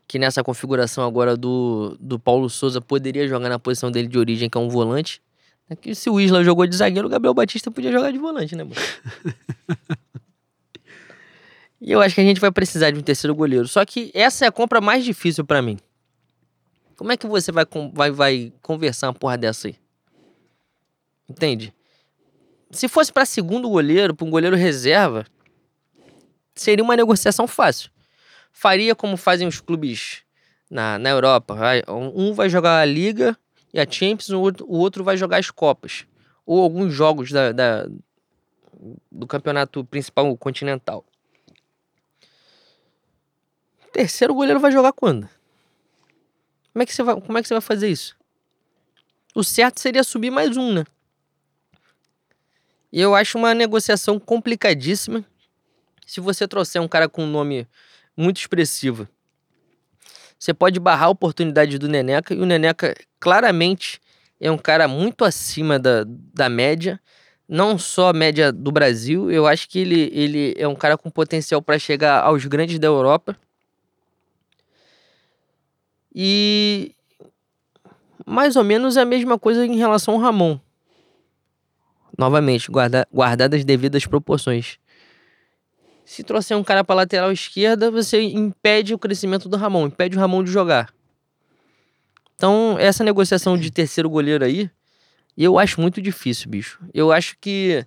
Que nessa configuração agora do, do Paulo Souza poderia jogar na posição dele de origem, que é um volante. É que se o Isla jogou de zagueiro, o Gabriel Batista podia jogar de volante, né, mano? E eu acho que a gente vai precisar de um terceiro goleiro. Só que essa é a compra mais difícil pra mim. Como é que você vai, vai, vai conversar uma porra dessa aí? Entende? Se fosse pra segundo goleiro, pra um goleiro reserva, seria uma negociação fácil. Faria como fazem os clubes na, na Europa. Um vai jogar a Liga e a Champions, o outro, o outro vai jogar as Copas. Ou alguns jogos da, da- do campeonato principal continental. Terceiro goleiro vai jogar quando? Como é que você vai, como é que você vai fazer isso? O certo seria subir mais um, né? E eu acho uma negociação complicadíssima se você trouxer um cara com um nome muito expressivo. Você pode barrar a oportunidade do Neneca, e o Neneca claramente é um cara muito acima da, da média, não só a média do Brasil, eu acho que ele, ele é um cara com potencial para chegar aos grandes da Europa. E mais ou menos a mesma coisa em relação ao Ramon. Novamente, guarda, guardadas as devidas proporções. Se trouxer um cara para lateral esquerda, você impede o crescimento do Ramon, impede o Ramon de jogar. Então, essa negociação de terceiro goleiro aí, eu acho muito difícil, bicho. Eu acho que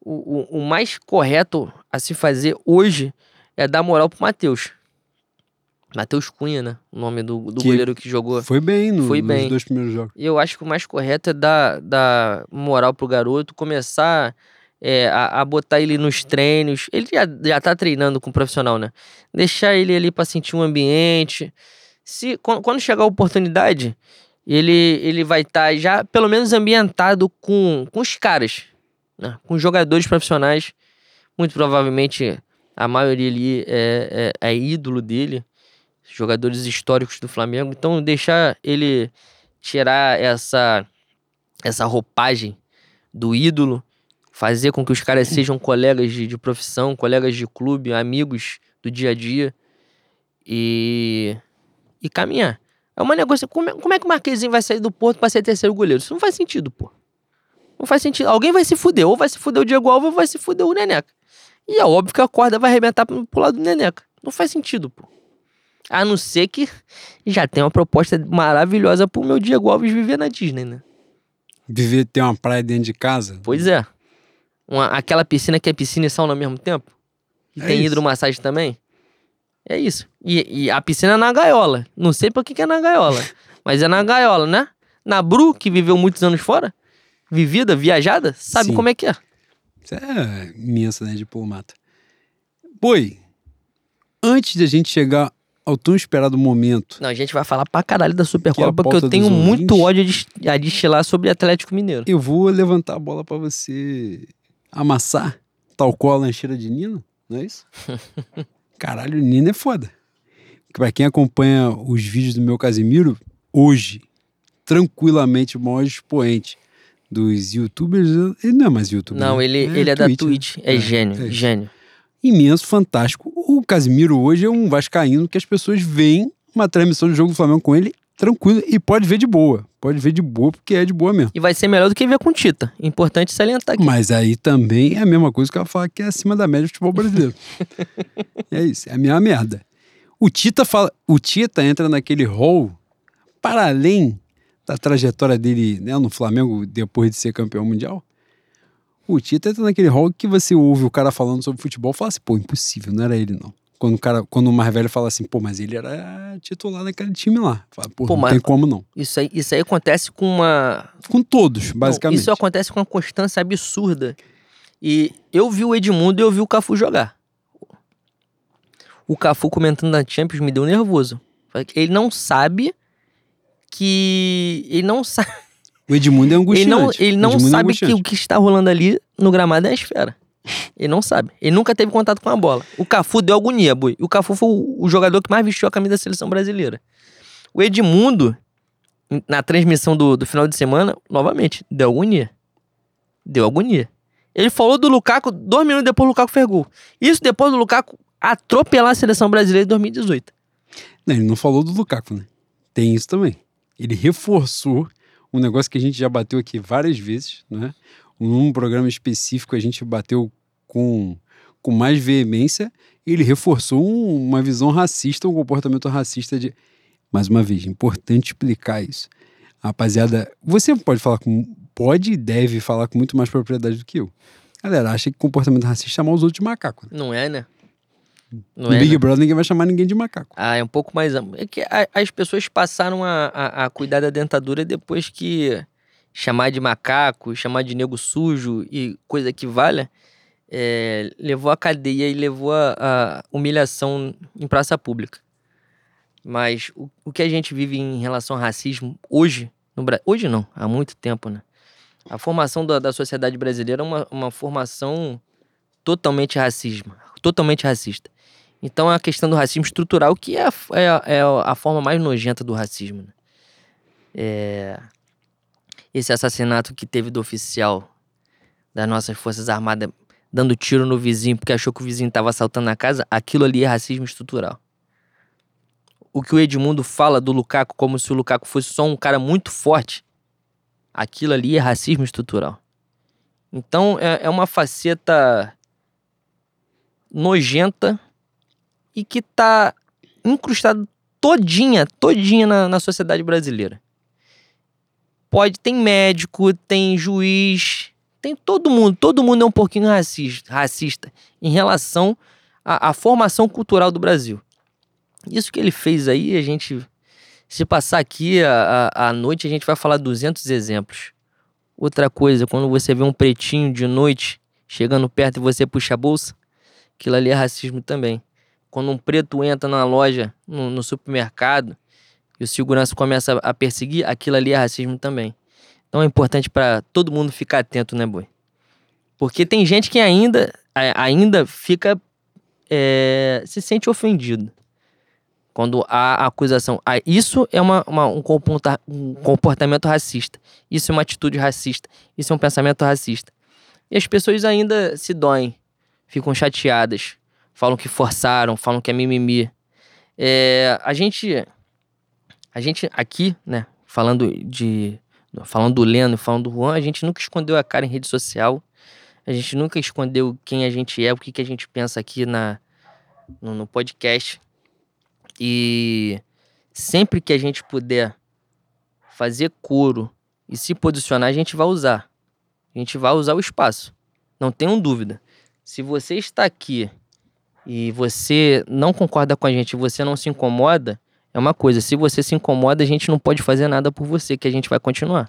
o, o, o mais correto a se fazer hoje é dar moral pro Matheus. Matheus Cunha, né? O nome do, do Que goleiro que jogou. Foi bem no, Foi nos bem. dois primeiros jogos. E eu acho que o mais correto é dar, dar moral pro garoto, começar é, a, a botar ele nos treinos. Ele já, já tá treinando com o profissional, né? Deixar ele ali pra sentir um ambiente. Se, quando, quando chegar a oportunidade, ele, ele vai estar já pelo menos ambientado com, com os caras, né? Com os jogadores profissionais. Muito provavelmente a maioria ali é, é, é ídolo dele. Jogadores históricos do Flamengo. Então, deixar ele tirar essa, essa roupagem do ídolo, fazer com que os caras sejam colegas de, de profissão, colegas de clube, amigos do dia a dia e, e caminhar. É uma negócio. Como é, como é que o Marquezinho vai sair do Porto pra ser terceiro goleiro? Isso não faz sentido, pô. Não faz sentido. Alguém vai se fuder. Ou vai se fuder o Diego Alves ou vai se fuder o Neneca. E é óbvio que a corda vai arrebentar pro lado do Neneca. Não faz sentido, pô. A não ser que já tem uma proposta maravilhosa pro meu Diego Alves viver na Disney, né? Viver ter uma praia dentro de casa. Pois é. Uma- aquela piscina que é piscina e sauna ao mesmo tempo. E É tem isso. hidromassagem também. É isso. E, e a piscina é na gaiola. Não sei por que que é na gaiola. mas é na gaiola, né? Na Bru, que viveu muitos anos fora, vivida, viajada, sabe Sim. como é que é. Isso é imensa, né, diplomata. Boi, antes de a gente chegar ao tão esperado momento, Não, a gente vai falar pra caralho da é Supercopa, porque eu tenho muito ouvintes. ódio a destilar sobre Atlético Mineiro. eu vou levantar a bola pra você amassar, tal qual a lancheira de Nino, não é isso? Caralho, Nino é foda. Pra quem acompanha os vídeos do meu Casimiro, hoje, tranquilamente o maior expoente dos youtubers, ele não é mais youtuber. Não, né? ele, ele é da né? Twitch. É, É, gênio, é. gênio. Imenso, fantástico. O Casimiro hoje é um vascaíno que as pessoas veem uma transmissão de jogo do Flamengo com ele tranquilo e pode ver de boa. Pode ver de boa porque é de boa mesmo. E vai ser melhor do que ver com Tita. Importante salientar aqui. Mas aí também é a mesma coisa que eu falar que é acima da média do futebol brasileiro. é isso, é a mesma merda. O Tita fala, o Tita entra naquele rol para além da trajetória dele né, no Flamengo depois de ser campeão mundial. O Tita entra naquele rol que você ouve o cara falando sobre futebol e fala assim, pô, impossível, não era ele não. Quando o, cara, quando o mais velho fala assim, pô, mas ele era titular naquele time lá. Fala, pô, Pô, não tem como não. Isso aí, isso aí acontece com uma. Com todos, Não, basicamente. isso acontece com uma constância absurda. E eu vi o Edmundo e eu vi o Cafu jogar. O Cafu comentando na Champions me deu nervoso. Ele não sabe que. Ele não sabe. O Edmundo é Ele angustiante. não, ele não Edmundo é sabe que angustiante. o que está rolando ali no gramado é a esfera. Ele não sabe. Ele nunca teve contato com a bola. O Cafu deu agonia, boi. O Cafu foi o, jogador que mais vestiu a camisa da seleção brasileira. O Edmundo, na transmissão do, do final de semana, novamente, deu agonia. Deu agonia. Ele falou do Lukaku, dois minutos depois o Lukaku fez gol. Isso depois do Lukaku atropelar a seleção brasileira em 2018. Não, ele não falou do Lukaku, né? Tem isso também. Ele reforçou um negócio que a gente já bateu aqui várias vezes, né? Num programa específico a gente bateu com, com mais veemência, ele reforçou um- uma visão racista, um comportamento racista de. Mais uma vez, importante explicar isso. Rapaziada, você pode falar com. Pode e deve falar com muito mais propriedade do que eu. Galera, acha que comportamento racista é chamar os outros de macaco. Né? Não é, né? Não no é, Big né? Brother ninguém vai chamar ninguém de macaco. Ah, é um pouco mais amplo. É que a- as pessoas passaram a, a, a cuidar da dentadura depois que chamar de macaco, chamar de nego sujo e coisa que valha, é, levou a cadeia e levou a, a humilhação em praça pública. Mas o, o que a gente vive em relação ao racismo hoje, no Brasil, hoje não, há muito tempo, né? A formação da, da sociedade brasileira é uma, uma formação totalmente racismo, totalmente racista. Então, a questão do racismo estrutural, que é a, é a- é a forma mais nojenta do racismo. né? É, Esse assassinato que teve do oficial das nossas Forças Armadas dando tiro no vizinho porque achou que o vizinho estava assaltando a casa, aquilo ali é racismo estrutural. O que o Edmundo fala do Lukaku como se o Lukaku fosse só um cara muito forte, aquilo ali é racismo estrutural. Então, é, é uma faceta nojenta e que tá incrustada todinha, todinha na, na sociedade brasileira. Pode, tem médico, tem juiz, tem todo mundo, todo mundo é um pouquinho racista, racista em relação à, à formação cultural do Brasil. Isso que ele fez aí, a gente, se passar aqui a, a, a noite, a gente vai falar 200 exemplos. Outra coisa, quando você vê um pretinho de noite chegando perto e você puxa a bolsa, aquilo ali é racismo também. Quando um preto entra na loja, no, no supermercado, e o segurança começa a perseguir, aquilo ali é racismo também. Então é importante para todo mundo ficar atento, né, boi? Porque tem gente que ainda, ainda fica. é, se sente ofendido. Quando há acusação. Ah, isso é uma, uma- um, comporta- um comportamento racista. Isso é uma atitude racista. Isso é um pensamento racista. E as pessoas ainda se doem, ficam chateadas, falam que forçaram, falam que é mimimi. É, a gente. A gente aqui, né, falando de. Falando do Leno, falando do Juan, a gente nunca escondeu a cara em rede social. A gente nunca escondeu quem a gente é, o que, que a gente pensa aqui na, no, no podcast. E sempre que a gente puder fazer coro e se posicionar, a gente vai usar. A gente vai usar o espaço. Não tenham dúvida. Se você está aqui e você não concorda com a gente, você não se incomoda, é uma coisa. Se você se incomoda, a gente não pode fazer nada por você, que a gente vai continuar.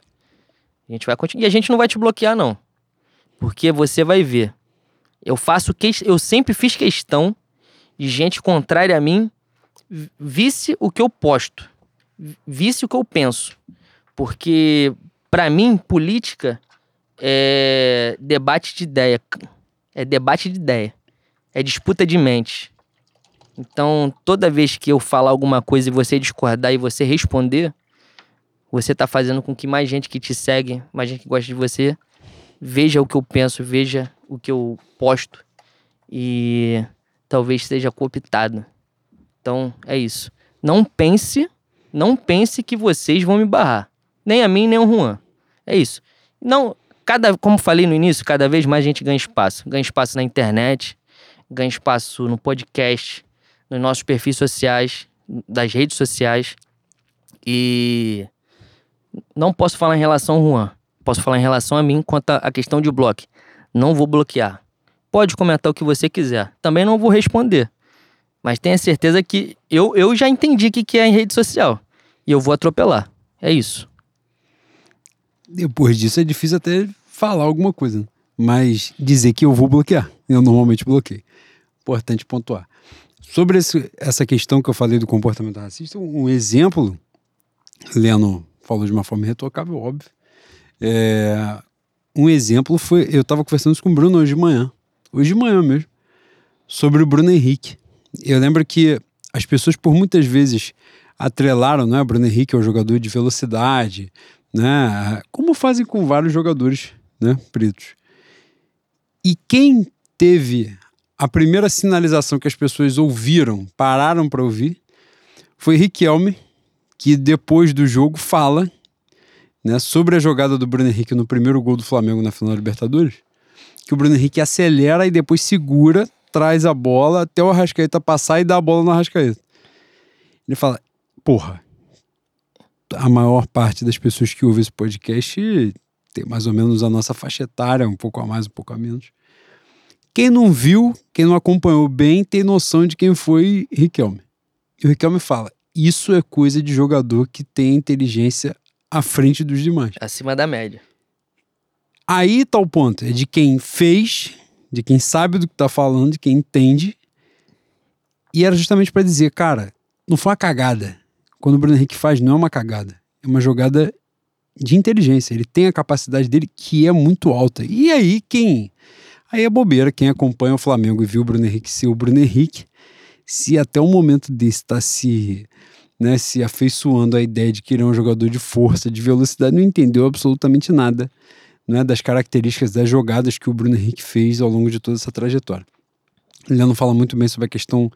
A gente vai continuar. E a gente não vai te bloquear, não. Porque você vai ver. Eu faço que eu sempre fiz questão de gente contrária a mim vi- visse o que eu posto, vi- visse o que eu penso. Porque para mim política é debate de ideia, é debate de ideia, é disputa de mente. Então, toda vez que eu falar alguma coisa e você discordar e você responder, você tá fazendo com que mais gente que te segue, mais gente que gosta de você, veja o que eu penso, veja o que eu posto e talvez seja cooptado. Então, é isso. Não pense, não pense que vocês vão me barrar. Nem a mim, nem o Juan. É isso. Não, cada, como falei no início, cada vez mais a gente ganha espaço. Ganha espaço na internet, ganha espaço no podcast, nos nossos perfis sociais, das redes sociais. E não posso falar em relação ao Juan. Posso falar em relação a mim quanto à questão de bloco. Não vou bloquear. Pode comentar o que você quiser. Também não vou responder. Mas tenha certeza que eu, eu já entendi o que, que é em rede social. E eu vou atropelar. É isso. Depois disso é difícil até falar alguma coisa. né? Mas dizer que eu vou bloquear. Eu normalmente bloqueio. Importante pontuar. Sobre esse- essa questão que eu falei do comportamento racista, um exemplo, Leno falou de uma forma irretocável, óbvio. É, um exemplo foi, eu estava conversando isso com o Bruno hoje de manhã, hoje de manhã mesmo, sobre o Bruno Henrique. Eu lembro que as pessoas por muitas vezes atrelaram, né, Bruno Henrique é um jogador de velocidade, né, como fazem com vários jogadores, né, pretos. E quem teve a primeira sinalização que as pessoas ouviram, pararam para ouvir, foi Riquelme, que depois do jogo fala né, sobre a jogada do Bruno Henrique no primeiro gol do Flamengo na final da Libertadores, que o Bruno Henrique acelera e depois segura traz a bola até o Arrascaeta passar e dá a bola no Arrascaeta. Ele fala: Porra, a maior parte das pessoas que ouvem esse podcast tem mais ou menos a nossa faixa etária, um pouco a mais, um pouco a menos. Quem não viu, quem não acompanhou bem, tem noção de quem foi Riquelme. E o Riquelme fala: Isso é coisa de jogador que tem inteligência à frente dos demais. Acima da média. Aí tá o ponto, é de quem fez, de quem sabe do que tá falando, de quem entende. E era justamente para dizer, cara, não foi uma cagada. Quando o Bruno Henrique faz, não é uma cagada. É uma jogada de inteligência. Ele tem a capacidade dele que é muito alta. E aí, quem. Aí é bobeira, quem acompanha o Flamengo e viu o Bruno Henrique ser o Bruno Henrique, se até o momento desse está se, né, se afeiçoando a ideia de que ele é um jogador de força, de velocidade, não entendeu absolutamente nada né, das características das jogadas que o Bruno Henrique fez ao longo de toda essa trajetória. Ele não fala muito bem sobre a questão,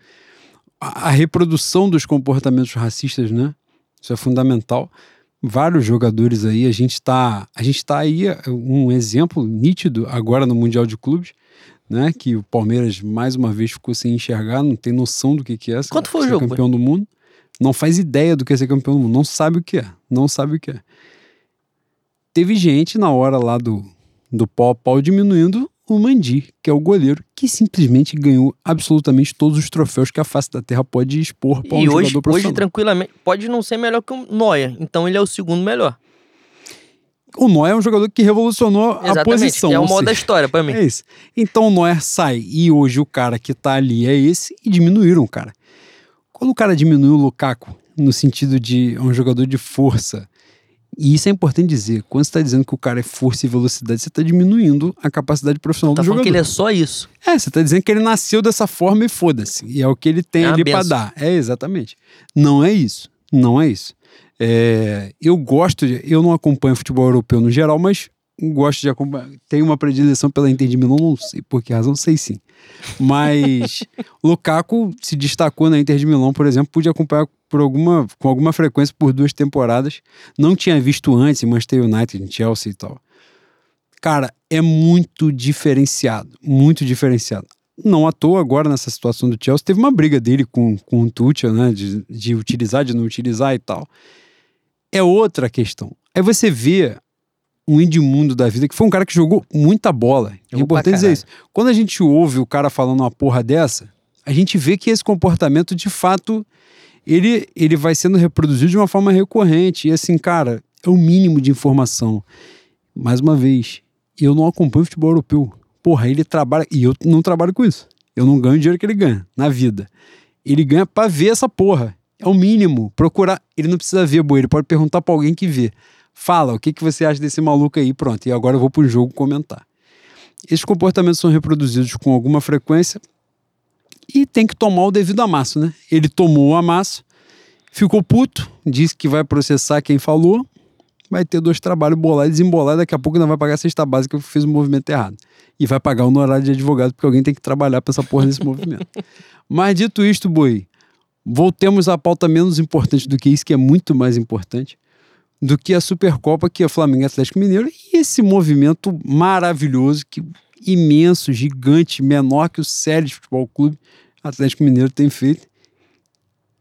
a reprodução dos comportamentos racistas, né? Isso é fundamental. Vários jogadores aí, a gente está, a gente tá aí um exemplo nítido agora no Mundial de Clubes, né? Que o Palmeiras mais uma vez ficou sem enxergar, não tem noção do que, que é. Quanto foi ser o jogo? Campeão do mundo, não faz ideia do que é ser campeão do mundo, não sabe o que é, não sabe o que é teve gente na hora lá do, do pau a pau diminuindo o Mandi, que é o goleiro, que simplesmente ganhou absolutamente todos os troféus que a face da terra pode expor para um e hoje, jogador hoje, tranquilamente, pode não ser melhor que o Noia, então ele é o segundo melhor. O Neuer é um jogador que revolucionou Exatamente, a posição. é o modo da história pra mim. É isso. Então o Neuer sai e hoje o cara que tá ali é esse e diminuíram o cara. Quando o cara diminuiu o Lukaku, no sentido de é um jogador de força, e isso é importante dizer, quando você está dizendo que o cara é força e velocidade, você está diminuindo a capacidade profissional Tá do jogador. que ele é só isso. É, você tá dizendo que ele nasceu dessa forma e foda-se. E é o que ele tem É ali benção. dar. É, exatamente. Não é isso. Não é isso. É, eu gosto, de, eu não acompanho futebol europeu no geral, mas gosto de acompanhar. Tenho uma predileção pela Inter de Milão, não sei por que razão, sei sim. Mas Lukaku se destacou na Inter de Milão, por exemplo, pude acompanhar por alguma, com alguma frequência por duas temporadas. Não tinha visto antes em Manchester United, em Chelsea e tal. Cara, é muito diferenciado, muito diferenciado. Não à toa, agora nessa situação do Chelsea, teve uma briga dele com, com o Tuchel, né? De, de utilizar, de não utilizar e tal. É outra questão. Aí você vê um Edmundo da vida, que foi um cara que jogou muita bola. É importante dizer isso. Quando a gente ouve o cara falando uma porra dessa, a gente vê que esse comportamento, de fato, ele, ele vai sendo reproduzido de uma forma recorrente. E assim, cara, é o mínimo de informação. Mais uma vez, eu não acompanho futebol europeu. Porra, ele trabalha. E eu não trabalho com isso. Eu não ganho o dinheiro que ele ganha na vida. Ele ganha pra ver essa porra. É o mínimo. Procurar. Ele não precisa ver, boi. Ele pode perguntar pra alguém que vê. Fala, o que, que você acha desse maluco aí? Pronto. E agora eu vou pro jogo comentar. Esses comportamentos são reproduzidos com alguma frequência e tem que tomar o devido amasso, né? Ele tomou o amasso, ficou puto, disse que vai processar quem falou, vai ter dois trabalhos bolar e desembolar, daqui a pouco não vai pagar a cesta básica que fez o movimento errado. E vai pagar o honorário de advogado, porque alguém tem que trabalhar pra essa porra desse movimento. Mas dito isto, Boi, voltemos à pauta menos importante do que isso, que é muito mais importante, do que a Supercopa, que é Flamengo e Atlético Mineiro, e esse movimento maravilhoso, que imenso, gigante, menor que o de Futebol Clube Atlético Mineiro tem feito.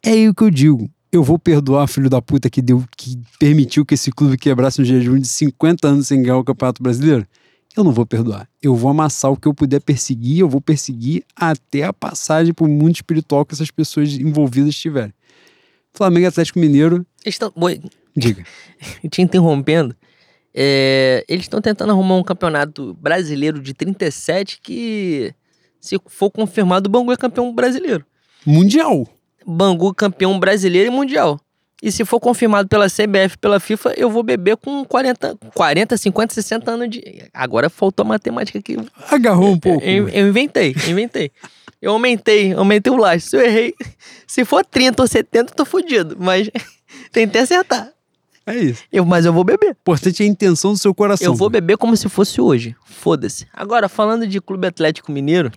É aí o que eu digo. Eu vou perdoar filho da puta que deu, que permitiu que esse clube quebrasse um jejum de 50 anos sem ganhar o Campeonato Brasileiro? Eu não vou perdoar. Eu vou amassar o que eu puder perseguir, eu vou perseguir até a passagem por mundo espiritual que essas pessoas envolvidas tiverem. Flamengo e Atlético Mineiro, estão. Diga. te interrompendo. É, eles estão tentando arrumar um campeonato brasileiro de 37 que, se for confirmado, o Bangu é campeão brasileiro. Mundial. Bangu campeão brasileiro e mundial. E se for confirmado pela CBF, pela FIFA, eu vou beber com 40, 40 50, 60 anos de. Agora faltou a matemática aqui. Agarrou um pouco. Eu, eu inventei, inventei. Eu aumentei, aumentei o laço. Se eu errei, se for 30 ou 70, eu tô fudido. Mas tentei acertar. É isso. Eu, mas eu vou beber. O importante é a intenção do seu coração. Eu vou beber como se fosse hoje. Foda-se. Agora, falando de Clube Atlético Mineiro,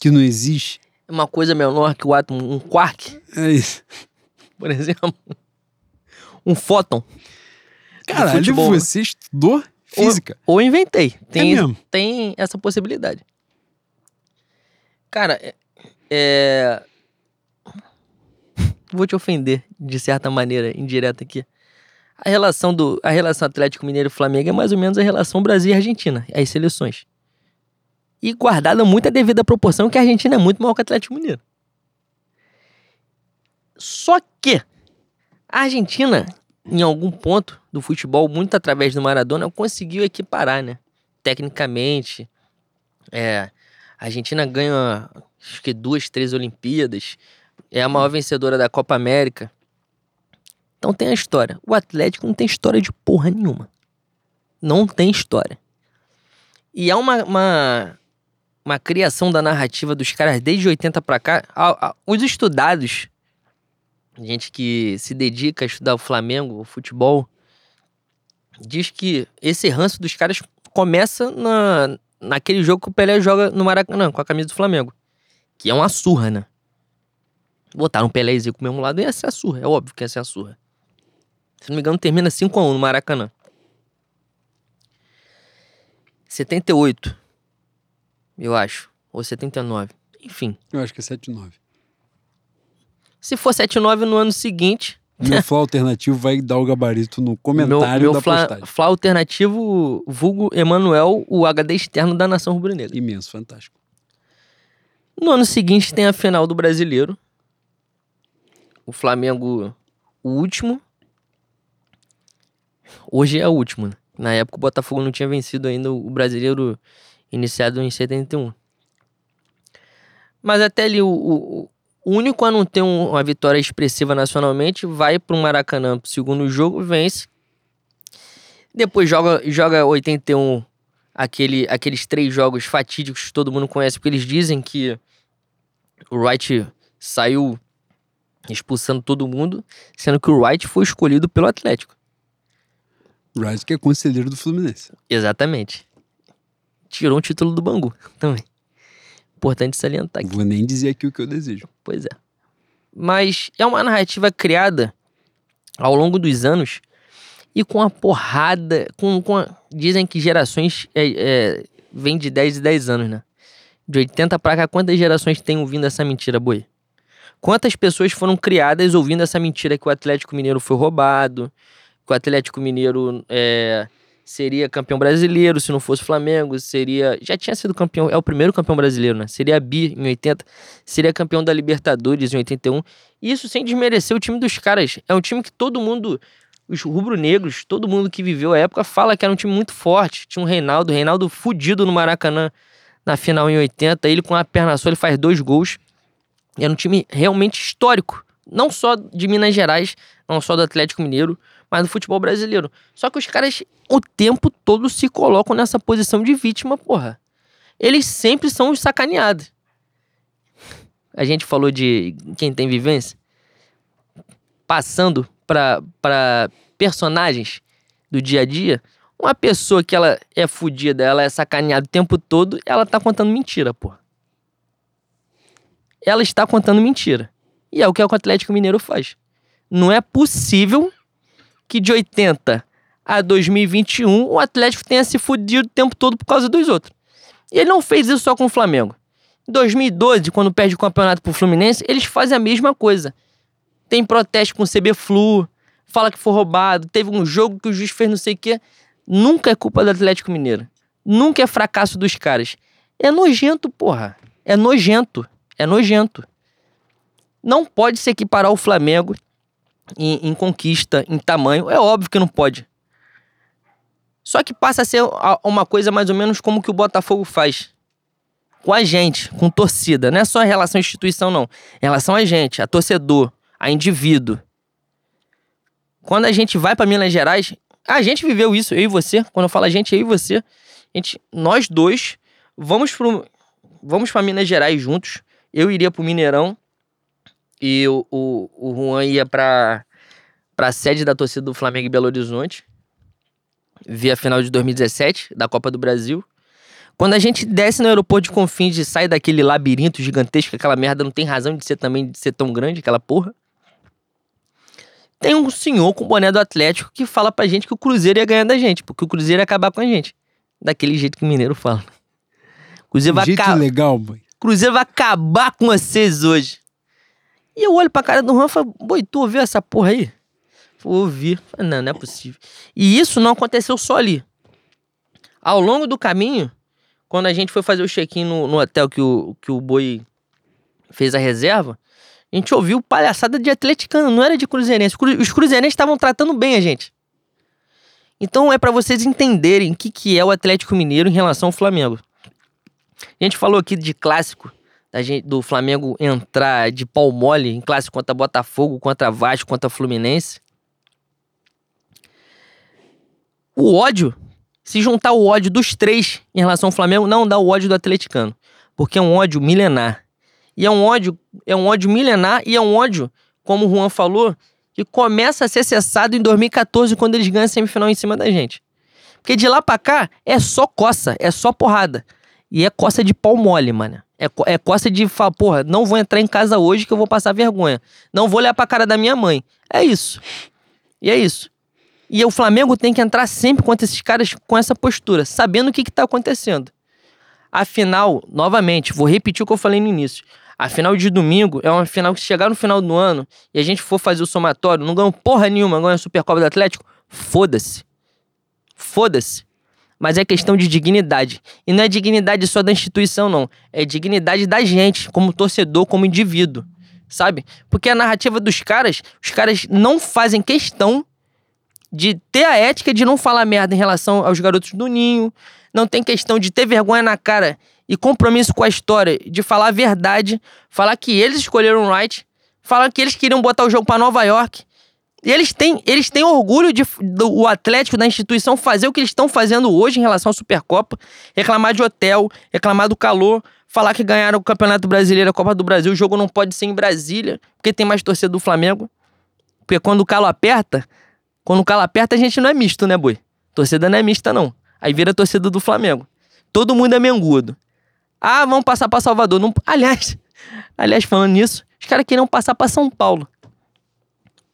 Que não existe. uma coisa menor que o átomo, um quark, É isso. por exemplo. Um fóton. Caralho, futebol. você estudou física. Ou, ou inventei. Tem, É mesmo? tem essa possibilidade. Cara, é- é. Vou te ofender, de certa maneira, indireta aqui. A relação do a relação Atlético Mineiro Flamengo é mais ou menos a relação Brasil e Argentina, as seleções. E guardada muito a devida proporção que a Argentina é muito maior que o Atlético Mineiro. Só que a Argentina, em algum ponto do futebol, muito através do Maradona, conseguiu equiparar, né? Tecnicamente. É, a Argentina ganha acho que duas, três Olimpíadas. É a maior vencedora da Copa América. Então tem a história. O Atlético não tem história de porra nenhuma. Não tem história. E é uma, uma, uma criação da narrativa dos caras desde 80 pra cá. A- a- os estudados, gente que se dedica a estudar o Flamengo, o futebol, diz que esse ranço dos caras começa na, naquele jogo que o Pelé joga no Maracanã, com a camisa do Flamengo. Que é uma surra, né? Botaram um Pelé Zico pro mesmo lado, ia ser a surra. É óbvio que ia ser a surra. Se não me engano, termina 5x1 no Maracanã. 78, eu acho. Ou 79. Enfim. Eu acho que é 7-9. Se for 7-9 no ano seguinte, Meu Fla alternativo vai dar o gabarito no comentário meu, meu da fla, postagem. fla alternativo, vulgo Emanuel, o HD externo da nação rubro-negra. Imenso, fantástico. No ano seguinte tem a final do Brasileiro. O Flamengo, o último. Hoje é o último. né? Na época o Botafogo não tinha vencido ainda o Brasileiro iniciado em 71. Mas até ali o, o- único a não ter um- uma vitória expressiva nacionalmente vai para o Maracanã pro segundo jogo, vence. Depois joga, joga 81 aquele, aqueles três jogos fatídicos que todo mundo conhece, porque eles dizem que o Wright saiu expulsando todo mundo, sendo que o Wright foi escolhido pelo Atlético. Rice, que é conselheiro do Fluminense. Exatamente. Tirou um título do Bangu também. Importante salientar aqui. Vou nem dizer aqui o que eu desejo. Pois é. Mas é uma narrativa criada ao longo dos anos e com a porrada. Com, com a- dizem que gerações é, é, vem de 10 e 10 anos, né? De 80 pra cá, quantas gerações têm ouvindo essa mentira, boi? Quantas pessoas foram criadas ouvindo essa mentira que o Atlético Mineiro foi roubado, que o Atlético Mineiro é, seria campeão brasileiro se não fosse o Flamengo, seria. Já tinha sido campeão, é o primeiro campeão brasileiro, né? Seria bi em 80, seria campeão da Libertadores em 81. E isso sem desmerecer o time dos caras. É um time que todo mundo, os rubro-negros, todo mundo que viveu a época fala que era um time muito forte. Tinha um Reinaldo, Reinaldo fudido no Maracanã na final em 80. Ele com a perna só, ele faz dois gols. Era um time realmente histórico. Não só de Minas Gerais, não só do Atlético Mineiro, mas do futebol brasileiro. Só que os caras o tempo todo se colocam nessa posição de vítima, porra. Eles sempre são os sacaneados. A gente falou de quem tem vivência. Passando pra personagens do dia a dia, uma pessoa que ela é fudida, ela é sacaneada o tempo todo, ela tá contando mentira, porra. Ela está contando mentira. E é o que o Atlético Mineiro faz. Não é possível que de 80 a 2021 o Atlético tenha se fudido o tempo todo por causa dos outros. E ele não fez isso só com o Flamengo. Em 2012, quando perde o campeonato pro Fluminense, eles fazem a mesma coisa. Tem protesto com o CB Flu, fala que foi roubado, teve um jogo que o juiz fez não sei o quê. Nunca é culpa do Atlético Mineiro. Nunca é fracasso dos caras. É nojento, porra. É nojento. É nojento. Não pode se equiparar ao Flamengo em, em conquista, em tamanho. É óbvio que não pode. Só que passa a ser uma coisa mais ou menos como que o Botafogo faz. Com a gente, com torcida. Não é só em relação à instituição, não. Em relação a gente, a torcedor, a indivíduo. Quando a gente vai para Minas Gerais, a gente viveu isso, eu e você. Quando eu falo a gente, eu e você. A gente, nós dois vamos pro, vamos para Minas Gerais juntos. Eu iria pro Mineirão e o, o, o Juan ia pra, pra sede da torcida do Flamengo em Belo Horizonte. Vi a final de 2017 da Copa do Brasil. Quando a gente desce no aeroporto de Confins e sai daquele labirinto gigantesco, aquela merda não tem razão de ser também de ser tão grande, aquela porra. Tem um senhor com o boné do Atlético que fala pra gente que o Cruzeiro ia ganhar da gente, porque o Cruzeiro ia acabar com a gente. Daquele jeito que o mineiro fala. Cruzeiro vai Um acabar. legal. Cruzeiro vai acabar com vocês hoje. E eu olho pra cara do Juan e falo, boi, tu ouviu essa porra aí? Eu ouvi. Falei, não, não é possível. E isso não aconteceu só ali. Ao longo do caminho, quando a gente foi fazer o check-in no, no hotel que o, que o Boi fez a reserva, a gente ouviu palhaçada de atleticano, não era de cruzeirense. Os cruzeirenses estavam tratando bem a gente. Então é para vocês entenderem o que, que é o Atlético Mineiro em relação ao Flamengo. A gente falou aqui de clássico, gente, do Flamengo entrar de pau mole em clássico contra Botafogo, contra Vasco, contra Fluminense. O ódio, se juntar o ódio dos três em relação ao Flamengo, não dá o ódio do atleticano. Porque é um ódio milenar. E é um ódio, é um ódio milenar e é um ódio, como o Juan falou, que começa a ser cessado em 2014, quando eles ganham a semifinal em cima da gente. Porque de lá pra cá é só coça, é só porrada. E é coça de pau mole, mano. É, é coça de falar, porra, não vou entrar em casa hoje que eu vou passar vergonha. Não vou olhar pra cara da minha mãe. É isso. E é isso. E o Flamengo tem que entrar sempre contra esses caras com essa postura, sabendo o que, que tá acontecendo. Afinal, novamente, vou repetir o que eu falei no início. A final de domingo é uma final que se chegar no final do ano e a gente for fazer o somatório, não ganhou porra nenhuma, ganhou a Supercopa do Atlético, foda-se. Foda-se. Mas é questão de dignidade. E não é dignidade só da instituição, não. É dignidade da gente, como torcedor, como indivíduo. Sabe? Porque a narrativa dos caras, os caras não fazem questão de ter a ética de não falar merda em relação aos garotos do ninho. Não tem questão de ter vergonha na cara e compromisso com a história de falar a verdade, falar que eles escolheram o Wright, falar que eles queriam botar o jogo para Nova York. E eles têm, eles têm orgulho de do, o Atlético da instituição fazer o que eles estão fazendo hoje em relação à Supercopa, reclamar de hotel, reclamar do calor, falar que ganharam o Campeonato Brasileiro, a Copa do Brasil, o jogo não pode ser em Brasília, porque tem mais torcida do Flamengo. Porque quando o calo aperta, quando o calo aperta, a gente não é misto, né, boi? Torcida não é mista, não. Aí vira torcida do Flamengo. Todo mundo é mengudo. Ah, vamos passar para Salvador. Não... Aliás, aliás, falando nisso, os caras queriam passar para São Paulo.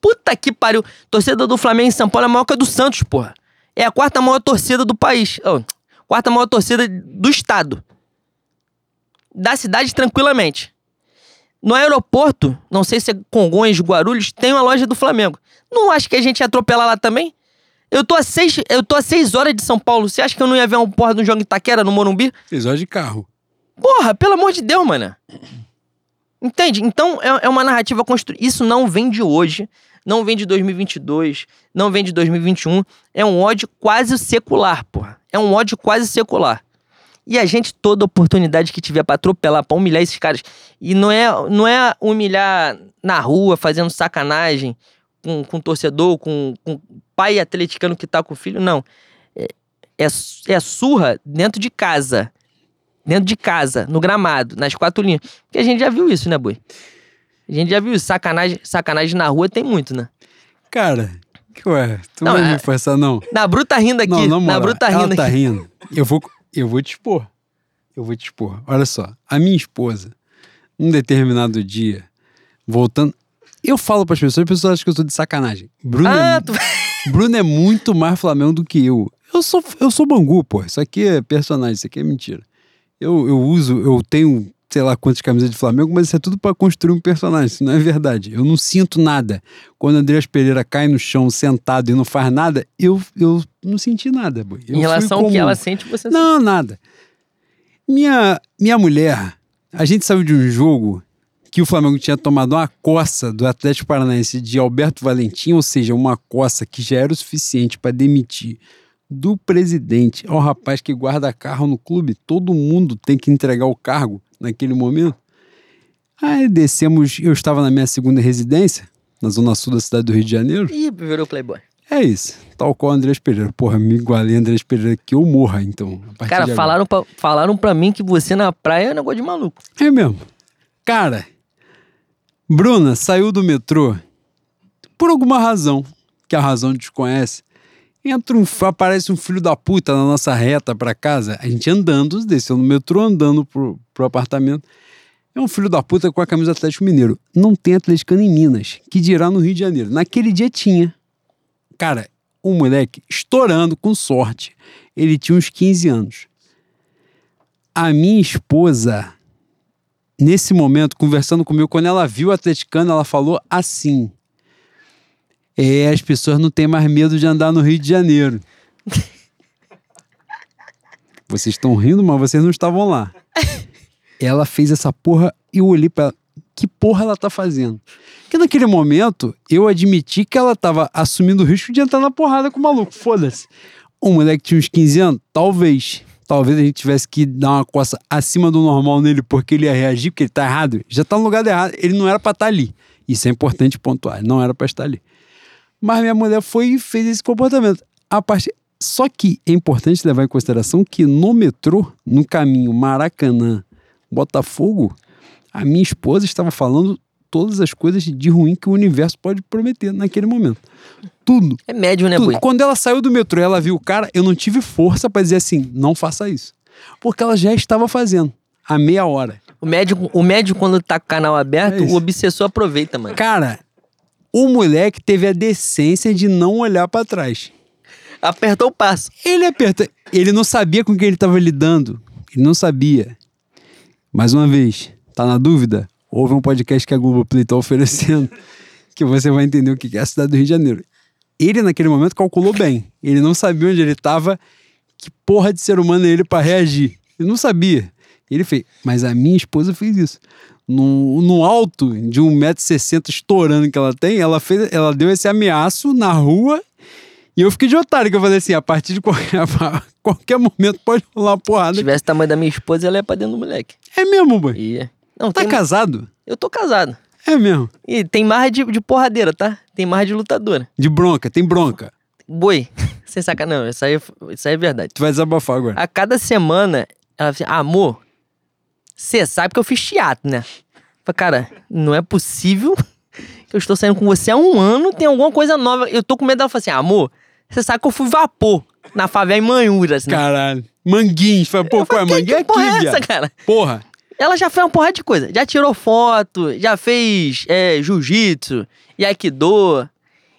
Puta que pariu. Torcida do Flamengo em São Paulo é maior que a do Santos, porra. É a quarta maior torcida do país. Oh, quarta maior torcida do estado. Da cidade, tranquilamente. No aeroporto, não sei se é Congonhas, Guarulhos, tem uma loja do Flamengo. Não acho que a gente ia atropelar lá também? Eu tô a seis, eu tô a seis horas de São Paulo. Você acha que eu não ia ver um porra de um jogo em Itaquera, no Morumbi? Seis horas de carro. Porra, pelo amor de Deus, mano. Entende? Então é, é uma narrativa construída. Isso não vem de hoje, não vem de 2022, não vem de 2021. É um ódio quase secular, porra. É um ódio quase secular. E a gente, toda oportunidade que tiver pra atropelar, pra humilhar esses caras. E não é, não é humilhar na rua, fazendo sacanagem com, com torcedor, com, com pai atleticano que tá com o filho, não. É, é, é surra dentro de casa dentro de casa, no gramado, nas quatro linhas. Porque a gente já viu isso, né, Boi? A gente já viu isso. Sacanagem, sacanagem na rua tem muito, né? Cara, ué, tu não vai é... me forçar, não. Na Bruta tá rindo aqui. Não, não, na Bruta tá rindo ela tá aqui. rindo. Eu vou, eu vou te expor. Eu vou te expor. Olha só, a minha esposa, num determinado dia, voltando. Eu falo para as pessoas, as pessoas acham que eu sou de sacanagem. Bruno, ah, é, tu... Bruno é muito mais Flamengo do que eu. Eu sou, eu sou Bangu, pô. Isso aqui é personagem, isso aqui é mentira. Eu, eu uso, eu tenho sei lá quantas camisas de Flamengo, mas isso é tudo para construir um personagem, isso não é verdade. Eu não sinto nada. Quando Andreas Pereira cai no chão sentado e não faz nada, eu, eu não senti nada. Eu em relação ao que ela sente, você não Não, nada. Minha, minha mulher, a gente saiu de um jogo que o Flamengo tinha tomado uma coça do Atlético Paranaense de Alberto Valentim, ou seja, uma coça que já era o suficiente para demitir do presidente ao rapaz que guarda carro no clube, todo mundo tem que entregar o cargo naquele momento. Aí descemos, eu estava na minha segunda residência, na zona sul da cidade do Rio de Janeiro. Ih, virou Playboy. É isso, tal qual o Andrés Pereira. Porra, me igualei Andrés Pereira que eu morra, então. Cara, falaram pra, falaram pra mim que você na praia é um negócio de maluco. É mesmo. Cara, Bruna saiu do metrô por alguma razão, que a razão desconhece. Entra um, aparece um filho da puta na nossa reta para casa, a gente andando, desceu no metrô, andando pro, pro apartamento. É um filho da puta com a camisa Atlético Mineiro. Não tem atleticano em Minas, que dirá no Rio de Janeiro. Naquele dia tinha. Cara, um moleque estourando com sorte. Ele tinha uns 15 anos. A minha esposa nesse momento, conversando comigo, quando ela viu o atleticano, ela falou assim: É, as pessoas não têm mais medo de andar no Rio de Janeiro. vocês estão rindo, mas vocês não estavam lá. ela fez essa porra e eu olhei pra ela. Que porra ela tá fazendo? Porque naquele momento eu admiti que ela tava assumindo o risco de entrar na porrada com o maluco. Foda-se. Um moleque tinha uns 15 anos? Talvez. Talvez a gente tivesse que dar uma coça acima do normal nele porque ele ia reagir, porque ele tá errado. Já tá no lugar errado. Ele não era pra estar ali. Isso é importante pontuar. Não era pra estar ali. Mas minha mulher foi e fez esse comportamento. A parte... Só que é importante levar em consideração que no metrô, no caminho Maracanã, Botafogo, a minha esposa estava falando todas as coisas de ruim que o universo pode prometer naquele momento. Tudo. É médio, né. Bui? Quando ela saiu do metrô e ela viu o cara, eu não tive força para dizer assim, não faça isso. Porque ela já estava fazendo há meia hora. O médico, o médico quando tá com o canal aberto, É o obsessor aproveita, mano. Cara, o moleque teve a decência de não olhar para trás. Apertou o passo. Ele aperta. Ele não sabia com quem ele estava lidando. Ele não sabia. Mais uma vez, tá na dúvida? Houve um podcast que a Globoplay tá oferecendo que você vai entender o que é a cidade do Rio de Janeiro. Ele, naquele momento, calculou bem. Ele não sabia onde ele estava, que porra de ser humano é ele para reagir. Ele não sabia. Ele fez. Mas a minha esposa fez isso. No, no alto de 1,60m estourando que ela tem, ela, fez, ela deu esse ameaço na rua e eu fiquei de otário, que eu falei assim, a partir de qualquer, qualquer momento pode rolar uma Se porrada. tivesse o tamanho da minha esposa, ela ia pra dentro do moleque. É mesmo, boy. Ia. Não, Tá tem... casado? Eu tô casado. É mesmo. E tem marra de, de porradeira, tá? Tem marra de lutadora. De bronca, tem bronca. Boi. Sem não. Isso aí, isso aí é verdade. Tu vai desabafar agora. A cada semana, ela fala assim, amor, você sabe que eu fiz teatro, né? Falei, cara, não é possível que eu estou saindo com você há um ano, tem alguma coisa nova. Eu tô com medo dela falar assim, amor, você sabe que eu fui vapor na favela em Manhuras, né? Caralho. Manguinhos. Fala, pô, qual é falei, manguinho? que porra aqui, é essa, cara? Porra. Ela já fez uma porrada de coisa. Já tirou foto, já fez é, jiu-jitsu, aikido.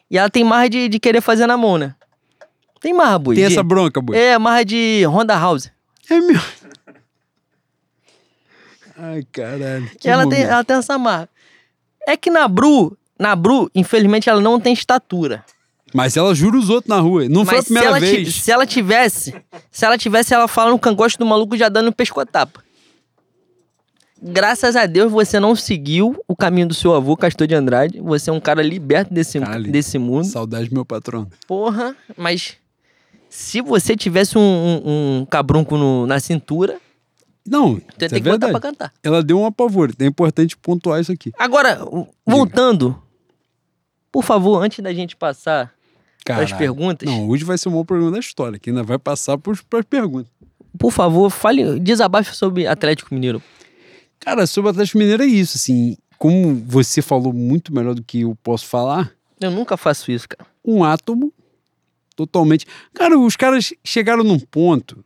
E ela tem marra de, de querer fazer na mão, né? Tem marra, boi. Tem de- essa bronca, boy. É, marra de Honda House. É mesmo. Ai, caralho. que ela, tem, ela tem essa marra. É que na Bru, na Bru, infelizmente, ela não tem estatura. Mas ela jura os outros na rua. Não foi a Mas se primeira ela, ti- vez. se ela tivesse, se ela tivesse, ela fala no cangote do maluco já dando pescotapa. Graças a Deus você não seguiu o caminho do seu avô, Castor de Andrade. Você é um cara liberto desse, Caralho. desse mundo. Saudade do meu patrão. Porra, mas se você tivesse um, um, um cabrunco no- na cintura, Não, isso ia é que botar pra cantar. Ela deu um apavoro. É importante pontuar isso aqui. Agora, voltando, por favor, antes da gente passar para as perguntas, Não, hoje vai ser o maior programa da história, que ainda vai passar para as perguntas. por favor, fale, desabafe sobre Atlético Mineiro. Cara, sobre Atlético Mineiro é isso, assim. Como você falou muito melhor do que eu posso falar, Eu nunca faço isso, cara. um átomo totalmente. Cara, os caras chegaram num ponto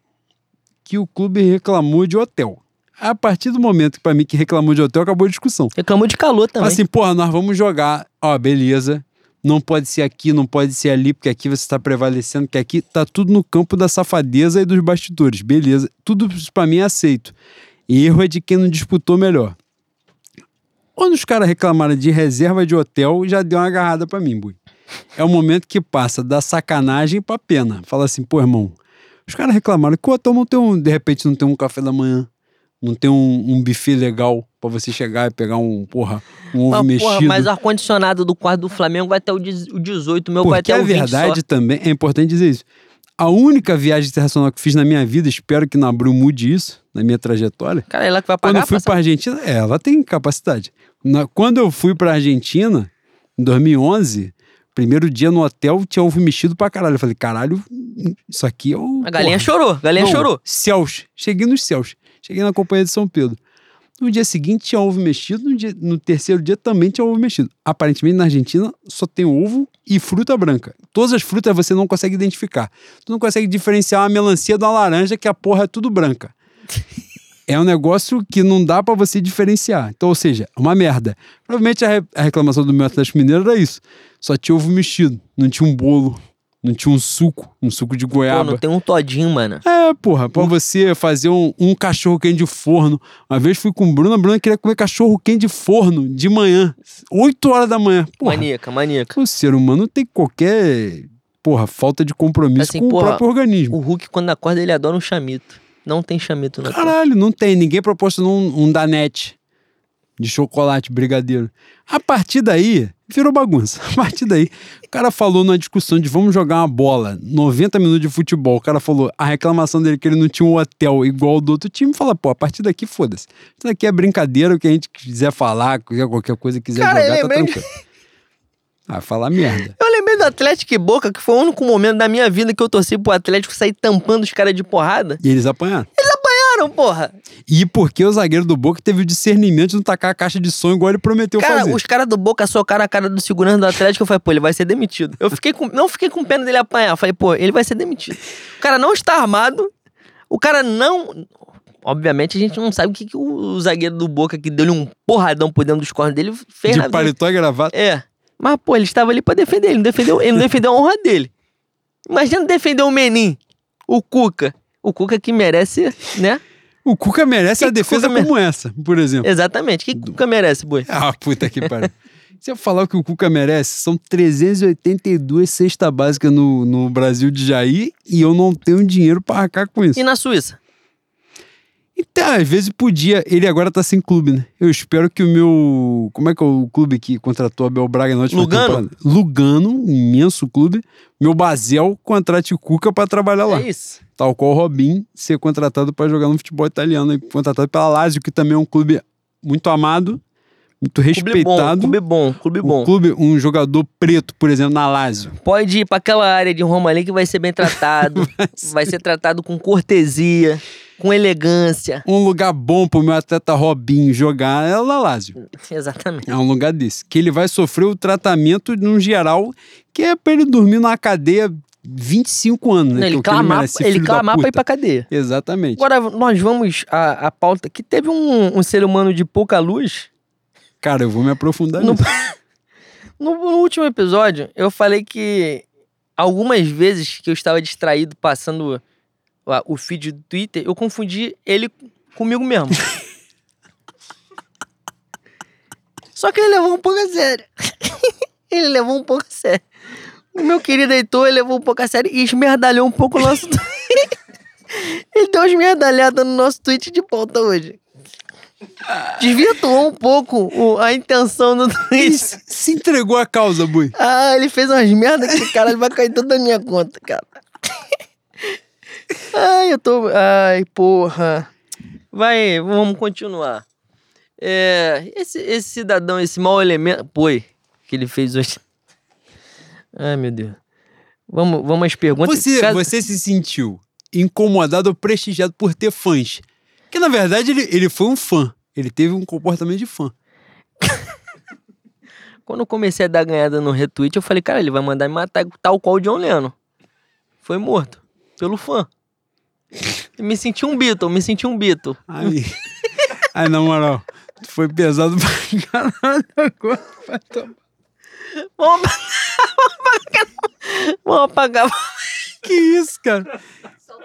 que o clube reclamou de hotel. A partir do momento que, pra mim, que reclamou de hotel, acabou a discussão. Reclamou de calor também. Assim, porra, nós vamos jogar. Ó, beleza. Não pode ser aqui, não pode ser ali, porque aqui você está prevalecendo, que aqui tá tudo no campo da safadeza e dos bastidores. Beleza. Tudo pra mim é aceito. Erro é de quem não disputou melhor. Quando os caras reclamaram de reserva de hotel, já deu uma agarrada pra mim, Bui. É o momento que passa da sacanagem pra pena. Fala assim, pô, irmão, os caras reclamaram que o hotel não tem um, de repente não tem um café da manhã, não tem um, um buffet legal pra você chegar e pegar um, porra, um ovo Mas, mexido. porra, mas o ar-condicionado do quarto do Flamengo vai até o dez- o 18, o meu vai Porque até a o 20 verdade só. também, é importante dizer isso. A única viagem internacional que fiz na minha vida, espero que na Bru mude isso, na minha trajetória, Cara, é ela que vai quando pagar eu fui a pra Argentina, é, ela tem capacidade. Na- quando eu fui pra Argentina, em 2011, primeiro dia no hotel, tinha ovo mexido pra caralho. Eu falei, caralho, isso aqui é o... A galinha porra, chorou, a galinha não, chorou. Céus. Cheguei nos céus. Cheguei na companhia de São Pedro. No dia seguinte tinha ovo mexido, no, dia- no terceiro dia também tinha ovo mexido. Aparentemente na Argentina só tem ovo e fruta branca. Todas as frutas você não consegue identificar. Tu não consegue diferenciar uma melancia uma laranja que a porra é tudo branca. É um negócio que não dá pra você diferenciar. Então, ou seja, é uma merda. Provavelmente a, re- a reclamação do meu Atlético Mineiro era isso. Só tinha ovo mexido, não tinha um bolo, Não tinha um suco, um suco de Pô, goiaba. não tem um todinho, mano. É, porra, pra você fazer um, um cachorro quente de forno. Uma vez fui com o Bruno, a Bruna queria comer cachorro quente de forno de manhã, 8 horas da manhã. Porra, Maníaca, maníaca. o ser humano tem qualquer, porra, falta de compromisso Assim, com porra, o próprio organismo. O Hulk, quando acorda, ele adora um chamito. Não tem chamito na. Caralho, não tem. Ninguém proporcionou um, um danete de chocolate, brigadeiro. A partir daí, virou bagunça. A partir daí, o cara falou numa discussão de vamos jogar uma bola, 90 minutos de futebol. O cara falou, a reclamação dele é que ele não tinha um hotel igual o do outro time. Fala, pô, a partir daqui, foda-se. Isso daqui é brincadeira, o que a gente quiser falar, quiser qualquer coisa quiser Cara, eu jogar, tá lembrei de- tranquilo. Ah, falar merda. Eu lembrei do Atlético e Boca, que foi o único momento da minha vida que eu torci pro Atlético sair tampando os caras de porrada. E eles apanharam. Apanharam, porra. E porque o zagueiro do Boca teve o discernimento de não tacar a caixa de som igual ele prometeu Cara, fazer. os caras do Boca socaram a cara do segurança do Atlético. Eu falei, pô, ele vai ser demitido. Eu fiquei com, não fiquei com pena dele apanhar. Eu falei, pô, ele vai ser demitido. O cara não está armado. O cara não. Obviamente a gente não sabe o que, que o zagueiro do Boca, que deu-lhe um porradão por dentro dos cornos dele, fez De paletó e gravata. É. Mas, pô, ele estava ali pra defender. Ele não defendeu, ele não defendeu a honra dele. Imagina defender o Menin, o Cuca. O Cuca que merece, né? O Cuca merece Que a defesa Cuca mere- como essa, por exemplo. Exatamente. O que Cuca merece, boi? Ah, puta que pariu. Se eu falar o que o Cuca merece, são 382 cesta básica no, no Brasil de Jair e eu não tenho dinheiro pra arcar com isso. E na Suíça? Então, às vezes podia. Ele agora tá sem clube, né? Eu espero que o meu. Como é que é o clube que contratou Abel Braga na última Lugano? temporada? Lugano, um imenso clube. Meu Basel contrate o Cuca pra trabalhar lá. É isso. Tal qual o Robin ser contratado pra jogar no futebol italiano, e contratado pela Lazio, que também é um clube muito amado, muito Clube bom, respeitado. clube bom, clube Um bom. clube, um jogador preto, por exemplo, na Lazio. Pode ir pra aquela área de Roma ali que vai ser bem tratado. vai ser tratado com cortesia, com elegância. Um lugar bom pro meu atleta Robinho jogar é o na Lazio. Exatamente. É um lugar desse. Que ele vai sofrer o tratamento num geral que é pra ele dormir numa cadeia 25 anos, né? É ele clamar, ele clamar pra ir pra cadeia. Exatamente. Agora, nós vamos à, à pauta que teve um, um ser humano de pouca luz. Cara, eu vou me aprofundar No, nisso. no- no último episódio, eu falei que algumas vezes que eu estava distraído passando o feed do Twitter, eu confundi ele comigo mesmo. Só que ele levou um pouco a sério. ele levou um pouco a sério. O meu querido Heitor ele levou um pouco a sério e esmerdalhou um pouco o nosso tweet. ele deu uma esmerdalhada no nosso tweet de pauta hoje. Desvirtuou um pouco o- a intenção do tweet. se se entregou à causa, Bui. Ah, ele fez umas merdas que, caralho, vai cair tudo da minha conta, cara. Ai, eu tô. Ai, porra. Vai, vamos continuar. É, esse, esse cidadão, esse mau elemento. Pô, que ele fez hoje. Ai, meu Deus. Vamos, vamos às perguntas. Você, Cada- você se sentiu incomodado ou prestigiado por ter fãs? Que na verdade ele, ele foi um fã. Ele teve um comportamento de fã. Quando eu comecei a dar ganhada no retweet, eu falei, cara, ele vai mandar me matar tal qual o John Lennon. Foi morto. Pelo fã. Me senti um Beatle, me senti um Beatle. Aí, aí na moral, tu foi pesado pra caralho agora. Vai tomar. Vamos apagar. Vamos apagar. Que isso, cara?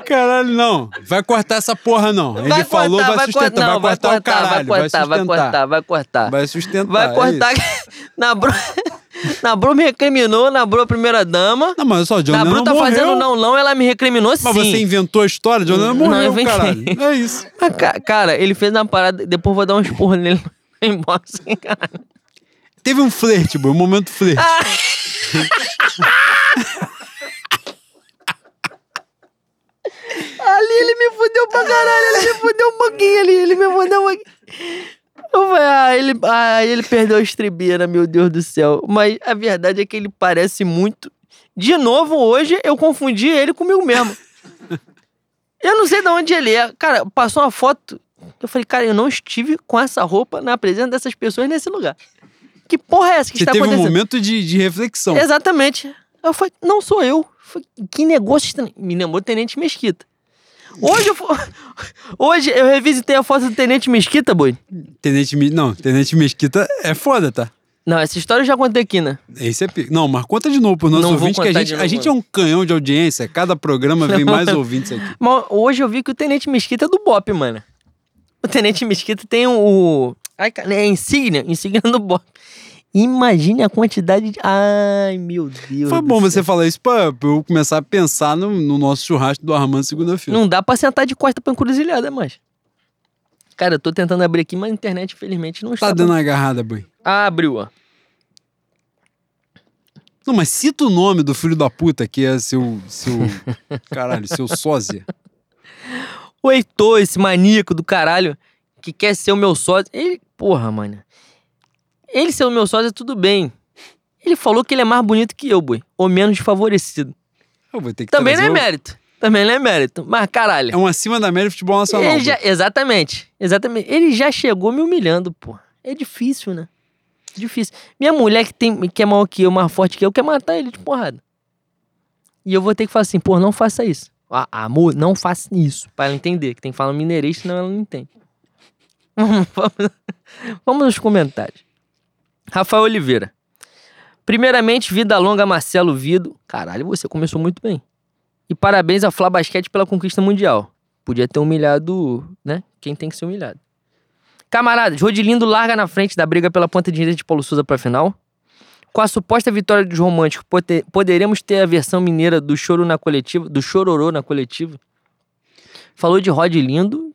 Caralho, não. Vai cortar essa porra, não. Ele Vai falou, cortar, vai vai sustentar. cortar, não, vai cortar o caralho. vai cortar, vai cortar, vai cortar. Vai sustentar. Vai é cortar. isso. Na Bru... Na Bru me recriminou, na Bru a primeira dama. Não, mas só, John Na Lennon Bru tá morreu. fazendo não, não, ela me recriminou sim. Mas você inventou a história, John Lennon Não, morreu, eu inventei. caralho. É isso. Ah, ca- Cara, ele fez uma parada, depois vou dar um esporro nele embora assim, cara. Teve um flerte, bro, um momento flerte. Ah. Ali ele me fudeu pra caralho, ele me fudeu um pouquinho ali, ele me fudeu um pouquinho. Ah, ele, ah, ele perdeu a estribeira, meu Deus do céu. Mas a verdade é que ele parece muito. De novo, hoje eu confundi ele comigo mesmo. Eu não sei de onde ele é. Cara, passou uma foto. Eu falei, cara, eu não estive com essa roupa na presença dessas pessoas nesse lugar. Que porra é essa que Você está teve um acontecendo? momento de, de reflexão. Exatamente. Eu falei, não sou eu. Eu falei, que negócio estranho. Me lembrou Tenente Mesquita. Hoje eu, Hoje eu revisitei a foto do Tenente Mesquita, boi. Tenente, não, Tenente Mesquita é foda, tá? Não, essa história eu já contei aqui, né? Esse é pica. Não, mas conta de novo pro nosso Não ouvinte, que a gente, a gente é um canhão de audiência. Cada programa vem mais ouvintes aqui. Mas hoje eu vi que o Tenente Mesquita é do Bop, mano. O Tenente Mesquita tem o. Ai, cara, é insígnia, insígnia do Bop. Imagine a quantidade de. Ai, meu Deus. Foi bom você falar isso pra, pra eu começar a pensar no, no nosso churrasco do Armando segunda-feira. Não dá pra sentar de costa pra encruzilhada mais. Cara, eu tô tentando abrir aqui, mas a internet, infelizmente, não está. Tá dando uma agarrada, boi. Ah, abriu, ó. Não, mas cita o nome do filho da puta que é seu. seu caralho, seu sósia. O Heitor, esse maníaco do caralho, que quer ser o meu sócio. Ele, porra, mano. Ele ser o meu sócio, tudo bem. Ele falou que ele é mais bonito que eu, boi. Ou menos desfavorecido. Eu vou ter que Também não é o- mérito. Também não é mérito. Mas, caralho. É um acima da média de futebol nacional. ele já, exatamente. Exatamente. Ele já chegou me humilhando, pô. É difícil, né? Difícil. Minha mulher que, tem, que é maior que eu, mais forte que eu, quer matar ele de porrada. E eu vou ter que falar assim, pô, não faça isso. Ah, amor, não faça isso. Pra ela entender, que tem que falar mineirês, senão ela não entende. Vamos, vamos, vamos nos comentários. Rafael Oliveira. Primeiramente, vida longa Marcelo Vido. Caralho, você começou muito bem. E parabéns a Flá Basquete pela conquista mundial. Podia ter humilhado, né? Quem tem que ser humilhado. Camaradas, Rodilindo larga na frente da briga pela ponta direita de Paulo Souza pra final. Com a suposta vitória dos românticos, poderemos ter a versão mineira do choro na coletiva, do chororô na coletiva. Falou de Rodilindo,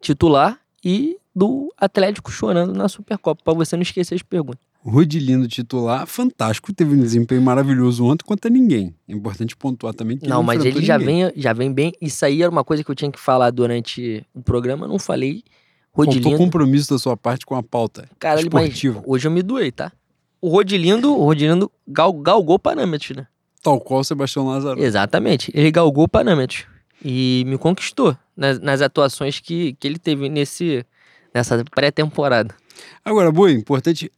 titular, e do Atlético chorando na Supercopa, pra você não esquecer as perguntas. Rodilindo titular, fantástico, teve um desempenho maravilhoso ontem contra ninguém. É importante pontuar também que Não, ele mas ele já ninguém. vem, já vem bem. Isso aí era uma coisa que eu tinha que falar durante o programa, não falei. Faltou Rodilindo. compromisso da sua parte com a pauta mas esportiva. hoje eu me doei, tá? O Rodilindo, o Rodilindo gal, galgou parâmetros, né? Tal qual o Sebastião Lázaro. Exatamente. Ele galgou parâmetros. E me conquistou nas, nas atuações que, que ele teve nesse, nessa pré-temporada. Agora, Boi, importante,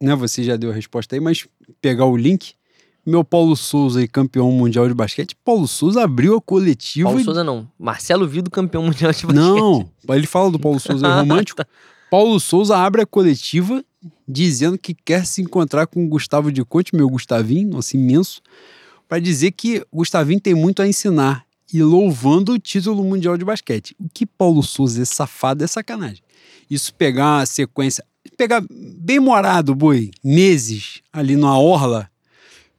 né? Você já deu a resposta aí, mas pegar o link. Meu Paulo Souza aí, campeão mundial de basquete. Paulo Souza abriu a coletiva. Paulo e- Souza não. Marcelo Vido, campeão mundial de basquete. Não, ele fala do Paulo Souza aí, romântico. Paulo Souza abre a coletiva dizendo que quer se encontrar com o Gustavo de Conte, meu Gustavinho, nosso imenso, para dizer que Gustavinho tem muito a ensinar e louvando o título mundial de basquete. O que Paulo Souza é safado é sacanagem. Isso pegar uma sequência, pegar bem morado, boi, meses ali na orla,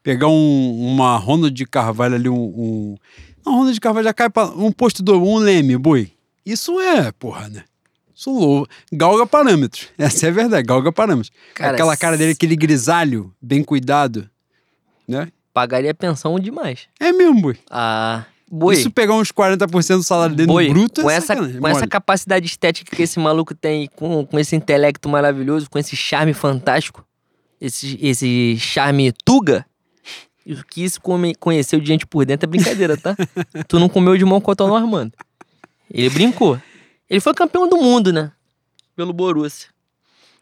pegar um- uma Ronald de Carvalho ali, um, um não, Ronald de Carvalho já cai para um posto do um leme, boi. Isso é, porra, né? Isso louva. Galga parâmetros. Essa é a verdade, galga parâmetros. Cara, Aquela cara dele, aquele grisalho, bem cuidado, né? Pagaria pensão demais. É mesmo, boi. Ah, boi. Isso pegar uns 40% do salário dele Boi, bruto com, é essa, com essa capacidade estética que esse maluco tem, com, com esse intelecto maravilhoso, com esse charme fantástico, esse, esse charme tuga, o que isso come, conheceu de gente por dentro é brincadeira, tá? tu não comeu de mão com o Armando. Ele brincou. Ele foi campeão do mundo, né? Pelo Borussia.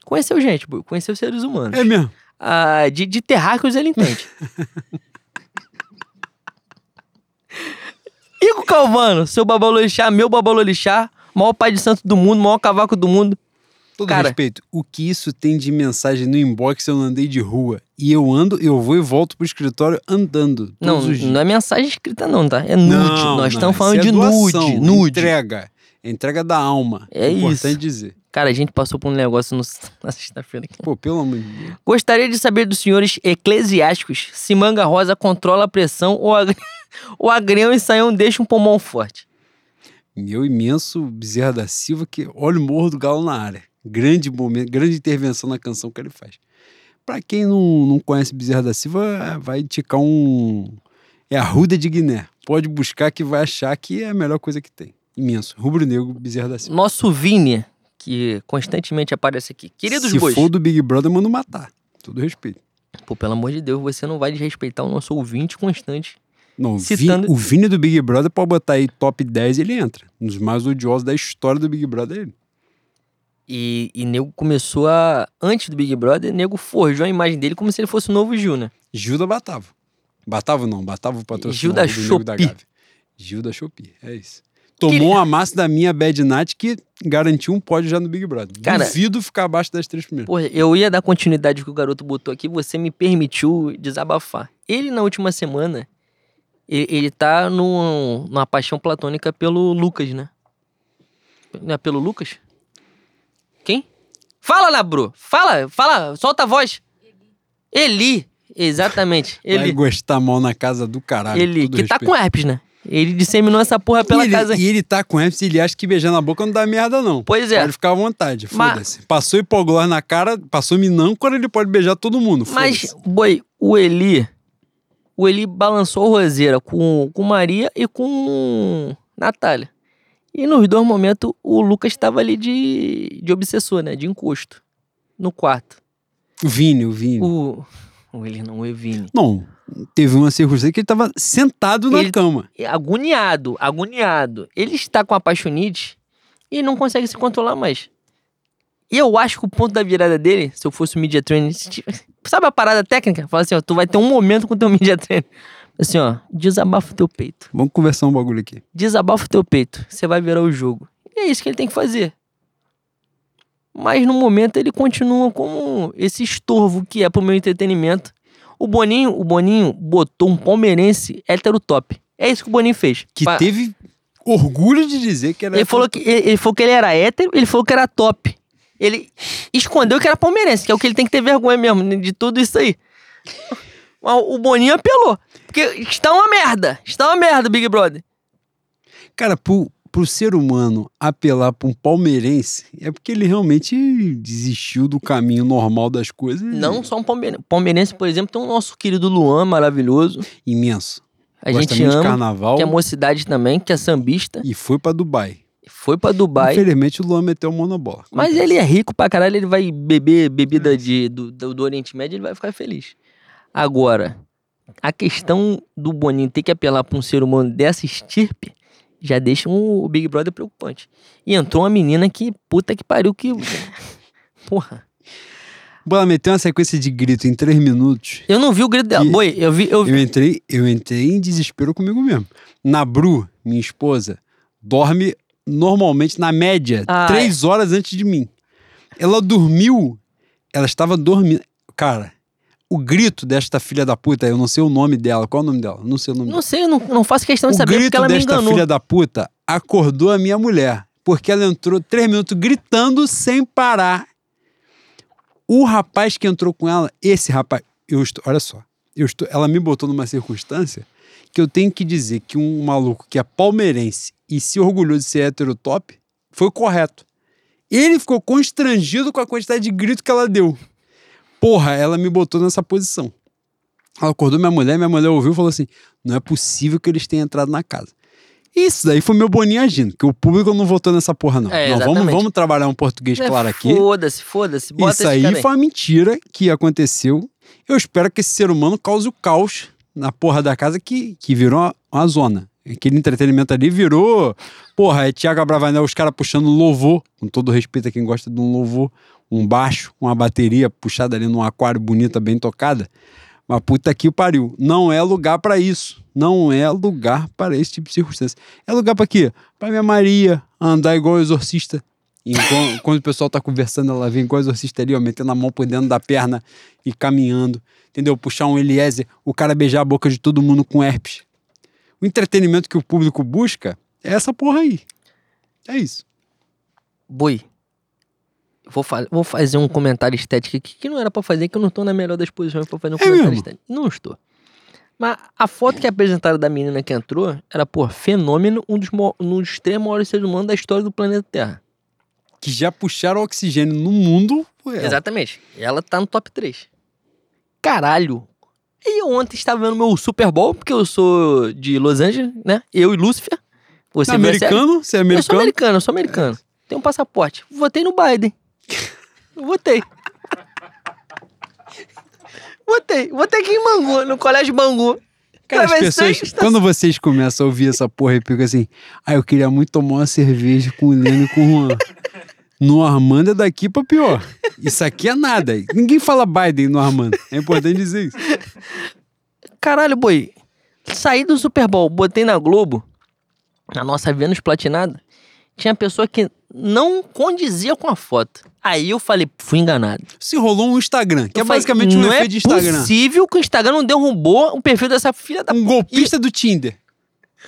Conheceu gente, boi, conheceu seres humanos. É mesmo. Ah, de, de terráqueos ele entende. Igor Calvano, seu babalorixá, meu babalorixá, maior pai de santo do mundo, maior cavaco do mundo. Todo Cara- respeito. O que isso tem de mensagem no inbox eu não andei de rua? E eu ando, eu vou e volto pro escritório andando. Não, não é mensagem escrita não, tá? É nude. Não, Nós estamos falando é de doação, nude, nude. Entrega. É entrega da alma. É importante isso. dizer. Cara, a gente passou por um negócio no- na sexta-feira aqui. Pô, pelo amor de Deus. Gostaria de saber dos senhores eclesiásticos se Manga Rosa controla a pressão ou a, ou a Grêmio e Saião deixa um pulmão forte. Meu imenso Bezerra da Silva, que olha o Morro do Galo na área. Grande momento, grande intervenção na canção que ele faz. Pra quem não, não conhece Bezerra da Silva, vai ticar um. É a Ruda de Guiné. Pode buscar que vai achar que é a melhor coisa que tem. Imenso. Rubro-negro, Bezerra da Silva. Nosso Vini, que constantemente aparece aqui. Queridos Se bois. for do Big Brother, manda matar. Todo respeito. Pô, pelo amor de Deus, você não vai desrespeitar o nosso ouvinte constante. Não, o Citando- Vini, o Vini do Big Brother pode botar aí top 10 ele entra. Um dos mais odiosos da história do Big Brother é ele. E, e nego começou a. Antes do Big Brother, nego forjou a imagem dele como se ele fosse o novo Gil, né? Gil da Batavo. Batavo não, Batavo o patrocinador Gil da do Nego da. Gávea. Gil da Shopee, é isso. Tomou Que- uma massa da minha Bad Night que garantiu um pódio já no Big Brother. Cara- Duvido ficar abaixo das três primeiras. Porra, eu ia dar continuidade que o garoto botou aqui, você me permitiu desabafar. Ele, na última semana, ele, tá num- numa paixão platônica pelo Lucas, né? Não é pelo Lucas? Quem? Fala, Labru! Fala, fala, solta a voz. Eli, exatamente. Vai Ele, gostar mal na casa do caralho. ele que tá respeito. com herpes, né? Ele disseminou essa porra pela e ele, casa. E ele tá com herpes e ele acha que beijar na boca não dá merda, não. Pois é. Pode ficar à vontade, Mas- foda-se. Passou hipoglós na cara, passou minâncora, ele pode beijar todo mundo, Mas, boi, o Eli. O Eli balançou a roseira com, com Maria e com Natália. E nos dois momentos o Lucas estava ali de, de obsessor, né? De encosto. No quarto. O Vini, o Vini. O. O Eli não, o Evine. Não, teve uma circunstância que ele tava sentado na Ele- cama. Agoniado, agoniado. Ele está com apaixonite e não consegue se controlar mais. E eu acho que o ponto da virada dele, se eu fosse o media trainer, sabe a parada técnica? Fala assim, ó, tu vai ter um momento com o teu media trainer. Assim, ó, desabafa o teu peito. Vamos conversar um bagulho aqui. Desabafa o teu peito. Você vai virar o jogo. E é isso que ele tem que fazer. Mas no momento ele continua como esse estorvo que é pro meu entretenimento. O Boninho, o Boninho botou um palmeirense hétero top. É isso que o Boninho fez. Que Pa- teve orgulho de dizer que era. ele falou que ele, ele falou que ele era hétero, ele falou que era top. Ele escondeu que era palmeirense, que é o que ele tem que ter vergonha mesmo né, de tudo isso aí. O Boninho apelou. Porque está uma merda. Está uma merda, Big Brother. Cara, pro, pro ser humano apelar pra um palmeirense é porque ele realmente desistiu do caminho normal das coisas. Não só um palmeirense. Palmeirense, por exemplo, tem o nosso querido Luan, maravilhoso. Imenso. A Gosta gente ama. carnaval Que é mocidade também, que é sambista. e foi pra Dubai. Foi pra Dubai. Infelizmente o Luan meteu o monobola. Mas ele é rico pra caralho, ele vai beber bebida de, do, do, Oriente Médio, ele vai ficar feliz. Agora, a questão do Boninho ter que apelar pra um ser humano dessa estirpe já deixa um- o Big Brother preocupante. E entrou uma menina que, puta que pariu, que. Porra. Bola meteu uma sequência de grito em três minutos. Eu não vi o grito dela. Boi, eu vi. Eu vi Eu entrei, eu entrei em desespero comigo mesmo. Na Bru, minha esposa, dorme normalmente, na média, Ah, três horas antes de mim. Ela dormiu, ela estava dormindo. Cara, o grito desta filha da puta, eu não sei o nome dela. Qual é o nome dela? Não sei o nome não sei, eu não, não faço questão de o saber porque grito ela me desta enganou. filha da puta acordou a minha mulher. Porque ela entrou três minutos gritando sem parar. O rapaz que entrou com ela, esse rapaz, eu estou, olha só, eu estou, ela me botou numa circunstância que eu tenho que dizer que um maluco que é palmeirense e se orgulhou de ser hétero top foi o correto. Ele ficou constrangido com a quantidade de grito que ela deu. Porra, ela me botou nessa posição. Ela acordou minha mulher, minha mulher ouviu e falou assim: não é possível que eles tenham entrado na casa. Isso daí foi meu boninho agindo, que o público não votou nessa porra, não. É, não vamos, vamos trabalhar um português É, claro aqui. Foda-se, foda-se. Bota Isso aí foi uma mentira que aconteceu. Eu espero que esse ser humano cause o caos na porra da casa que, que virou uma, uma zona. Aquele entretenimento ali virou. Porra, é Tiago Abravanel, os caras puxando louvor, com todo respeito a quem gosta de um louvor, um baixo, uma bateria puxada ali num aquário bonita, bem tocada. Mas puta que pariu. Não é lugar pra isso. Não é lugar para esse tipo de circunstância. É lugar pra quê? Pra minha Maria andar igual o exorcista. Enquanto, quando o pessoal tá conversando, ela vem igual o exorcista ali, ó, metendo a mão por dentro da perna e caminhando. Entendeu? Puxar um Eliezer, o cara beijar a boca de todo mundo com herpes. O entretenimento que o público busca é essa porra aí. É isso. Boi, vou, fa- vou fazer um comentário estético aqui que não era pra fazer, que eu não tô na melhor das posições pra fazer um É comentário mesmo? estético. Não estou. Mas a foto que apresentaram da menina que entrou era, pô, fenômeno, um dos, um dos três maiores seres humanos da história do planeta Terra. Que já puxaram oxigênio no mundo. foi ela. Exatamente. Ela tá no top 3. Caralho. E ontem estava vendo meu Super Bowl, porque eu sou de Los Angeles, né? Eu e Lúcifer. Você recebe- americano? Você é Eu sou americano? americano, eu sou americano. Tenho um passaporte. Votei no Biden. Votei. Votei. Votei aqui em Bangu, no Colégio Bangu. Cara, as pessoas, quando vocês começam a ouvir essa porra e ficam assim, ah, eu queria muito tomar uma cerveja com o Leno e com o Juan. No Armando é daqui pra pior. Isso aqui é nada. Ninguém fala Biden no Armando. É importante dizer isso. Caralho, boi. Saí do Super Bowl, botei na Globo. na nossa Vênus platinada, tinha pessoa que não condizia com a foto. Aí eu falei, fui enganado. Se rolou um Instagram, que Eu é falei, basicamente um não efeito é de Instagram. possível que o Instagram não derrubou o perfil dessa filha da Um golpista do Tinder.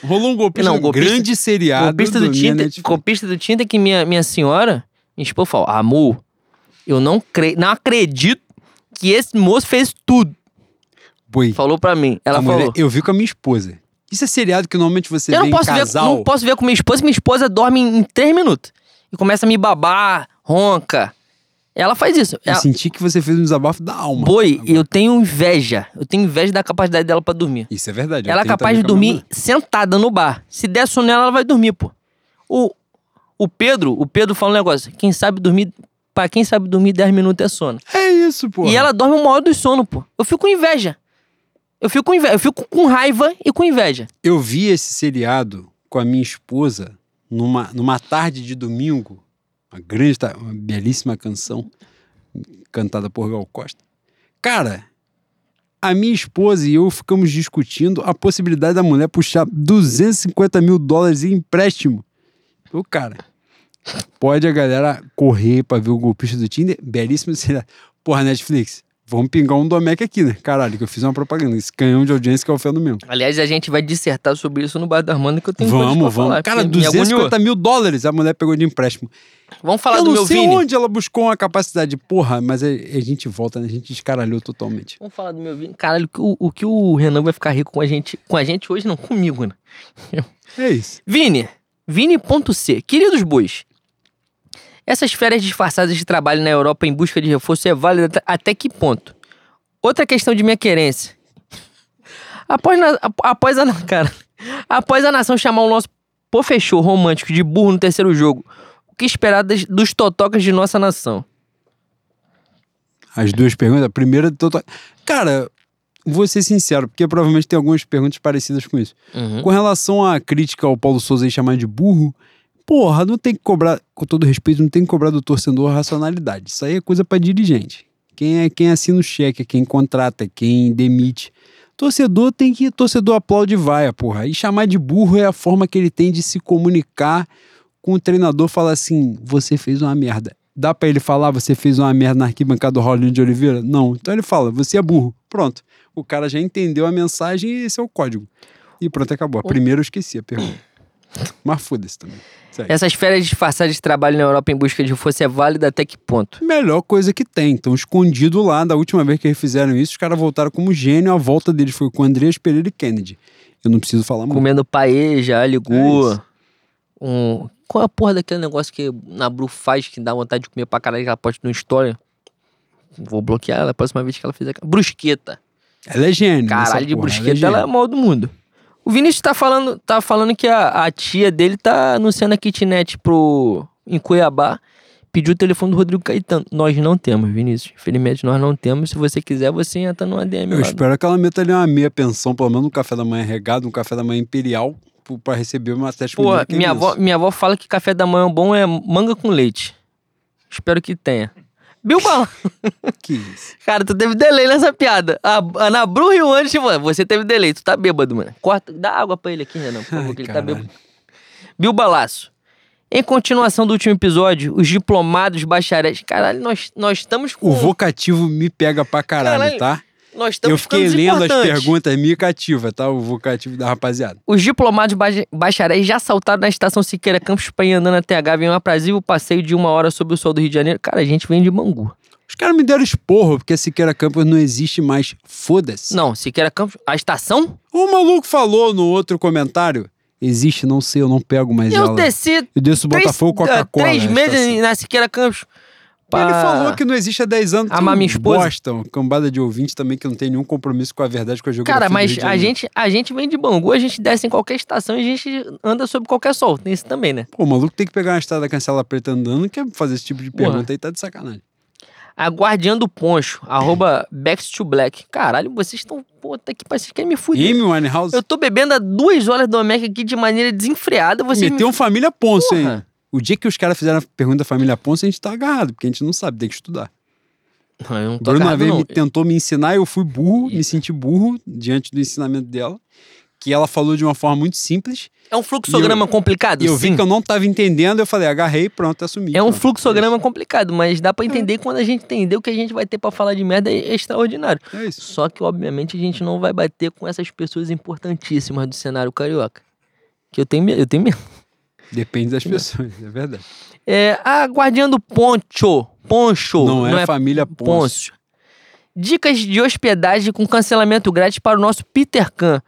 Rolou um golpista, Não, um golpista- grande seriado. golpista do, minha Tinder, golpista do Tinder que minha, minha senhora, minha esposa falou, amor, eu não, cre não acredito que esse moço fez tudo. Boi, Falou pra mim. Ela a falou. mulher- eu vi com a minha esposa. Isso é seriado que normalmente você Eu vê não posso, ver, casal. não posso ver com minha esposa, minha esposa dorme em, em três minutos. E começa a me babar, ronca. Ela faz isso. Eu Ela, senti que você fez um desabafo da alma. boi, eu tenho inveja. Eu tenho inveja da capacidade dela pra dormir. Isso é verdade. eu ela é capaz de dormir sentada no bar. Se der sono nela, ela vai dormir, pô. O, o Pedro, o Pedro fala um negócio. Quem sabe dormir, pra quem sabe dormir 10 minutos é sono. É isso, pô. E ela dorme o maior dos sono, pô. Eu fico com inveja. Eu fico com inveja. Eu fico com raiva e com inveja. Eu vi esse seriado com a minha esposa numa, numa tarde de domingo. Uma grande, uma belíssima canção cantada por Gal Costa. Cara, a minha esposa e eu ficamos discutindo a possibilidade da mulher puxar 250 mil dólares em empréstimo. O cara, pode a galera correr pra ver o golpista do Tinder? Belíssimo seriado. Porra, Netflix, vamos pingar um Domec aqui, né? Caralho, que eu fiz uma propaganda. Esse canhão de audiência que é o fenômeno. Aliás, a gente vai dissertar sobre isso no Bar da Armanda que eu tenho pra Vamos, falar, vamos. Cara, porque me agoniou. 250 mil dólares a mulher pegou de empréstimo. Vamos falar eu do não meu sei Vini? onde ela buscou uma capacidade. Porra, mas a, a gente volta, né? A gente escaralhou totalmente. Vamos falar do meu Vini. Caralho, o, o que o Renan vai ficar rico com a gente, com a gente hoje, não comigo, né? É isso. Vini, Vini.c. Queridos bois, essas férias disfarçadas de trabalho na Europa em busca de reforço é válida até- que ponto? Outra questão de minha querência. Após, na- ap- após a cara, após a nação chamar o nosso pô fechou romântico de burro no terceiro jogo, o que esperar das- dos totocas de nossa nação? As duas perguntas. A primeira, total... cara, vou ser sincero, porque provavelmente tem algumas perguntas parecidas com isso. Uhum. Com relação à crítica ao Paulo Souza aí chamar de burro, porra, não tem que cobrar, com todo respeito, não tem que cobrar do torcedor a racionalidade. Isso aí é coisa pra dirigente. Quem é quem assina o cheque, é quem contrata, quem demite. Torcedor tem que. Torcedor aplaude e vai, porra. E chamar de burro é a forma que ele tem de se comunicar com o treinador, falar assim: você fez uma merda. Dá pra ele falar, você fez uma merda na arquibancada do Raulinho de Oliveira? Não. Então ele fala, você é burro. Pronto. O cara já entendeu a mensagem e esse é o código. E pronto, acabou. A primeira eu esqueci a pergunta. Mas foda-se também. Segue. Essas férias disfarçadas de trabalho na Europa em busca de reforço é válida até que ponto? Melhor coisa que tem. Então, escondido lá, da última vez que eles fizeram isso, os caras voltaram como gênio. A volta deles foi com Andreas Pereira e Kennedy. Eu não preciso falar muito. Comendo paeja, ligou. É um... Qual é a porra daquele negócio que na Bru faz que dá vontade de comer pra caralho que ela posta no história? Vou bloquear ela a próxima vez que ela fizer. Brusqueta. Ela é gênio. Caralho essa de porra, brusqueta, ela ela é maior do mundo. O Vinícius tá falando, tá falando que a, a tia dele tá anunciando a kitnet pro, em Cuiabá. Pediu o telefone do Rodrigo Caetano. Nós não temos, Vinícius. Infelizmente, nós não temos. Se você quiser, você entra no ADM. Eu lá. espero que ela meta ali uma meia pensão, pelo menos um café da manhã regado, um café da manhã imperial, pra receber uma sétima Pô, é minha imenso. avó, minha avó fala que café da manhã bom é manga com leite. Espero que tenha. Bilba, Que isso. cara, tu teve delay nessa piada. A Ana Bru riu antes, mano. Você teve delay, tu tá bêbado, mano. Corta, dá água pra ele aqui, Renan, por favor, Ai, que ele tá bêbado. Bilba Laço. Em continuação do último episódio, os diplomados bacharéis. Caralho, nós, nós estamos com. O vocativo me pega pra caralho, Caralho, tá? Nós estamos Eu fiquei lendo as perguntas, me cativa, tá? O vocativo da rapaziada. Os diplomados ba- bacharéis já saltaram na estação Siqueira Campos pra ir andando até H em um aprazível passeio de uma hora sobre o sol do Rio de Janeiro. Cara, a gente vem de Bangu. Os caras me deram esporro, porque a Siqueira Campos não existe mais. Foda-se. Não, Siqueira Campos. A estação? O maluco falou no outro comentário. Existe, não sei, eu não pego mais Eu ela. desci Eu desço três, Botafogo ah, Coca-Cola. três meses na Siqueira Campos. Ele falou que não existe há 10 anos. Amar Tu minha esposa. Bosta, uma cambada de ouvinte também que não tem nenhum compromisso com a verdade, com a geografia Cara, mas a gente, a gente vem de Bangu, a gente desce em qualquer estação e a gente anda sob qualquer sol. Tem isso também, né? Pô, o maluco tem que pegar uma estrada cancela preta andando, quer fazer esse tipo de Porra. pergunta aí, tá de sacanagem. A Guardiã do Poncho, arroba Backs to Black. Caralho, vocês estão. Puta que pariu, vocês querem me fuder. Amy Winehouse Eu tô bebendo há duas horas do Omega aqui de maneira desenfreada. Vocês meteu um me... Família Ponce, hein? O dia que os caras fizeram a pergunta da Família Ponce, a gente tá agarrado, porque a gente não sabe, tem que estudar. Não, eu não A tô Bruna agarrado, me, tentou me ensinar, eu fui burro, me senti burro diante do ensinamento dela. que ela falou de uma forma muito simples. É um fluxograma complicado, E eu vi sim. que eu não tava entendendo, eu falei, agarrei, pronto, assumi. É um Pronto, fluxograma complicado, mas dá pra entender quando a gente entender o que a gente vai ter pra falar de merda é extraordinário. É isso. Só que, obviamente, a gente não vai bater com essas pessoas importantíssimas do cenário carioca. Que eu tenho, eu tenho medo. Depende das pessoas, é verdade. É, a guardiã do Poncho. Poncho. não, é, família Ponce. Pôncio. Dicas de hospedagem com cancelamento grátis para o nosso Peter Can.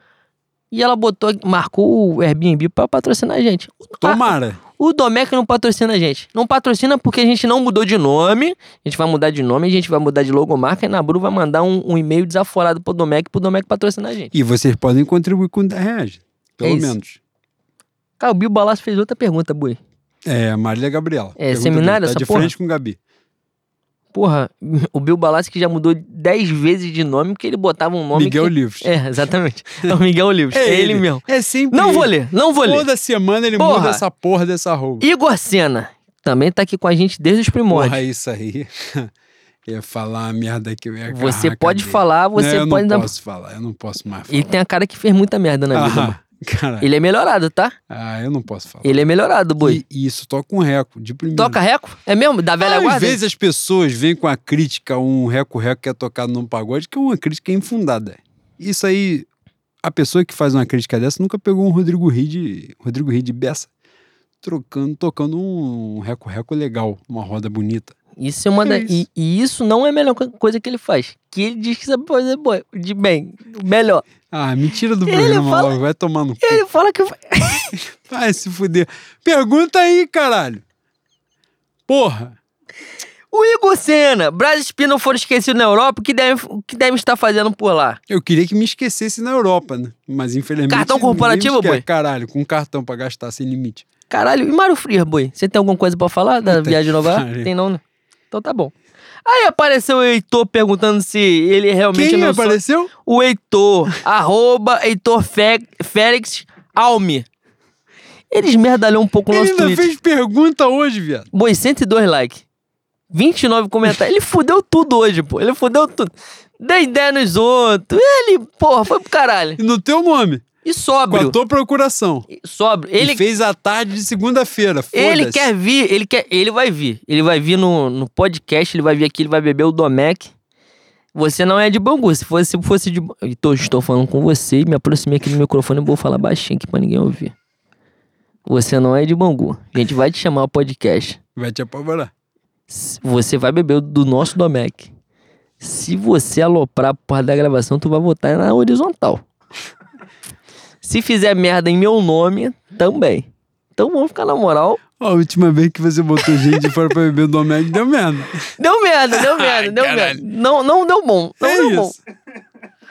E ela botou, marcou o Airbnb pra patrocinar a gente. Tomara. o Domec não patrocina a gente. Não patrocina porque a gente não mudou de nome. A gente vai mudar de nome, a gente vai mudar de logomarca e na Bru vai mandar um, um e-mail desaforado pro Domec pro Domec patrocinar a gente. E vocês podem contribuir com 10 reais. Pelo É menos. Cara, o Bill Balas fez outra pergunta, Bui. É, Marília Gabriela. É, seminário dele. essa Tá de porra? frente com o Gabi. Porra, o Bill Balas que já mudou 10 vezes de nome porque ele botava um nome Miguel que... Livros. É, exatamente. É o Miguel Livros. É, ele mesmo. É sempre Não ele. vou ler, não vou ler. Toda semana ele Porra. muda essa porra dessa roupa. Igor Senna também tá aqui com a gente desde os primórdios. Porra, isso aí. ia falar a merda que eu ia Você pode falar, você não, eu pode não dar. posso falar, eu não posso mais falar. Ele tem a cara que fez muita merda na vida. ah, caralho. Ele é melhorado, tá? Ah, eu não posso falar. Ele é melhorado, boi. E, isso toca um reco, de primeira. Toca reco? É mesmo? Da velha Às guarda? vezes as pessoas vêm com a crítica, um reco-reco que é tocado num pagode, que é uma crítica infundada. Isso aí, a pessoa que faz uma crítica dessa nunca pegou um Rodrigo Ride, Rodrigo Ride Bessa, trocando, tocando um reco-reco legal, uma roda bonita. Isso é uma É da... isso. E, e isso não é a melhor co- coisa que ele faz. Que ele diz que sabe fazer boi, de bem. Melhor. Ah, mentira do Ele programa fala- logo, vai tomar no cu. Ele fala que. Vai se fuder. Pergunta aí, caralho. Porra. O Igor Senna, Brás e Spino foram esquecidos na Europa, o que deve, o que deve estar fazendo por lá? Eu queria que me esquecesse na Europa, né? Mas infelizmente. Cartão corporativo, boi? Caralho, com cartão pra gastar sem limite. Caralho, e Mário Frias, boi? Você tem alguma coisa pra falar da Puta viagem nova? Tem não, né? Então tá bom. Aí apareceu o Heitor perguntando se ele realmente é Quem meu sócio. apareceu? O Heitor, arroba Heitor Fe- Félix Alme. Eles merdalhou um pouco o Ele nosso ainda Twitter. fez pergunta hoje, viado. Boi, 102 likes. 29 comentários. Ele fudeu tudo hoje, pô. Ele fudeu tudo. Deu ideia nos outros. Ele, porra, foi pro caralho. E no teu nome. E Com sóbrio. a tua procuração. E Sóbrio. Ele Ele, fez a tarde de segunda-feira. ele quer vir, ele quer. Ele vai vir. Ele vai vir no, no podcast, ele vai vir aqui, ele vai beber o Domec. Você não é de Bangu. Se fosse, se fosse de. Estou, estou falando com você e me aproximei aqui do microfone e vou falar baixinho aqui pra ninguém ouvir. Você não é de Bangu. A gente vai te chamar ao podcast. Vai te apavorar. Você vai beber o do nosso Domec. Se você aloprar a porra da gravação, tu vai votar na horizontal. Se fizer merda em meu nome, também. Então vamos ficar na moral. Ó, a última vez que você botou gente de fora pra beber do Omega, deu merda. Deu merda, deu merda, deu merda. Não, não deu bom. Não é deu bom. isso.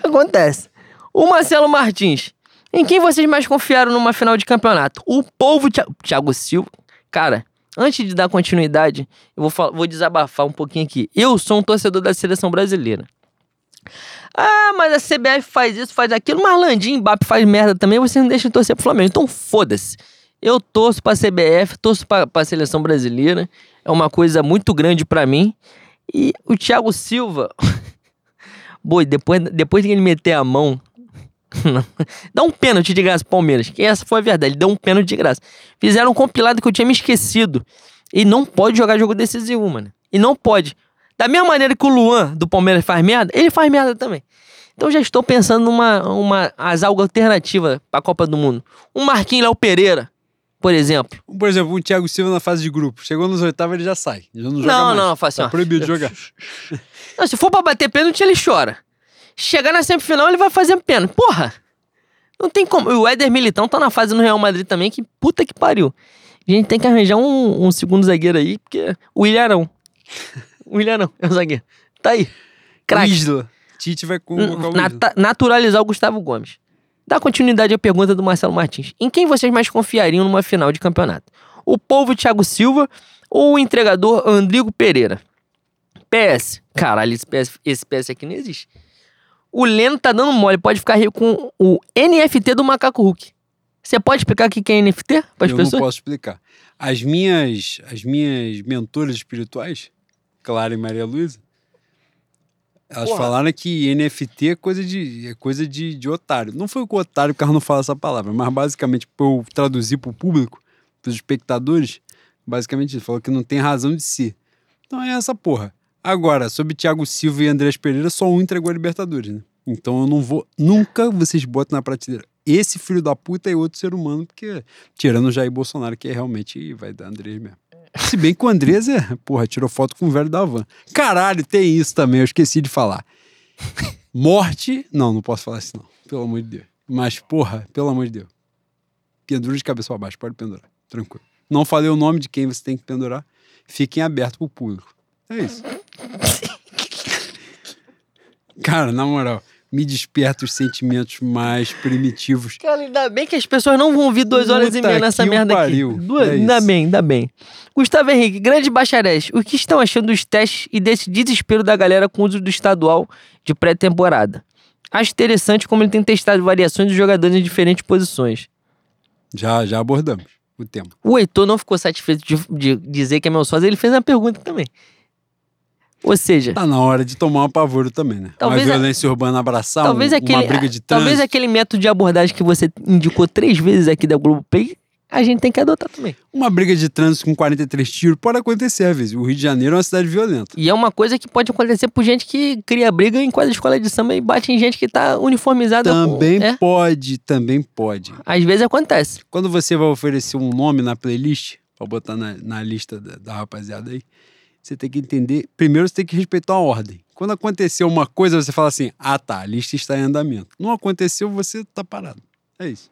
Acontece. O Marcelo Martins. Em quem vocês mais confiaram numa final de campeonato? O povo Thi- Thiago Silva. Cara, antes de dar continuidade, eu vou, vou desabafar um pouquinho aqui. Eu sou um torcedor da seleção brasileira. Ah, mas a CBF faz isso, faz aquilo. Mas Landim, Mbappe faz merda também. Você não deixa de torcer pro Flamengo. Então foda-se. Eu torço pra CBF, torço pra, pra seleção brasileira. É uma coisa muito grande pra mim. E o Thiago Silva. Boi, depois, depois que ele meter a mão. Dá um pênalti de graça pro Palmeiras. Que essa foi a verdade. Ele deu um pênalti de graça. Fizeram um compilado que eu tinha me esquecido. E não pode jogar jogo decisivo, mano. E não pode. Da mesma maneira que o Luan do Palmeiras faz merda, ele faz merda também. Então já estou pensando numa uma, as algo alternativa pra Copa do Mundo. Um Marquinhos Léo Pereira, por exemplo. Por exemplo, o Thiago Silva na fase de grupo. Chegou nos oitavos, ele já sai. Já não joga Não, mais. não, faz assim, Tá ó. proibido de jogar. Não, se for pra bater pênalti, ele chora. Chegar na semifinal, ele vai fazer pênalti. Porra! Não tem como. O Éder Militão tá na fase no Real Madrid também, que puta que pariu. A gente tem que arranjar um, um segundo zagueiro aí, porque o Ilharão. O Ilharão é o zagueiro. Tá aí. Craque. Isla. Tite vai convocar o. Nata- naturalizar o Gustavo Gomes. Dá continuidade à pergunta do Marcelo Martins. Em quem vocês mais confiariam numa final de campeonato? O povo Thiago Silva ou o entregador Andrigo Pereira? PS. Caralho, esse PS, esse PS aqui não existe. O Leno tá dando mole, pode ficar rico com o NFT do Macaco Hulk. Você pode explicar o que é NFT para as eu pessoas? não posso explicar. As minhas, as minhas mentoras espirituais, Clara e Maria Luísa, Elas Porra. falaram que NFT é coisa de, é coisa de, de otário. Não foi com otário, o cara não fala essa palavra, mas basicamente, pra eu traduzir pro público, pros espectadores, basicamente ele falou que não tem razão de ser. Então é essa porra. Agora, sobre Thiago Silva e Andrés Pereira, só um entregou a Libertadores, né? Então eu não vou. Nunca vocês botam na prateleira esse filho da puta e outro ser humano, porque tirando o Jair Bolsonaro, que é realmente vai dar Andrés mesmo. Se bem que o Andrés é, porra, tirou foto com o velho da van. Caralho, tem isso também, eu esqueci de falar. Morte. Não, não posso falar isso, não. Pelo amor de Deus. Mas, porra, pelo amor de Deus. Pendura de cabeça pra baixo, pode pendurar. Tranquilo. Não falei o nome de quem você tem que pendurar. Fiquem abertos pro público. É isso. Cara, na moral, me desperta os sentimentos mais primitivos. Cara, ainda bem que as pessoas não vão ouvir duas horas e meia nessa merda pariu. aqui. Duas, É ainda isso. bem, ainda bem. Gustavo Henrique, grandes bacharéis, o que estão achando dos testes e desse desespero da galera com o uso do estadual de pré-temporada? Acho interessante como ele tem testado variações de jogadores em diferentes posições. Já, já abordamos o tema. O Heitor não ficou satisfeito de, de dizer que é meu sócio, ele fez uma pergunta também. Ou seja, Tá na hora de tomar um apavoro também, né? Talvez a- uma violência urbana abraçar, talvez um- aquele, uma briga de trânsito. talvez aquele método de abordagem que você indicou três vezes aqui da Globo Play, a gente tem que adotar também. Uma briga de trânsito com 43 tiros pode acontecer às vezes. O Rio de Janeiro é uma cidade violenta. E é uma coisa que pode acontecer por gente que cria briga em quadra de escola de samba e bate em gente que tá uniformizada. com- Também é, pode, também pode. às vezes acontece. Quando você vai oferecer um nome na playlist, pra botar na, na lista da, da rapaziada aí, você tem que entender. Primeiro você tem que respeitar a ordem. Quando aconteceu uma coisa, você fala assim: ah tá, a lista está em andamento. Não aconteceu, você tá parado. É isso.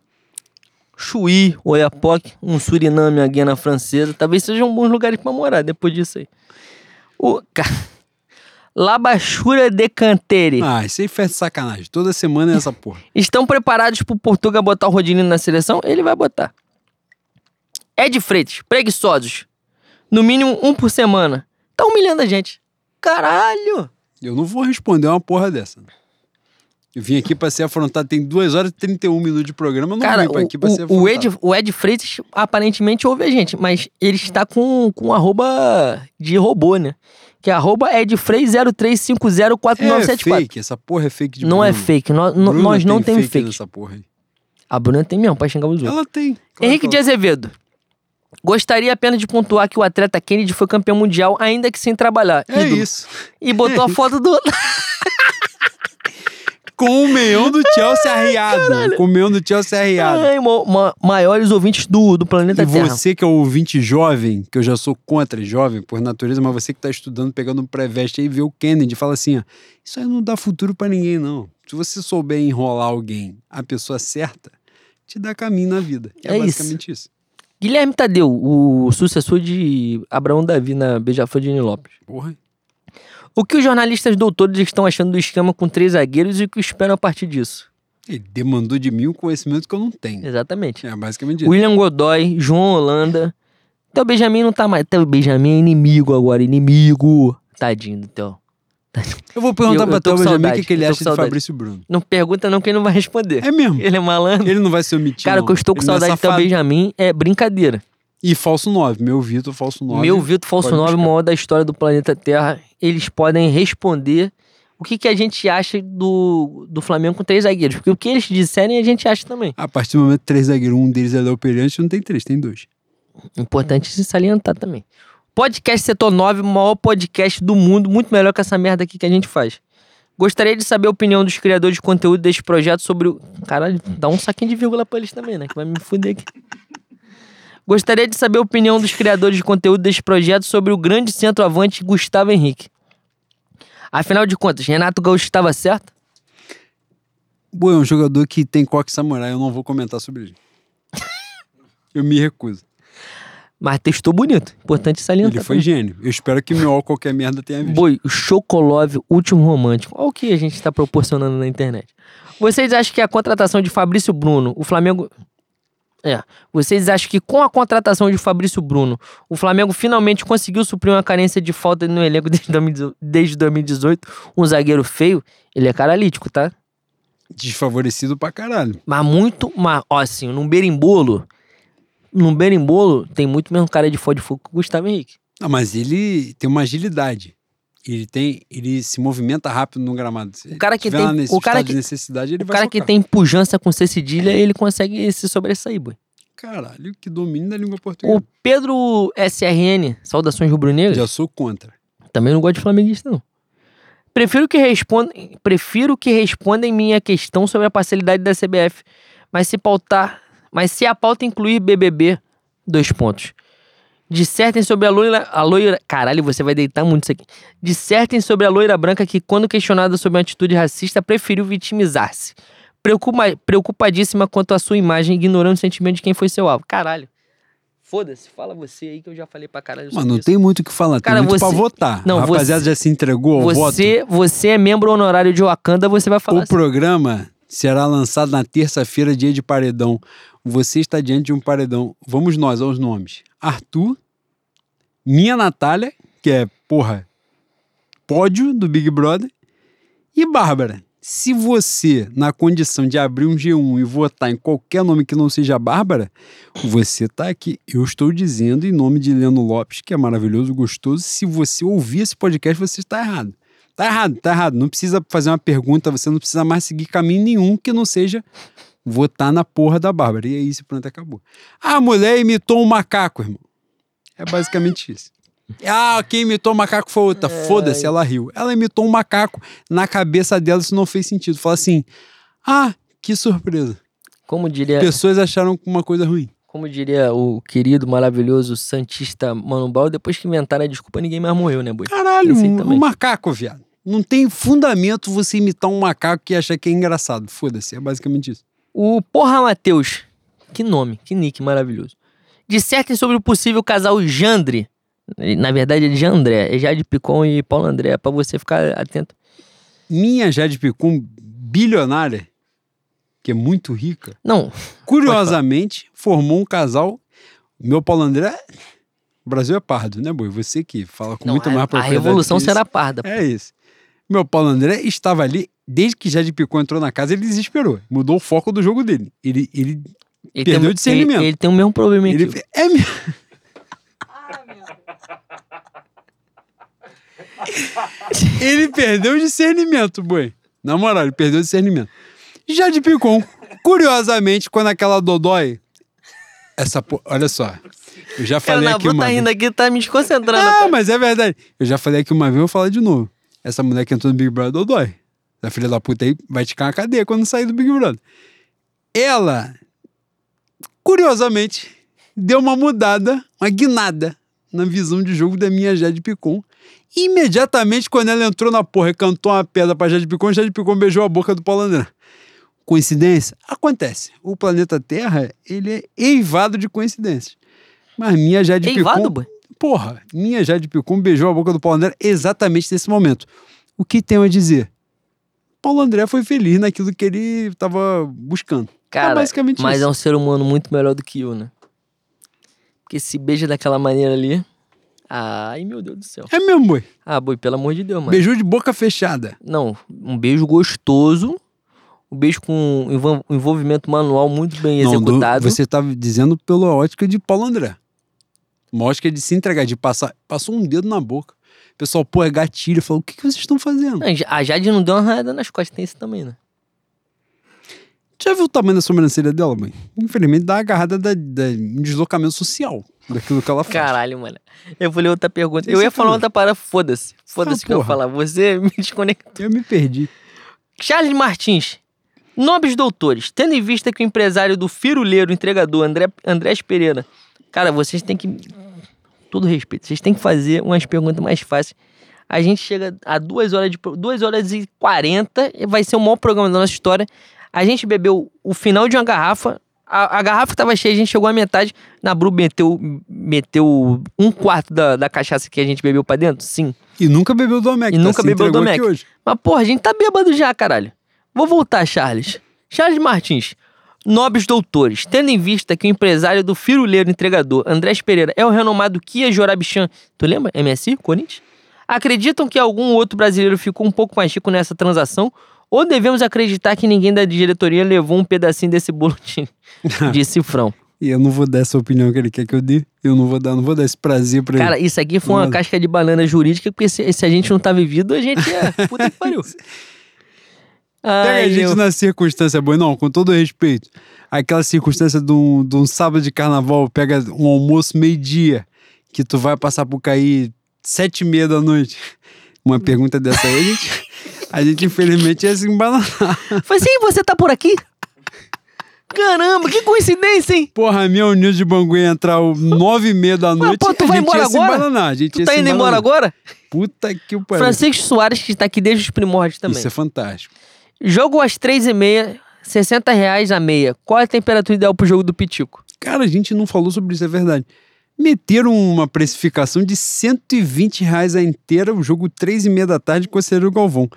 Chuí, Oiapoque, um Suriname, a Guiana Francesa, talvez sejam bons lugares pra morar depois disso aí. O ca- Labachura de Cantere. Ah, isso aí faz sacanagem. Toda semana é essa porra. Estão preparados pro Portugal botar o Rodinho na seleção? Ele vai botar. Ed Freitas, preguiçosos. No mínimo um por semana. Tá humilhando a gente. Caralho! Eu não vou responder uma porra dessa. Eu vim aqui pra ser afrontado. Tem 2 horas e 31 minutos de programa. Eu não Cara, vim pra o, aqui pra ser o, afrontado. o Ed, o Ed Freitas aparentemente ouve a gente, mas ele está com, com um arroba de robô, né? Que é arroba Edfreis É 03504974. fake. Essa porra é fake de não é Bruno. fake, nós, nós não tem temos fake. nessa porra aí. A Bruna tem mesmo, pra xingar os outros. Ela tem. Claro Henrique que de ela- Azevedo. Gostaria apenas de pontuar que o atleta Kennedy foi campeão mundial, ainda que sem trabalhar. É Ídolo. isso. E botou a foto do. Com o meião do Chelsea arriado. Com o meião do Chelsea arriado. Ai, ma- ma- maiores ouvintes do, do planeta E Terra. você que é o ouvinte jovem, que eu já sou contra jovem por natureza, mas você que tá estudando, pegando um pré-veste aí, vê o Kennedy e fala assim, ó, isso aí não dá futuro pra ninguém, não. Se você souber enrolar alguém, a pessoa certa, te dá caminho na vida. É, É isso. basicamente isso. Guilherme Tadeu, o sucessor de Abraão Davi na Beija-Flor de Nilópolis. Porra. O que os jornalistas doutores estão achando do esquema com três zagueiros e o que esperam a partir disso? Ele demandou de mim um conhecimento que eu não tenho. Exatamente. É basicamente isso. William Godoy, João Holanda. Teu Benjamin não tá mais. Teu Benjamin é inimigo agora, inimigo. Tadinho do teu. Eu vou perguntar Eu- pra com Benjamin o que, que ele acha de saudade. Fabrício Bruno. Não pergunta não que ele não vai responder. É mesmo. Ele é malandro. Ele não vai se omitir, Cara, o não. que eu estou com Ele é saudade do teu safado. Benjamin é brincadeira. E falso 9. Meu Vitor, falso 9. Meu Vitor Falso pode 9, o buscar. maior da história do planeta Terra. Eles podem responder o que, que a gente acha do, do Flamengo com três zagueiros. Porque o que eles disserem a gente acha também. A partir do momento três zagueiros, um deles é Léo Pereira, a gente não tem três, tem dois. Importante se salientar também. Podcast Setor 9, o maior podcast do mundo, muito melhor que essa merda aqui que a gente faz. Gostaria de saber a opinião dos criadores de conteúdo deste projeto sobre o. Caralho, dá um saquinho de vírgula pra eles também, né? Que vai me fuder aqui. Gostaria de saber a opinião dos criadores de conteúdo deste projeto sobre o grande centroavante Gustavo Henrique. Afinal de contas, Renato Gaúcho estava certo? Bom, é um jogador que tem coque samurai, eu não vou comentar sobre ele. eu me recuso. Mas testou bonito. Importante salientar. Ele foi também. gênio. Eu espero que meu qualquer merda tenha visto. Boi, Chocolove, último romântico. Olha o que a gente está proporcionando na internet. Vocês acham que a contratação de Fabrício Bruno, o Flamengo. É. Vocês acham que com a contratação de Fabrício Bruno, o Flamengo finalmente conseguiu suprir uma carência de falta no elenco desde 2018, desde 2018? Um zagueiro feio? Ele é caralítico, tá? Desfavorecido pra caralho. Mas muito. Mas, ó, assim, num berimbolo. Num berimbolo tem muito mesmo cara de foda de fogo que o Gustavo Henrique. Ah, mas ele tem uma agilidade. Ele tem. Ele se movimenta rápido no gramado. O cara que tem- o cara que- necessidade, ele O cara que tem pujança com cedilha, ele consegue se sobressair, boy. Caralho, que domínio da língua portuguesa. O Pedro SRN, saudações rubro-negras, Já sou contra. também não gosto de flamenguista, não. Prefiro que respondam, prefiro que respondam minha questão sobre a parcialidade da CBF, mas se pautar, mas se a pauta incluir BBB, dois pontos. Dissertem sobre a loira, a loira, caralho, você vai deitar muito isso aqui. Dissertem sobre a loira branca que quando questionada sobre uma atitude racista preferiu vitimizar-se. Preocupa, preocupadíssima quanto à sua imagem, ignorando o sentimento de quem foi seu alvo. Caralho. Foda-se, fala você aí que eu já falei pra caralho Mano, não isso. tem muito o que falar. Tem Cara, muito pra você- votar. Não, a rapaziada você- já se entregou ao voto. Você, você é membro honorário de Wakanda, você vai falar O assim. programa será lançado na terça-feira, dia de paredão. Você está diante de um paredão. Vamos nós aos nomes. Arthur, minha Natália, que é, porra, pódio do Big Brother, e Bárbara. Se você, na condição de abrir um G1 e votar em qualquer nome que não seja Bárbara, você tá aqui. Eu estou dizendo em nome de Leno Lopes, que é maravilhoso, gostoso. Se você ouvir esse podcast, você está errado. Tá errado, tá errado. Não precisa fazer uma pergunta, você não precisa mais seguir caminho nenhum que não seja votar na porra da Bárbara. E aí, esse pronto acabou. A mulher imitou um macaco, irmão. É basicamente isso. Ah, quem imitou o macaco foi outra. Foda-se, ela riu. Ela imitou um macaco. Na cabeça dela isso não fez sentido. Fala assim: ah, que surpresa. Como diria, Pessoas acharam uma coisa ruim. como diria o querido, maravilhoso Santista Mano Brown, depois que inventaram a desculpa, ninguém mais morreu, né, boi? Caralho, um, um macaco, viado. Não tem fundamento você imitar um macaco e achar que é engraçado. Foda-se, é basicamente isso. O Porra Matheus, que nome, que nick maravilhoso. Dissertem sobre o possível casal Jandre. Na verdade, é Jandré, é Jade Picon e Paulo André, pra você ficar atento. Minha Jade Picum, bilionária, que é muito rica, Não, curiosamente formou um casal. Meu Paulo André. O Brasil é pardo, né, boi? Você que fala com não muito a, mais a propriedade revolução que isso. será parda. É isso. Meu Paulo André estava ali, desde que Jade Picon entrou na casa, ele desesperou. Mudou o foco do jogo dele. Ele. ele, Ele Perdeu tem, o discernimento. Ele, ele tem o mesmo problema ele aqui. é mesmo. Ele perdeu o discernimento, boi. Na moral, ele perdeu o discernimento. Jade Picon, curiosamente, quando aquela Dodói. Essa po... Olha só. Eu já falei na aqui uma tá rindo aqui, tá me desconcentrando. Ah, mas é verdade. Eu já falei aqui uma vez, eu vou falar de novo. Essa mulher que entrou no Big Brother Dodói. Essa filha da puta aí vai ficar na cadeia quando sair do Big Brother. Ela, curiosamente, deu uma mudada, uma guinada na visão de jogo da minha Jade Picon. Imediatamente, quando ela entrou na porra e cantou uma pedra pra Jade Picon, Jade Picon beijou a boca do Paulo André. Coincidência? Acontece. O planeta Terra, ele é eivado de coincidências. Mas minha Jade Eivado, Picon... boi? Porra, minha Jade Picon beijou a boca do Paulo André exatamente nesse momento. O que tenho a dizer? Paulo André foi feliz naquilo que ele estava buscando. Cara, é basicamente mas isso. é um ser humano muito melhor do que eu, né? Porque se beija daquela maneira ali. Ai, meu Deus do céu. É mesmo, boi. Ah, boi, pelo amor de Deus, mano. Beijou de boca fechada. Não, um beijo gostoso. Um beijo com envol- um envolvimento manual muito bem Não, do- executado. você estava dizendo pela ótica de Paulo André. Uma ótica de se entregar, de passar. Passou um dedo na boca. O pessoal, pô, é gatilho. Falou, o que, que vocês estão fazendo? Não, A Jade não deu uma raiada nas costas, tem isso também, né? Já viu o tamanho da sobrancelha dela, mãe? Infelizmente dá uma agarrada da, da um deslocamento social daquilo que ela faz. Caralho, mano. Eu vou ler outra pergunta. Eu ia falar outra parada, foda-se. Foda-se Ah, que eu falar. Você me desconectou. Eu me perdi. Charles Martins. Nobres doutores, tendo em vista que o empresário do firuleiro entregador André, Andrés Pereira. Cara, vocês têm que. Todo respeito, vocês têm que fazer umas perguntas mais fáceis. A gente chega a duas horas de. duas horas e 40 e vai ser o maior programa da nossa história. A gente bebeu o final de uma garrafa. A, a garrafa estava cheia, a gente chegou à metade. Na Bru meteu, meteu um quarto da, da cachaça que a gente bebeu pra dentro? Sim. E nunca bebeu do Domec. E nunca se bebeu entregou Domec. Mas, porra, a gente tá bêbado já, caralho. Vou voltar, Charles. Charles Martins. Nobres doutores, tendo em vista que o empresário do firuleiro entregador, Andrés Pereira, é o renomado Kia Jorabichan, tu lembra? MSI, Corinthians? Acreditam que algum outro brasileiro ficou um pouco mais rico nessa transação? Ou devemos acreditar que ninguém da diretoria levou um pedacinho desse bolo de, de cifrão? E eu não vou dar essa opinião que ele quer que eu dê. Eu não vou dar, não vou dar esse prazer pra Cara, ele. isso aqui foi uma casca de banana jurídica, porque se, se a gente não tá vivido, a gente é. Puta que pariu. Pega Ai, a gente eu- na circunstância boa. Não, com todo respeito. Aquela circunstância de um, de um sábado de carnaval, pega um almoço meio-dia, que tu vai passar por cair sete e meia da noite. Uma pergunta dessa aí, a gente, a gente infelizmente ia se embananar. Falei assim, você tá por aqui? Caramba, que coincidência, hein? Porra, a minha União de Bangu ia entrar às nove e meia da noite. pô, tu vai embora agora? gente Tu tá indo embora agora? Puta que o pariu. Francisco Soares, que está aqui desde os primórdios também. Isso é fantástico. Jogo às três e meia, 60 reais a meia. Qual é a temperatura ideal pro jogo do Pitico? Cara, a gente não falou sobre isso, é verdade. Meteram uma precificação de 120 reais a inteira, o jogo três e meia da tarde com o Conselheiro Galvão.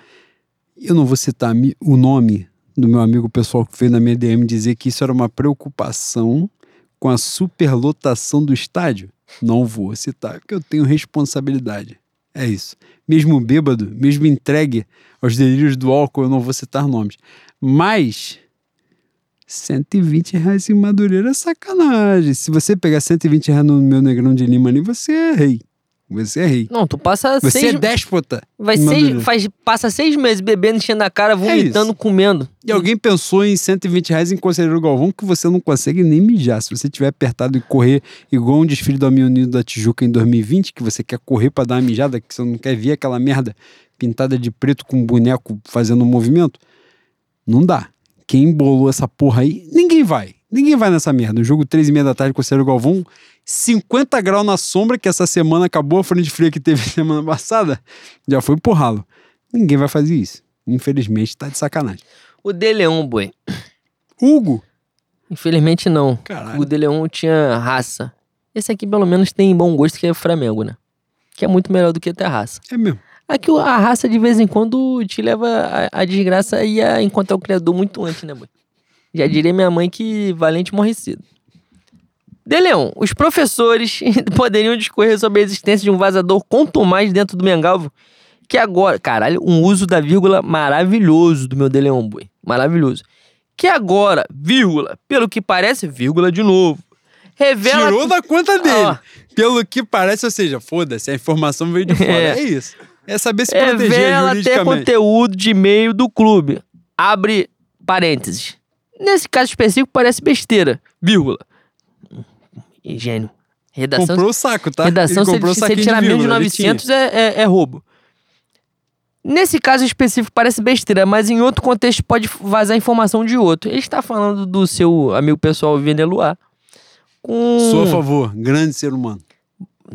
Eu não vou citar o nome do meu amigo pessoal que veio na minha DM dizer que isso era uma preocupação com a superlotação do estádio. Não vou citar, porque eu tenho responsabilidade. É isso. Mesmo bêbado, mesmo entregue aos delírios do álcool, eu não vou citar nomes. Mas 120 reais em Madureira é sacanagem. Se você pegar 120 reais no meu Negrão de Lima ali, você é rei. Você é rei. Não, tu passa Você seis... é déspota. Vai seis, faz, passa seis meses bebendo, enchendo a cara, vomitando, comendo. E alguém pensou em 120 reais em Conselheiro Galvão que você não consegue nem mijar. Se você tiver apertado e correr igual um desfile do Amigo Unido da Tijuca em 2020, que você quer correr pra dar uma mijada, que você não quer ver aquela merda pintada de preto com um boneco fazendo um movimento, não dá. Quem embolou essa porra aí, ninguém vai. Ninguém vai nessa merda. O jogo 3 e meia da tarde com o Conselheiro Galvão, 50 graus na sombra, que essa semana acabou a frente fria que teve semana passada, já foi ralo. Ninguém vai fazer isso. Infelizmente, tá de sacanagem. O De Leon, boi. Hugo, Infelizmente não. Caralho. O De Leon tinha raça. Esse aqui pelo menos tem bom gosto, que é o Flamengo, né? Que é muito melhor do que ter raça. É mesmo. Aqui o- a raça de vez em quando te leva a desgraça e a encontrar o criador muito antes, né, boi? Já diria minha mãe que valente morre cedo. De Leon, os professores poderiam discorrer sobre a existência de um vazador contumaz dentro do Mengalvo, que agora, caralho, um uso da vírgula maravilhoso do meu De Leon, boi. Maravilhoso. Que agora, vírgula, pelo que parece, vírgula de novo. Revela Tirou da conta dele. Ó. Pelo que parece, ou seja, foda-se, a informação veio de fora. É. É, isso. É saber se proteger Revela ter conteúdo de e-mail do clube. Abre parênteses. Nesse caso específico parece besteira, vírgula. E Gênio. Redação, Comprou o saco, tá? redação ele se, comprou o se ele tirar de menos de vírgula, ele 900 é, é, é roubo. Nesse caso específico parece besteira, mas em outro contexto pode vazar informação de outro. Ele está falando do seu amigo pessoal Veneluar com. Sou a favor. Grande ser humano.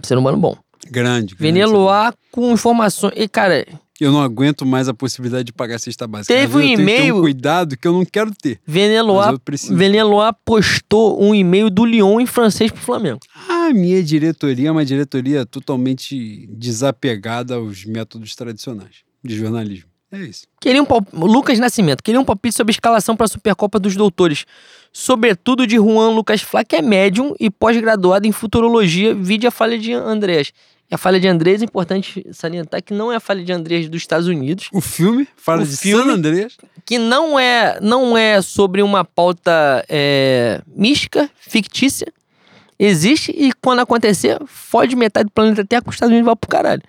ser humano bom. Grande. grande. Veneluar com informações. E, cara, Eu não aguento mais a possibilidade de pagar a cesta básica. Teve um e-mail- um cuidado que eu não quero ter. Veneloa. Veneloa postou um e-mail do Lyon em francês pro Flamengo. A minha diretoria é uma diretoria totalmente desapegada aos métodos tradicionais de jornalismo. É isso. Queria um Lucas Nascimento, queria um palpite sobre a escalação para a Supercopa dos Doutores. Sobretudo de Juan Lucas Flá, que é médium e pós-graduado em futurologia, vide a falha de Andrés. E a falha de Andrés é importante salientar que não é a falha de Andrés dos Estados Unidos, O filme fala O de filme- San Andreas. que não é, não é sobre uma pauta é, mística, fictícia. Existe e quando acontecer, fode metade do planeta Terra que os Estados Unidos vai pro caralho.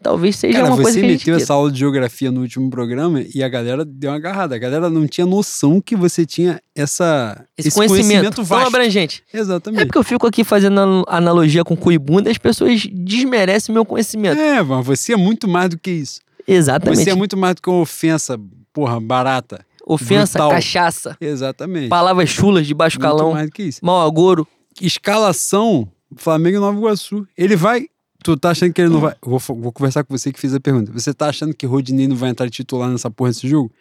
Talvez seja Cara, uma coisa você que a gente meteu queira. essa aula de geografia no último programa e a galera deu uma agarrada. A galera não tinha noção que você tinha essa, Esse, conhecimento, tão vasto. abrangente. É Exatamente. porque eu fico aqui fazendo an- analogia com cu e as pessoas desmerecem meu conhecimento. É, mas você é muito mais do que isso. Exatamente. Você é muito mais do que uma ofensa, porra, barata. Ofensa, brutal. cachaça, Exatamente. palavras chulas de baixo Muito calão, mais do que isso. mau agouro. Escalação, Flamengo e Nova Iguaçu. Ele vai. Tu tá achando que ele não vai. Vou, vou conversar com você que fez a pergunta. Você tá achando que Rodinei não vai entrar titular nessa porra desse jogo?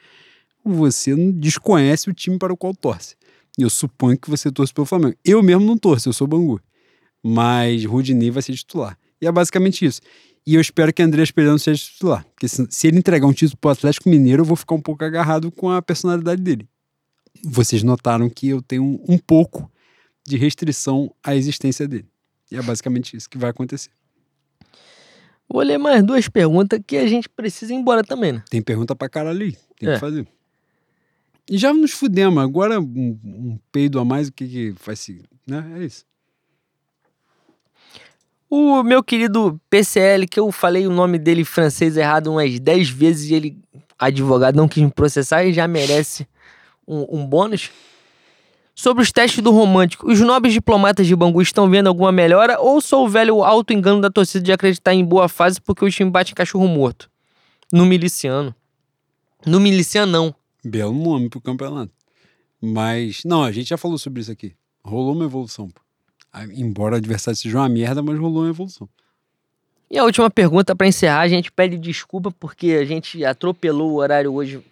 Você não desconhece o time para o qual torce. Eu suponho que você torce pelo Flamengo. Eu mesmo não torço, eu sou Bangu. Mas Rodinei vai ser titular. E é basicamente isso. E eu espero que André Pereira seja titular. Porque se, se ele entregar um título pro Atlético Mineiro, eu vou ficar um pouco agarrado com a personalidade dele. Vocês notaram que eu tenho um, um pouco de restrição à existência dele. E é basicamente isso que vai acontecer. Vou ler mais duas perguntas que a gente precisa ir embora também, né? Tem pergunta pra caralho aí. Tem É. que fazer. E já nos fudemos. Agora, um, um peido a mais, o que que faz se. Né? É isso. O meu querido PCL, que eu falei o nome dele francês errado umas 10 vezes e ele, advogado, não quis me processar e já merece um, um bônus. Sobre os testes do romântico, os nobres diplomatas de Bangu estão vendo alguma melhora ou só o velho auto-engano da torcida de acreditar em boa fase porque o time bate em cachorro morto? No miliciano. No miliciano, não. Belo nome pro campeonato. Mas, não, a gente já falou sobre isso aqui. Rolou uma evolução. Ah, Embora o adversário seja uma merda, mas rolou uma evolução. E a última pergunta para encerrar, a gente pede desculpa porque a gente atropelou o horário hoje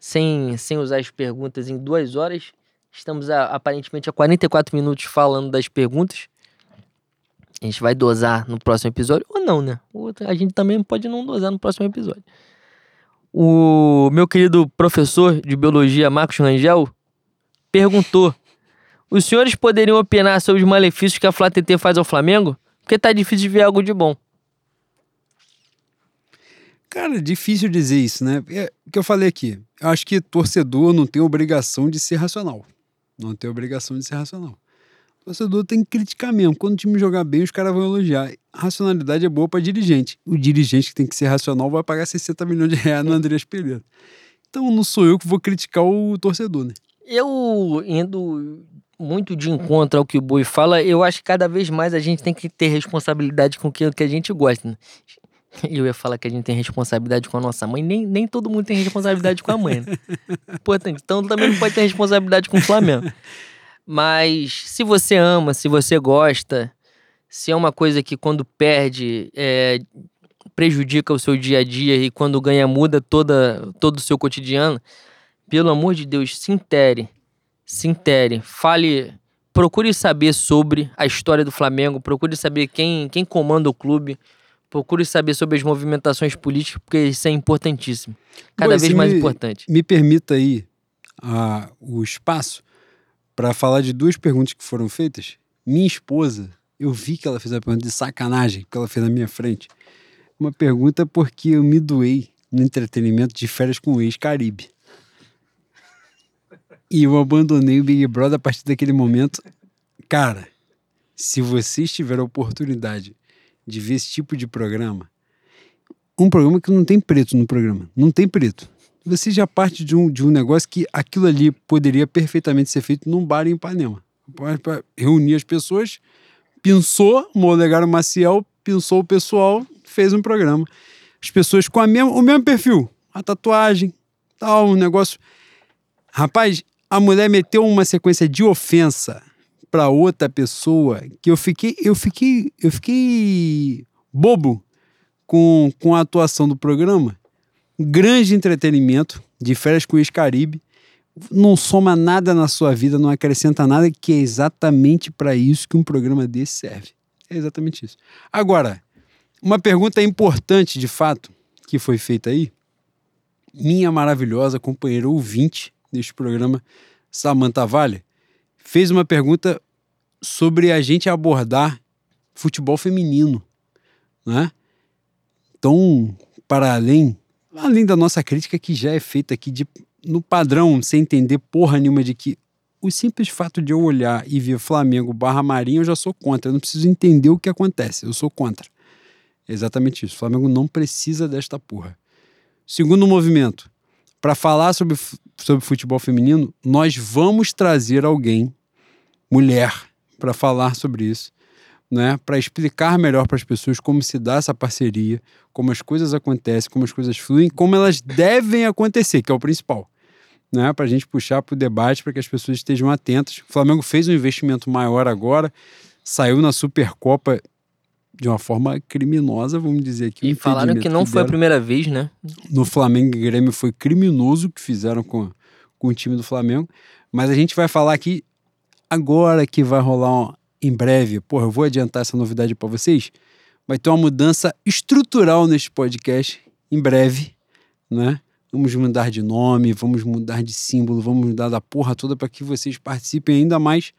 sem, sem usar as perguntas em duas horas. Estamos a- aparentemente a 44 minutos falando das perguntas. A gente vai dosar no próximo episódio, ou não, né? A gente também pode não dosar no próximo episódio. O meu querido professor de biologia, Marcos Rangel, perguntou: Os senhores poderiam opinar sobre os malefícios que a Flá TT faz ao Flamengo? Porque tá difícil de ver algo de bom. Cara, é difícil dizer isso, né? É o que eu falei aqui. Eu acho que torcedor não tem obrigação de ser racional. Não tem obrigação de ser racional. Torcedor tem que criticar mesmo. Quando o time jogar bem, os caras vão elogiar. Racionalidade é boa para dirigente. O dirigente que tem que ser racional vai pagar 60 milhões de reais no Andrés Pereira. Então não sou eu que vou criticar o torcedor, né? Eu indo muito de encontro ao que o Boi fala, eu acho que cada vez mais a gente tem que ter responsabilidade com aquilo que a gente gosta. Né? Eu ia falar que a gente tem responsabilidade com a nossa mãe, nem, nem todo mundo tem responsabilidade com a mãe. Né? Importante. Então também não pode ter responsabilidade com o Flamengo. Mas se você ama, se você gosta, se é uma coisa que quando perde é, prejudica o seu dia a dia e quando ganha muda toda, todo o seu cotidiano, pelo amor de Deus, se intere, se intere, fale, procure saber sobre a história do Flamengo, procure saber quem, quem comanda o clube, procure saber sobre as movimentações políticas, porque isso é importantíssimo. Cada Bom, vez mais me- importante. Me permita aí ah, o espaço para falar de duas perguntas que foram feitas. Minha esposa, eu vi que ela fez a pergunta de sacanagem, que ela fez na minha frente. Uma pergunta porque eu me doei no entretenimento de férias com o ex-Caribe. E eu abandonei o Big Brother a partir daquele momento. Cara, se vocês tiverem a oportunidade de ver esse tipo de programa, um programa que não tem preto no programa, não tem preto. Você já parte de um, de um negócio que aquilo ali poderia perfeitamente ser feito num bar em Ipanema. Pra- Reunir as pessoas, pensou, o Molegário Maciel pensou o pessoal, fez um programa. As pessoas com a o mesmo perfil, a tatuagem, tal, um negócio. Rapaz, a mulher meteu uma sequência de ofensa para outra pessoa que eu fiquei, eu fiquei, eu fiquei bobo com, com a atuação do programa. Grande entretenimento, de férias com o ex-Caribe. Não soma nada na sua vida, não acrescenta nada, que é exatamente para isso que um programa desse serve. É exatamente isso. Agora, uma pergunta importante, de fato, que foi feita aí. Minha maravilhosa companheira ouvinte deste programa, Samantha Vale, fez uma pergunta sobre a gente abordar futebol feminino, né? Então, para além, além da nossa crítica que já é feita aqui de, no padrão, sem entender porra nenhuma de que o simples fato de eu olhar e ver Flamengo barra Marinho, eu já sou contra. Eu não preciso entender o que acontece, eu sou contra. É exatamente isso. O Flamengo não precisa desta porra. Segundo movimento, para falar sobre, sobre futebol feminino, nós vamos trazer alguém, mulher, para falar sobre isso né, para explicar melhor para as pessoas como se dá essa parceria, como as coisas acontecem, como as coisas fluem, como elas devem acontecer, que é o principal. Né, para a gente puxar para o debate, para que as pessoas estejam atentas. O Flamengo fez um investimento maior agora, saiu na Supercopa de uma forma criminosa, vamos dizer aqui. E falaram que não foi a primeira vez, né? no Flamengo e Grêmio foi criminoso o que fizeram com, com o time do Flamengo. Mas a gente vai falar aqui agora que vai rolar um- em breve. Porra, eu vou adiantar essa novidade para vocês. Vai ter uma mudança estrutural neste podcast em breve, né? Vamos mudar de nome, vamos mudar de símbolo, vamos mudar da porra toda para que vocês participem ainda mais.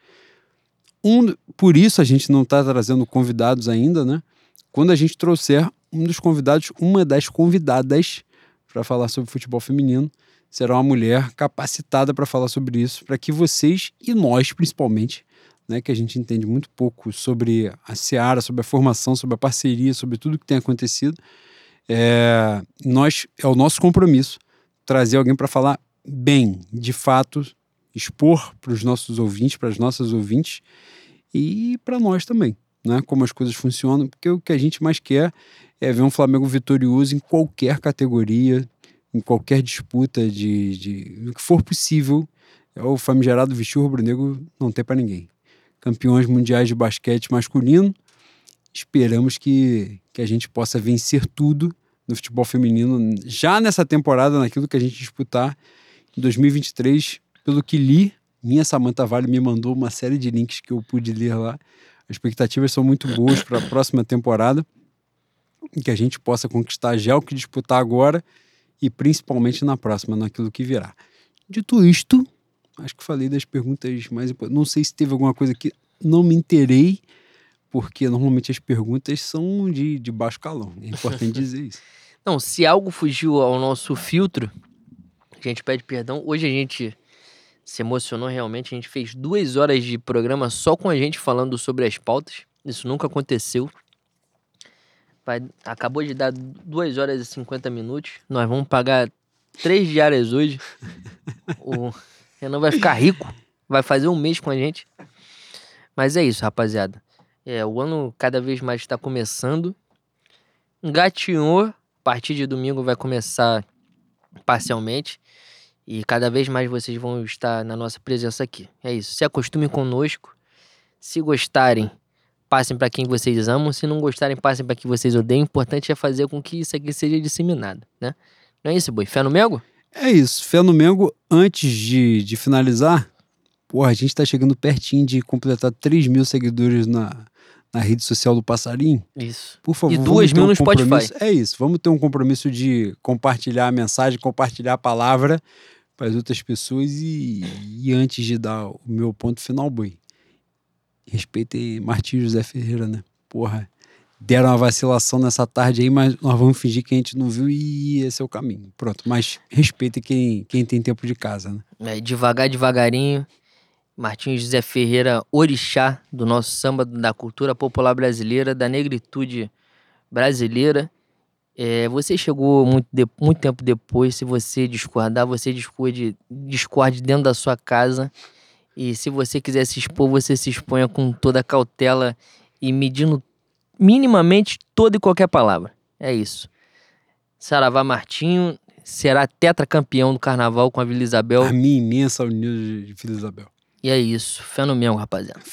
Um, por isso a gente não está trazendo convidados ainda, né? Quando a gente trouxer um dos convidados, uma das convidadas para falar sobre futebol feminino, será uma mulher capacitada para falar sobre isso, para que vocês e nós, principalmente, né, que a gente entende muito pouco sobre a seara, sobre a formação, sobre a parceria, sobre tudo que tem acontecido, é, nós é o nosso compromisso trazer alguém para falar bem, de fato, expor para os nossos ouvintes, para as nossas ouvintes e para nós também, né? Como as coisas funcionam, porque o que a gente mais quer é ver um Flamengo vitorioso em qualquer categoria, em qualquer disputa de, de o que for possível. É o famigerado vestir rubro-negro não tem para ninguém. Campeões mundiais de basquete masculino, esperamos que, que a gente possa vencer tudo no futebol feminino já nessa temporada, naquilo que a gente disputar em 2023. Pelo que li, minha Samanta Vale me mandou uma série de links que eu pude ler lá. As expectativas são muito boas para a próxima temporada que a gente possa conquistar já o que disputar agora e principalmente na próxima, naquilo que virá. Dito isto, acho que falei das perguntas mais importantes. Não sei se teve alguma coisa que não me interei, porque normalmente as perguntas são de, de baixo calão. É importante dizer isso. Não, se algo fugiu ao nosso filtro, a gente pede perdão. Hoje a gente se emocionou realmente. A gente fez duas horas de programa só com a gente falando sobre as pautas. Isso nunca aconteceu. Vai, acabou de dar 2 horas e 50 minutos. Nós vamos pagar três diárias hoje. o Renan vai ficar rico. Vai fazer um mês com a gente. Mas é isso, rapaziada. É, o ano cada vez mais está começando. Engatinhou. A partir de domingo vai começar parcialmente. E cada vez mais vocês vão estar na nossa presença aqui. É isso. Se acostumem conosco. Se gostarem, passem para quem vocês amam. Se não gostarem, passem para quem vocês odeiam. O importante é fazer com que isso aqui seja disseminado, né? Não é isso, Boi? Fé no Mengo? É isso. Fé no Mengo, antes de, de finalizar, porra, a gente tá chegando pertinho de completar 3 mil seguidores na, na rede social do Passarinho. Isso. Por favor, E duas mil um no Spotify. É isso. Vamos ter um compromisso de compartilhar a mensagem, compartilhar a palavra para as outras pessoas e, e antes de dar o meu ponto final, boi. Respeitem Martim José Ferreira, né? Porra, deram uma vacilação nessa tarde aí, mas nós vamos fingir que a gente não viu e esse é o caminho. Pronto, mas respeitem quem, quem tem tempo de casa, né? É, devagar, devagarinho. Martins José Ferreira, orixá do nosso samba, da cultura popular brasileira, da negritude brasileira. É, você chegou muito, de- muito tempo depois. Se você discordar, você discorde, discorde dentro da sua casa. E se você quiser se expor, você se exponha com toda a cautela e medindo minimamente toda e qualquer palavra. É isso. Saravá Martinho será tetracampeão do carnaval com a Vila Isabel. A minha imensa unida de Vila Isabel. E é isso. Fé no mesmo, rapaziada.